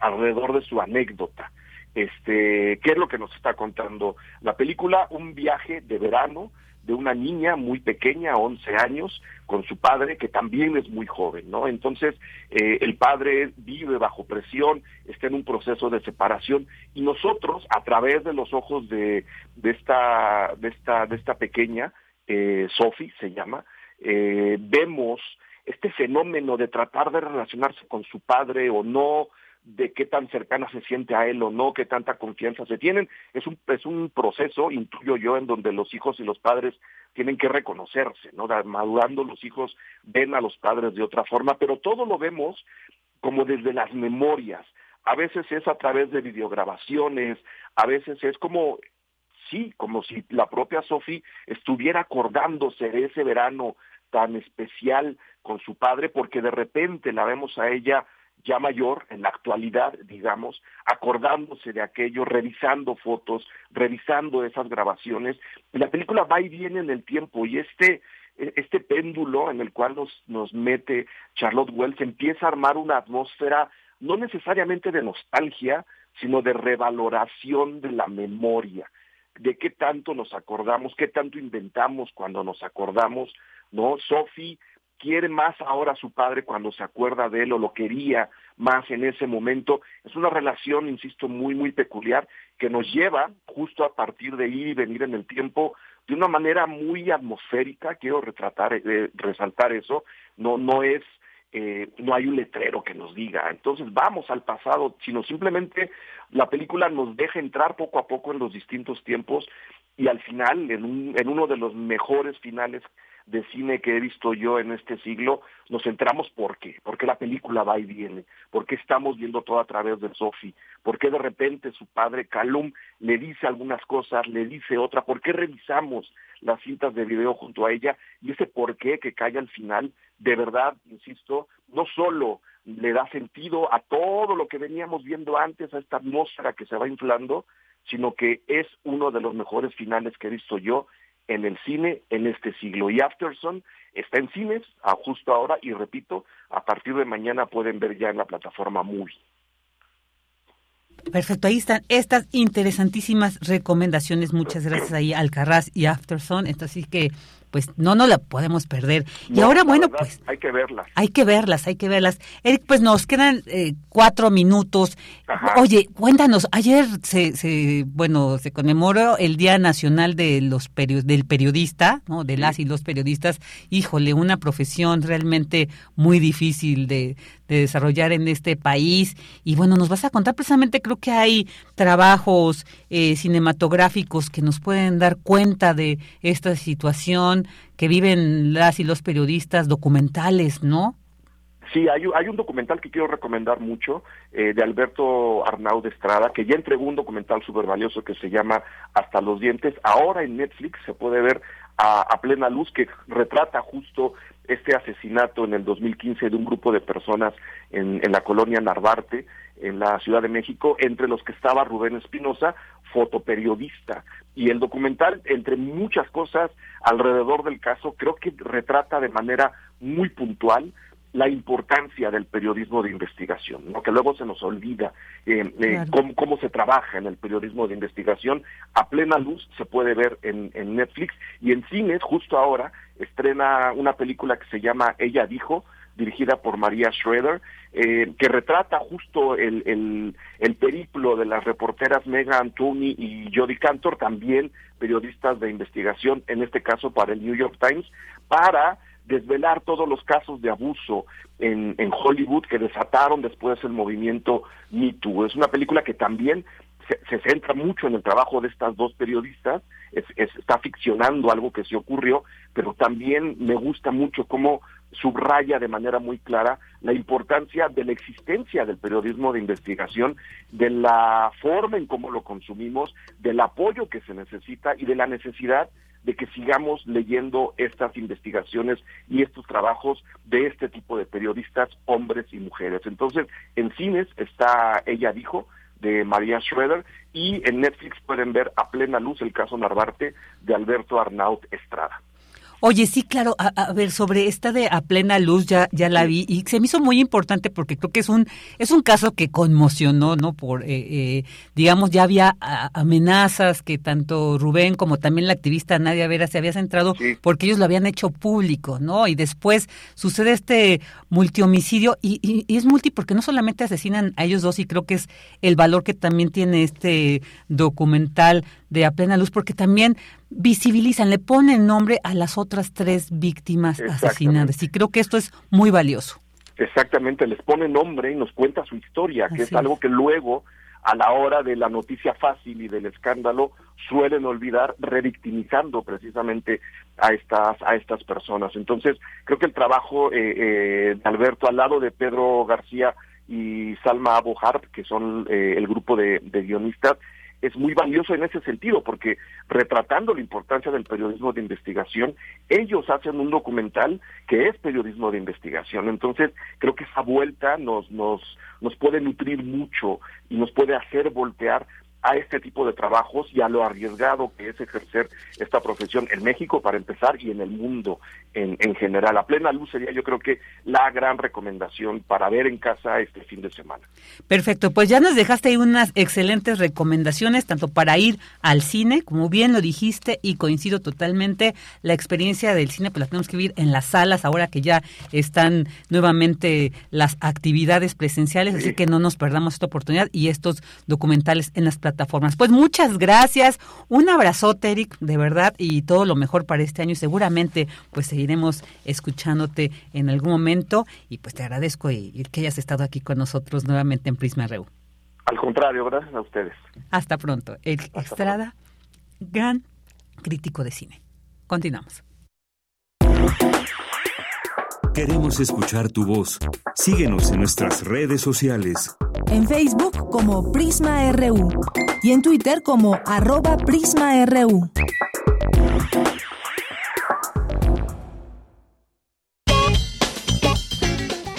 alrededor de su anécdota. Este, ¿qué es lo que nos está contando la película? Un viaje de verano de una niña muy pequeña, 11 años, con su padre, que también es muy joven, ¿no? Entonces, eh, el padre vive bajo presión, está en un proceso de separación, y nosotros, a través de los ojos de, de, esta, de, esta, de esta pequeña, eh, Sophie se llama, eh, vemos este fenómeno de tratar de relacionarse con su padre o no, de qué tan cercana se siente a él o no, qué tanta confianza se tienen. Es un, es un proceso, intuyo yo, en donde los hijos y los padres tienen que reconocerse, ¿no? Madurando los hijos ven a los padres de otra forma, pero todo lo vemos como desde las memorias. A veces es a través de videograbaciones, a veces es como, sí, como si la propia Sophie estuviera acordándose de ese verano tan especial con su padre, porque de repente la vemos a ella ya mayor, en la actualidad, digamos, acordándose de aquello, revisando fotos, revisando esas grabaciones. La película va y viene en el tiempo y este, este péndulo en el cual nos, nos mete Charlotte Wells empieza a armar una atmósfera no necesariamente de nostalgia, sino de revaloración de la memoria, de qué tanto nos acordamos, qué tanto inventamos cuando nos acordamos, ¿no? Sophie quiere más ahora a su padre cuando se acuerda de él o lo quería más en ese momento. Es una relación, insisto, muy, muy peculiar que nos lleva justo a partir de ir y venir en el tiempo de una manera muy atmosférica. Quiero retratar, eh, resaltar eso. No, no es, eh, no hay un letrero que nos diga. Entonces vamos al pasado, sino simplemente la película nos deja entrar poco a poco en los distintos tiempos y al final, en, un, en uno de los mejores finales de cine que he visto yo en este siglo, nos centramos por qué, porque la película va y viene, porque estamos viendo todo a través de Sophie, porque de repente su padre Calum le dice algunas cosas, le dice otra, por qué revisamos las cintas de video junto a ella y ese por qué que cae al final, de verdad, insisto, no solo le da sentido a todo lo que veníamos viendo antes, a esta atmósfera que se va inflando, sino que es uno de los mejores finales que he visto yo en el cine en este siglo. Y Afterson está en cines a justo ahora y repito, a partir de mañana pueden ver ya en la plataforma Movie. Perfecto, ahí están estas interesantísimas recomendaciones. Muchas gracias ahí Alcarraz y Afterson. Entonces, que pues no no la podemos perder. y ahora, bueno, pues... Hay que verlas. Hay que verlas, hay que verlas. Eric, pues nos quedan eh, cuatro minutos. Oye, cuéntanos, ayer se, se, bueno, se conmemoró el Día Nacional de los del Periodista, ¿no? De las y los periodistas. Híjole, una profesión realmente muy difícil de, de desarrollar en este país. Y bueno, nos vas a contar precisamente, creo que hay trabajos eh, cinematográficos que nos pueden dar cuenta de esta situación que viven las y los periodistas documentales, ¿no? Sí, hay, hay un documental que quiero recomendar mucho eh, de Alberto Arnaud Estrada, que ya entregó un documental súper valioso que se llama Hasta los dientes. Ahora en Netflix se puede ver a, plena luz que retrata justo este asesinato en el 2015 de un grupo de personas en, en la colonia Narvarte, en la Ciudad de México, entre los que estaba Rubén Espinosa, fotoperiodista. Y el documental, entre muchas cosas alrededor del caso, creo que retrata de manera muy puntual la importancia del periodismo de investigación, ¿no? que luego se nos olvida eh, eh, cómo, se trabaja en el periodismo de investigación. A plena luz se puede ver en, Netflix y en cines, justo ahora, estrena una película que se llama Ella dijo, dirigida por María Schroeder, eh, que retrata justo el, el, el, periplo de las reporteras Megan Tooney y Jody Cantor, también periodistas de investigación, en este caso para el New York Times, para desvelar todos los casos de abuso en, Hollywood que desataron después el movimiento Me Too. Es una película que también se, centra mucho en el trabajo de estas dos periodistas, está ficcionando algo que se ocurrió, pero también me gusta mucho cómo subraya de manera muy clara la importancia de la existencia del periodismo de investigación, de la forma en cómo lo consumimos, del apoyo que se necesita y de la necesidad de que sigamos leyendo estas investigaciones y estos trabajos de este tipo de periodistas, hombres y mujeres. Entonces, en cines está Ella dijo, de María Schroeder y en Netflix pueden ver a plena luz el caso Narvarte de Alberto Arnaut Estrada. Oye, sí, claro, a, ver, sobre esta de a plena luz ya ya la vi y se me hizo muy importante porque creo que es un es un caso que conmocionó, ¿no? Por, eh, eh, digamos, ya había amenazas que tanto Rubén como también la activista Nadia Vera se había centrado porque ellos lo habían hecho público, ¿no? Y después sucede este multihomicidio y, y, es multi porque no solamente asesinan a ellos dos y creo que es el valor que también tiene este documental de a plena luz porque también visibilizan, le ponen nombre a las otras tres víctimas asesinadas. Y creo que esto es muy valioso. Exactamente, les pone nombre y nos cuenta su historia, que es algo que luego, a la hora de la noticia fácil y del escándalo, suelen olvidar, revictimizando precisamente a estas, a estas personas. Entonces, creo que el trabajo eh, eh, de Alberto al lado de Pedro García y Salma Abu que son eh, el grupo de guionistas, es muy valioso en ese sentido, porque retratando la importancia del periodismo de investigación, ellos hacen un documental que es periodismo de investigación. Entonces, creo que esa vuelta nos, nos, nos puede nutrir mucho y nos puede hacer voltear a este tipo de trabajos y a lo arriesgado que es ejercer esta profesión en México para empezar y en el mundo en, en general. A plena luz sería yo creo que la gran recomendación para ver en casa este fin de semana. Perfecto, pues ya nos dejaste ahí unas excelentes recomendaciones, tanto para ir al cine, como bien lo dijiste, y coincido totalmente, la experiencia del cine pues la tenemos que vivir en las salas ahora que ya están nuevamente las actividades presenciales, así que no nos perdamos esta oportunidad y estos documentales en las plataformas plataformas. Pues muchas gracias, un abrazote Eric, de verdad, y todo lo mejor para este año. Seguramente pues seguiremos escuchándote en algún momento y pues te agradezco y, que hayas estado aquí con nosotros nuevamente en Prisma Reu. Al contrario, gracias a ustedes. Hasta pronto. Eric Estrada, gran crítico de cine. Continuamos. Queremos escuchar tu voz. Síguenos en nuestras redes sociales. En Facebook como Prisma RU y en Twitter como arroba PrismaRU.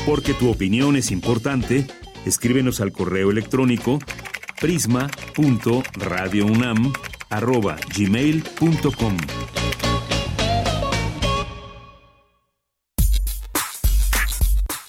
Porque tu opinión es importante, escríbenos al correo electrónico prisma.radiounam@gmail.com.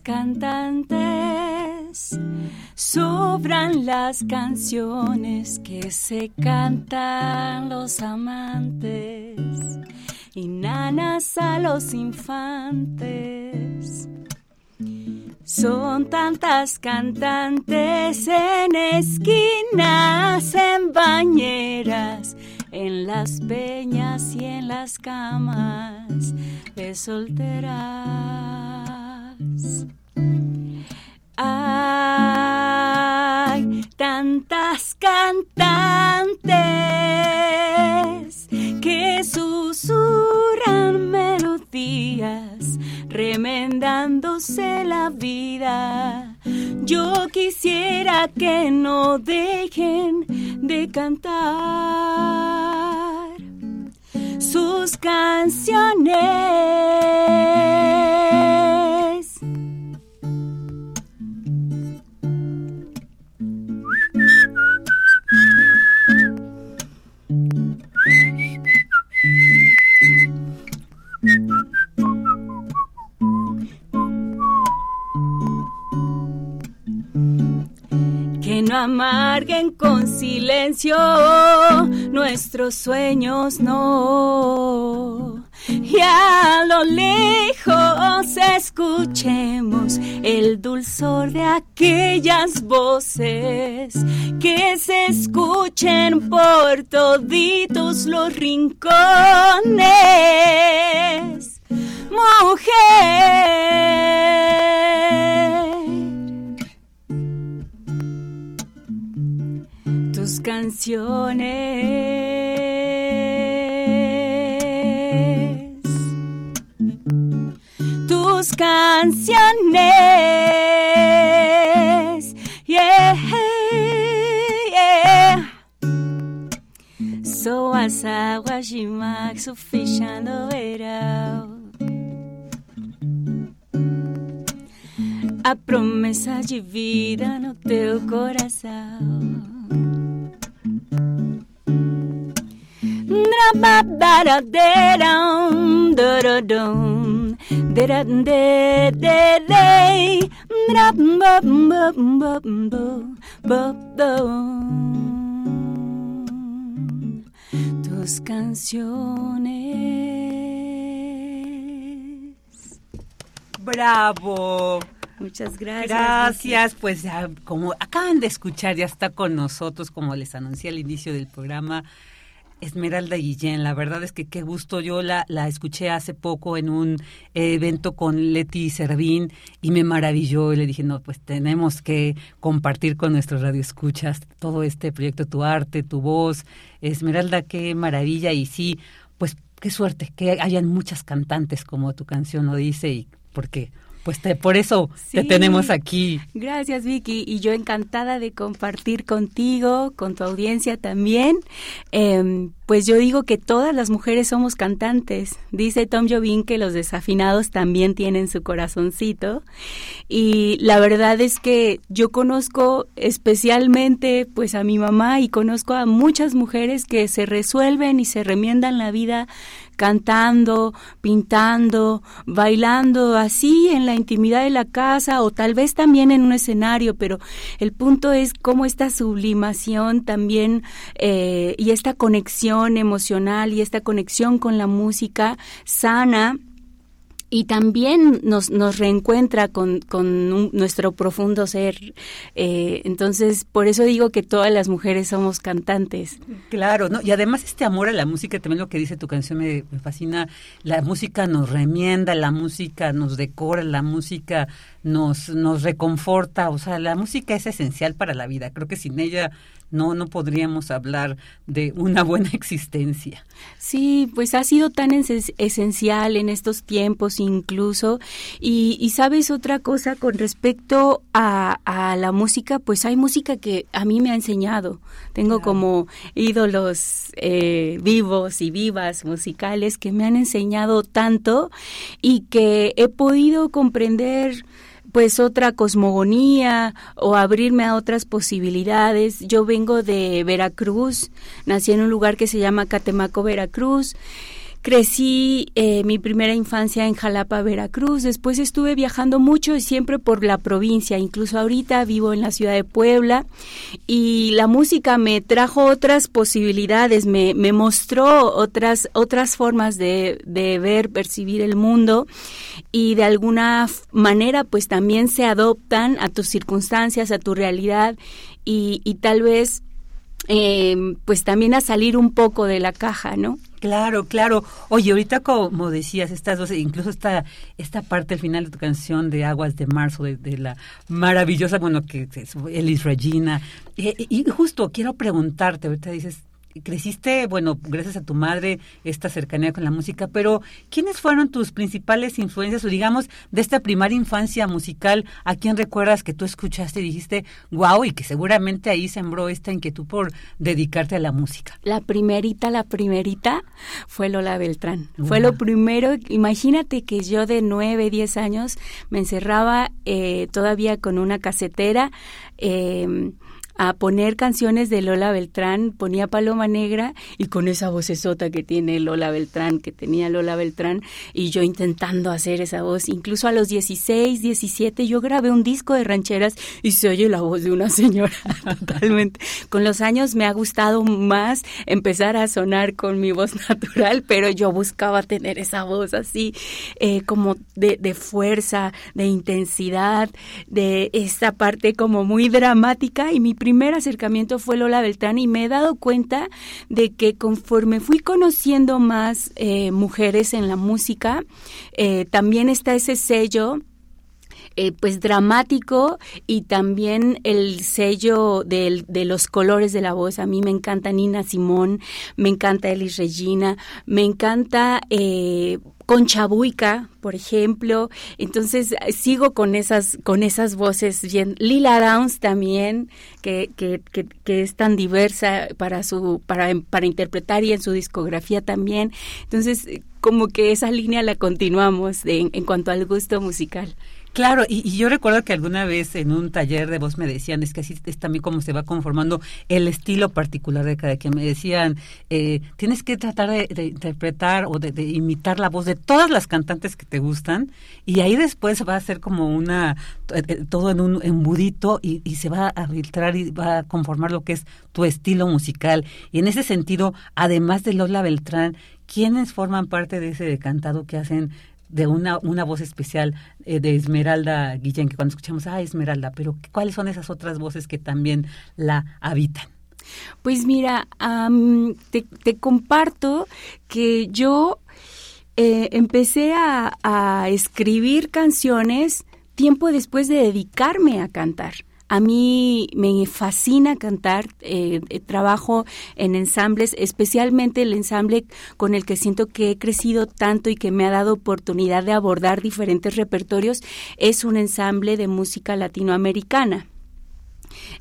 Cantantes, sobran las canciones que se cantan los amantes y nanas a los infantes. Son tantas cantantes en esquinas, en bañeras, en las peñas y en las camas de solteras. Hay tantas cantantes que susurran melodías, remendándose la vida. Yo quisiera que no dejen de cantar sus canciones. No amarguen con silencio nuestros sueños, no. Y a lo lejos escuchemos el dulzor de aquellas voces que se escuchen por toditos los rincones. Mujer tus canciones, tus canciones, yeah, yeah. So as águas de março fechando verão. A promessa de vida no teu coração. Tus canciones. Bravo. Muchas gracias. Gracias, pues ya, como acaban de escuchar, ya está con nosotros, como les anuncié al inicio del programa, Esmeralda Guillén, la verdad es que qué gusto. Yo la, la escuché hace poco en un evento con Leti Servín y me maravilló. Y le dije, no, pues tenemos que compartir con nuestros radioescuchas todo este proyecto, tu arte, tu voz. Esmeralda, qué maravilla. Y sí, pues qué suerte que hayan muchas cantantes como tu canción lo dice y porque pues te, por eso te tenemos aquí. Gracias Vicky y yo encantada de compartir contigo, con tu audiencia también. Em, pues yo digo que todas las mujeres somos cantantes. Dice Tom Jobim que los desafinados también tienen su corazoncito y la verdad es que yo conozco especialmente pues a mi mamá y conozco a muchas mujeres que se resuelven y se remiendan la vida cantando, pintando, bailando así en la intimidad de la casa o tal vez también en un escenario, pero el punto es cómo esta sublimación también eh, y esta conexión emocional y esta conexión con la música sana y también nos, nos reencuentra con, con un- nuestro profundo ser. Eh, entonces, por eso digo que todas las mujeres somos cantantes. Claro, ¿no? Y además este amor a la música, también lo que dice tu canción me, me fascina. La música nos remienda, la música nos decora, la música nos, nos reconforta. O sea, la música es esencial para la vida. Creo que sin ella no, no podríamos hablar de una buena *laughs* existencia. Sí, pues ha sido tan esencial en estos tiempos incluso. Y, y sabes otra cosa con respecto a, a la música, pues hay música que a mí me ha enseñado. Tengo como ídolos eh, vivos y vivas musicales que me han enseñado tanto y que he podido comprender pues otra cosmogonía o abrirme a otras posibilidades. Yo vengo de Veracruz, nací en un lugar que se llama Catemaco, Veracruz. Crecí eh, mi primera infancia en Jalapa, Veracruz. Después estuve viajando mucho y siempre por la provincia. Incluso ahorita vivo en la ciudad de Puebla. Y la música me trajo otras posibilidades, me, me mostró otras, otras formas de, de ver, percibir el mundo. Y de alguna manera, pues también se adoptan a tus circunstancias, a tu realidad. Y, y tal vez, eh, pues también a salir un poco de la caja, ¿no? Claro, claro. Oye, ahorita como decías, estas dos, incluso esta, esta parte al final de tu canción de Aguas de Marzo, de, la maravillosa, bueno, que es Elis Regina. Eh, y justo quiero preguntarte, ahorita dices, creciste, bueno, gracias a tu madre, esta cercanía con la música, pero ¿quiénes fueron tus principales influencias o digamos de esta primera infancia musical? ¿A quién recuerdas que tú escuchaste y dijiste, wow, y que seguramente ahí sembró esta inquietud por dedicarte a la música? La primerita, la primerita fue Lola Beltrán. Fue lo primero, imagínate que yo de nueve, diez años me encerraba eh, todavía con una casetera. eh, a poner canciones de Lola Beltrán, ponía Paloma Negra y con esa vocesota que tiene Lola Beltrán, que tenía Lola Beltrán, y yo intentando hacer esa voz. Incluso a los 16, 17 yo grabé un disco de rancheras y se oye la voz de una señora *laughs* totalmente. Con los años me ha gustado más empezar a sonar con mi voz natural, pero yo buscaba tener esa voz así eh, como de, de fuerza, de intensidad, de esta parte como muy dramática y mi primer acercamiento fue Lola Beltrán y me he dado cuenta de que conforme fui conociendo más eh, mujeres en la música, eh, también está ese sello eh, pues dramático y también el sello de, los colores de la voz. A mí me encanta Nina Simón, me encanta Elis Regina, me encanta eh, Concha Buica, por ejemplo. Entonces sigo con esas, con esas voces bien. Lila Downs también, que, que, que, es tan diversa para su, para, para interpretar y en su discografía también. Entonces, como que esa línea la continuamos en cuanto al gusto musical. Claro, y, yo recuerdo que alguna vez en un taller de voz me decían, es que así es también como se va conformando el estilo particular de cada quien. Me decían, eh, tienes que tratar de, interpretar o de, imitar la voz de todas las cantantes que te gustan y ahí después va a ser como una, eh, eh, todo en un embudito y, y se va a filtrar y va a conformar lo que es tu estilo musical. Y en ese sentido, además de Lola Beltrán, ¿quiénes forman parte de ese decantado que hacen de una, una voz especial eh, de Esmeralda Guillén, que cuando escuchamos, ah, Esmeralda, pero ¿cuáles son esas otras voces que también la habitan? Pues mira, te, comparto que yo eh, empecé a, a escribir canciones tiempo después de dedicarme a cantar. A mí me fascina cantar, eh, eh, trabajo en ensambles, especialmente el ensamble con el que siento que he crecido tanto y que me ha dado oportunidad de abordar diferentes repertorios, es un ensamble de música latinoamericana.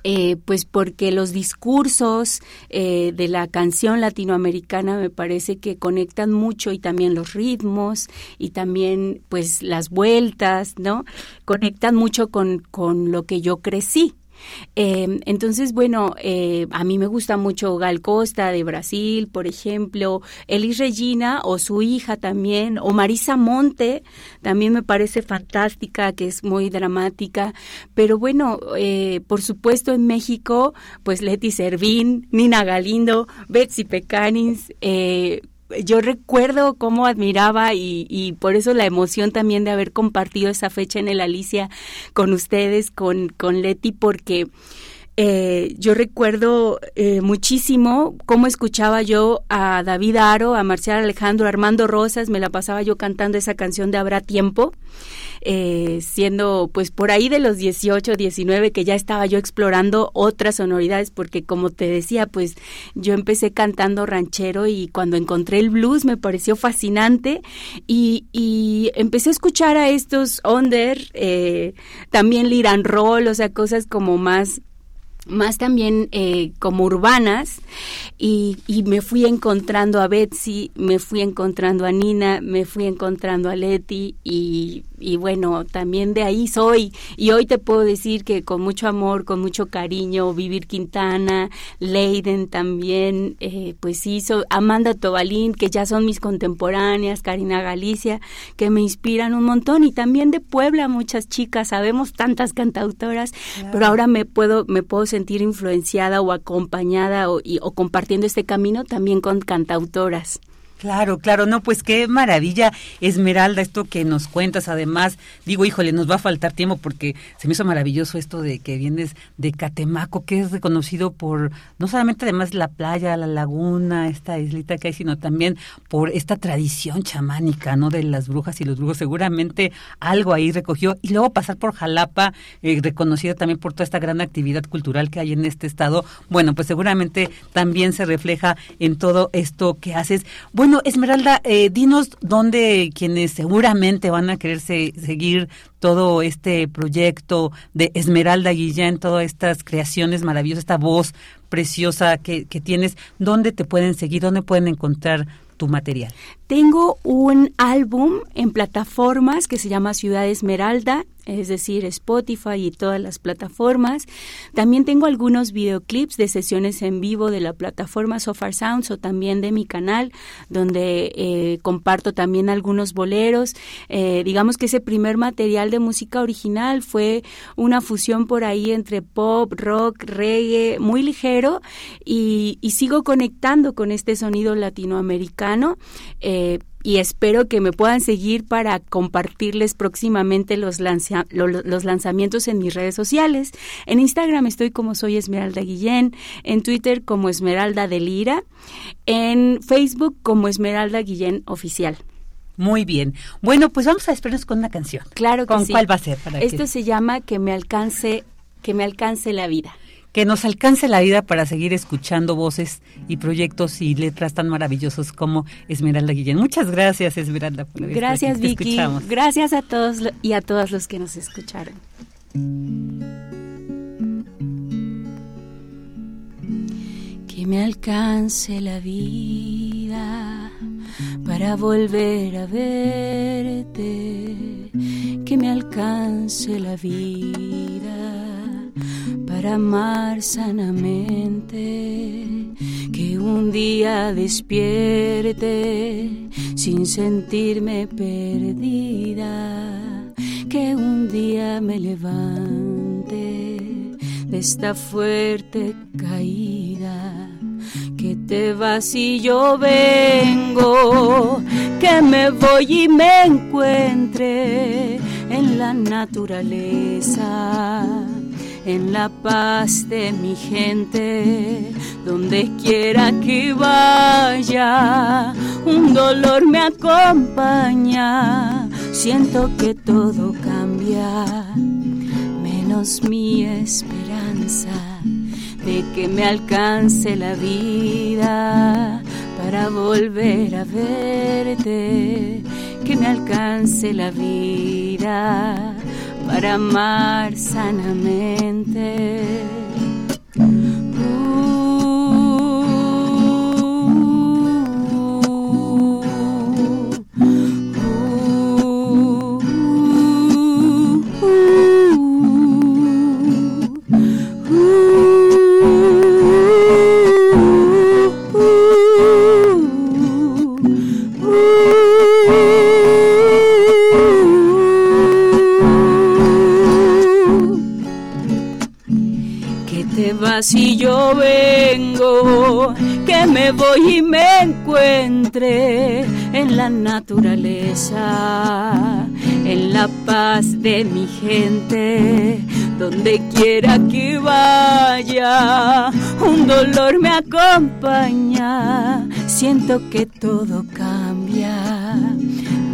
Eh, pues porque los discursos eh, de la canción latinoamericana me parece que conectan mucho y también los ritmos y también pues las vueltas, ¿no? Conectan mucho con, con lo que yo crecí. Eh, entonces, bueno, eh, a mí me gusta mucho Gal Costa de Brasil, por ejemplo, Elis Regina o su hija también, o Marisa Monte, también me parece fantástica, que es muy dramática. Pero bueno, eh, por supuesto en México, pues Leti Servín, Nina Galindo, Betsy Pecanins, eh, yo recuerdo cómo admiraba y, por eso la emoción también de haber compartido esa fecha en el Alicia con ustedes, con, con Leti, porque eh, yo recuerdo eh, muchísimo cómo escuchaba yo a David Aro, a Marcial Alejandro, a Armando Rosas, me la pasaba yo cantando esa canción de Habrá Tiempo eh, siendo pues por ahí de los 18, 19 que ya estaba yo explorando otras sonoridades porque como te decía pues yo empecé cantando ranchero y cuando encontré el blues me pareció fascinante y, y empecé a escuchar a estos under, eh, también liran roll, o sea cosas como más más también eh, como urbanas y, y, me fui encontrando a Betsy, me fui encontrando a Nina, me fui encontrando a Leti y y bueno, también de ahí soy. Y hoy te puedo decir que con mucho amor, con mucho cariño, Vivir Quintana, Leiden también, eh, pues hizo Amanda Tobalín, que ya son mis contemporáneas, Karina Galicia, que me inspiran un montón. Y también de Puebla, muchas chicas, sabemos tantas cantautoras, pero ahora me puedo, me puedo sentir influenciada o acompañada o, o compartiendo este camino también con cantautoras. Claro, claro, no, pues qué maravilla, Esmeralda, esto que nos cuentas. Además, digo, híjole, nos va a faltar tiempo porque se me hizo maravilloso esto de que vienes de Catemaco, que es reconocido por no solamente además la playa, la laguna, esta islita que hay, sino también por esta tradición chamánica, ¿no? De las brujas y los brujos. Seguramente algo ahí recogió. Y luego pasar por Jalapa, eh, reconocida también por toda esta gran actividad cultural que hay en este estado. Bueno, pues seguramente también se refleja en todo esto que haces. Esmeralda, eh, dinos dónde quienes seguramente van a querer seguir todo este proyecto de Esmeralda Guillén, todas estas creaciones maravillosas, esta voz preciosa que, que tienes, ¿dónde te pueden seguir? ¿Dónde pueden encontrar tu material? Tengo un álbum en plataformas que se llama Ciudad Esmeralda es decir, Spotify y todas las plataformas. También tengo algunos videoclips de sesiones en vivo de la plataforma Sofar Sounds o también de mi canal, donde eh, comparto también algunos boleros. Eh, digamos que ese primer material de música original fue una fusión por ahí entre pop, rock, reggae, muy ligero y, sigo conectando con este sonido latinoamericano. Eh, y espero que me puedan seguir para compartirles próximamente los, los lanzamientos en mis redes sociales. En Instagram estoy como soy Esmeralda Guillén, en Twitter como Esmeralda Delira, en Facebook como Esmeralda Guillén Oficial. Muy bien. Bueno, pues vamos a esperarnos con una canción. Claro que ¿Con cuál va a ser? Esto se llama Que me alcance, que me alcance la vida que nos alcance la vida para seguir escuchando voces y proyectos y letras tan maravillosos como Esmeralda Guillén. Muchas gracias, Esmeralda. Por gracias, Vicky. Gracias a todos y a todas los que nos escucharon. Que me alcance la vida para volver a verte. Que me alcance la vida para amar sanamente, que un día despierte sin sentirme perdida, que un día me levante de esta fuerte caída. Que te vas y yo vengo, que me voy y me encuentre en la naturaleza en la paz de mi gente, donde quiera que vaya, un dolor me acompaña, siento que todo cambia, menos mi esperanza de que me alcance la vida para volver a verte, que me alcance la vida para amar sanamente. Me voy y me encuentre en la naturaleza, en la paz de mi gente, donde quiera que vaya, un dolor me acompaña, siento que todo cambia,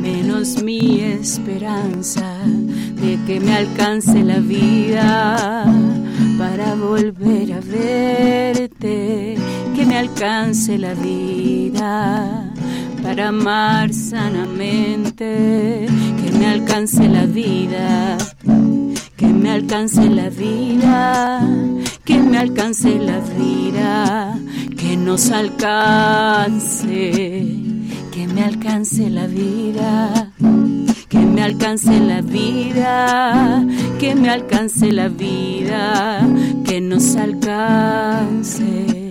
menos mi esperanza de que me alcance la vida para volver a me alcance la vida para amar sanamente, que me alcance la vida, que me alcance la vida, que me alcance la vida, que nos alcance, que me alcance la vida que me alcance la vida, que me alcance la vida, que nos alcance,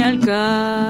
que me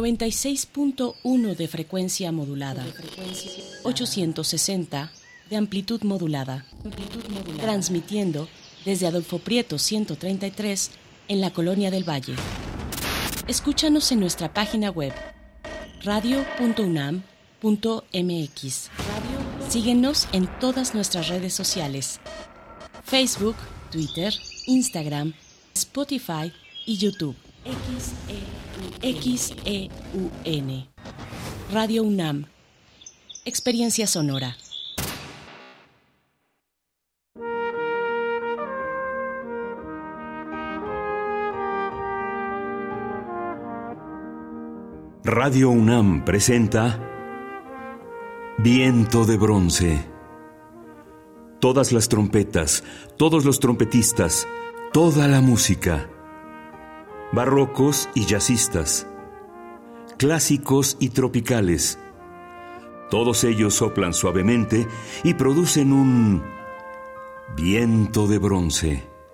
96.1 de frecuencia modulada, 860 de amplitud modulada, transmitiendo desde Adolfo Prieto 133 en la Colonia del Valle. Escúchanos en nuestra página web radio.unam.mx. Síguenos en todas nuestras redes sociales. Facebook, Twitter, Instagram, Spotify y YouTube. XEUN. Radio UNAM. Experiencia sonora. Radio UNAM presenta Viento de Bronce. Todas las trompetas, todos los trompetistas, toda la música. Barrocos y jazzistas. Clásicos y tropicales. Todos ellos soplan suavemente y producen un viento de bronce.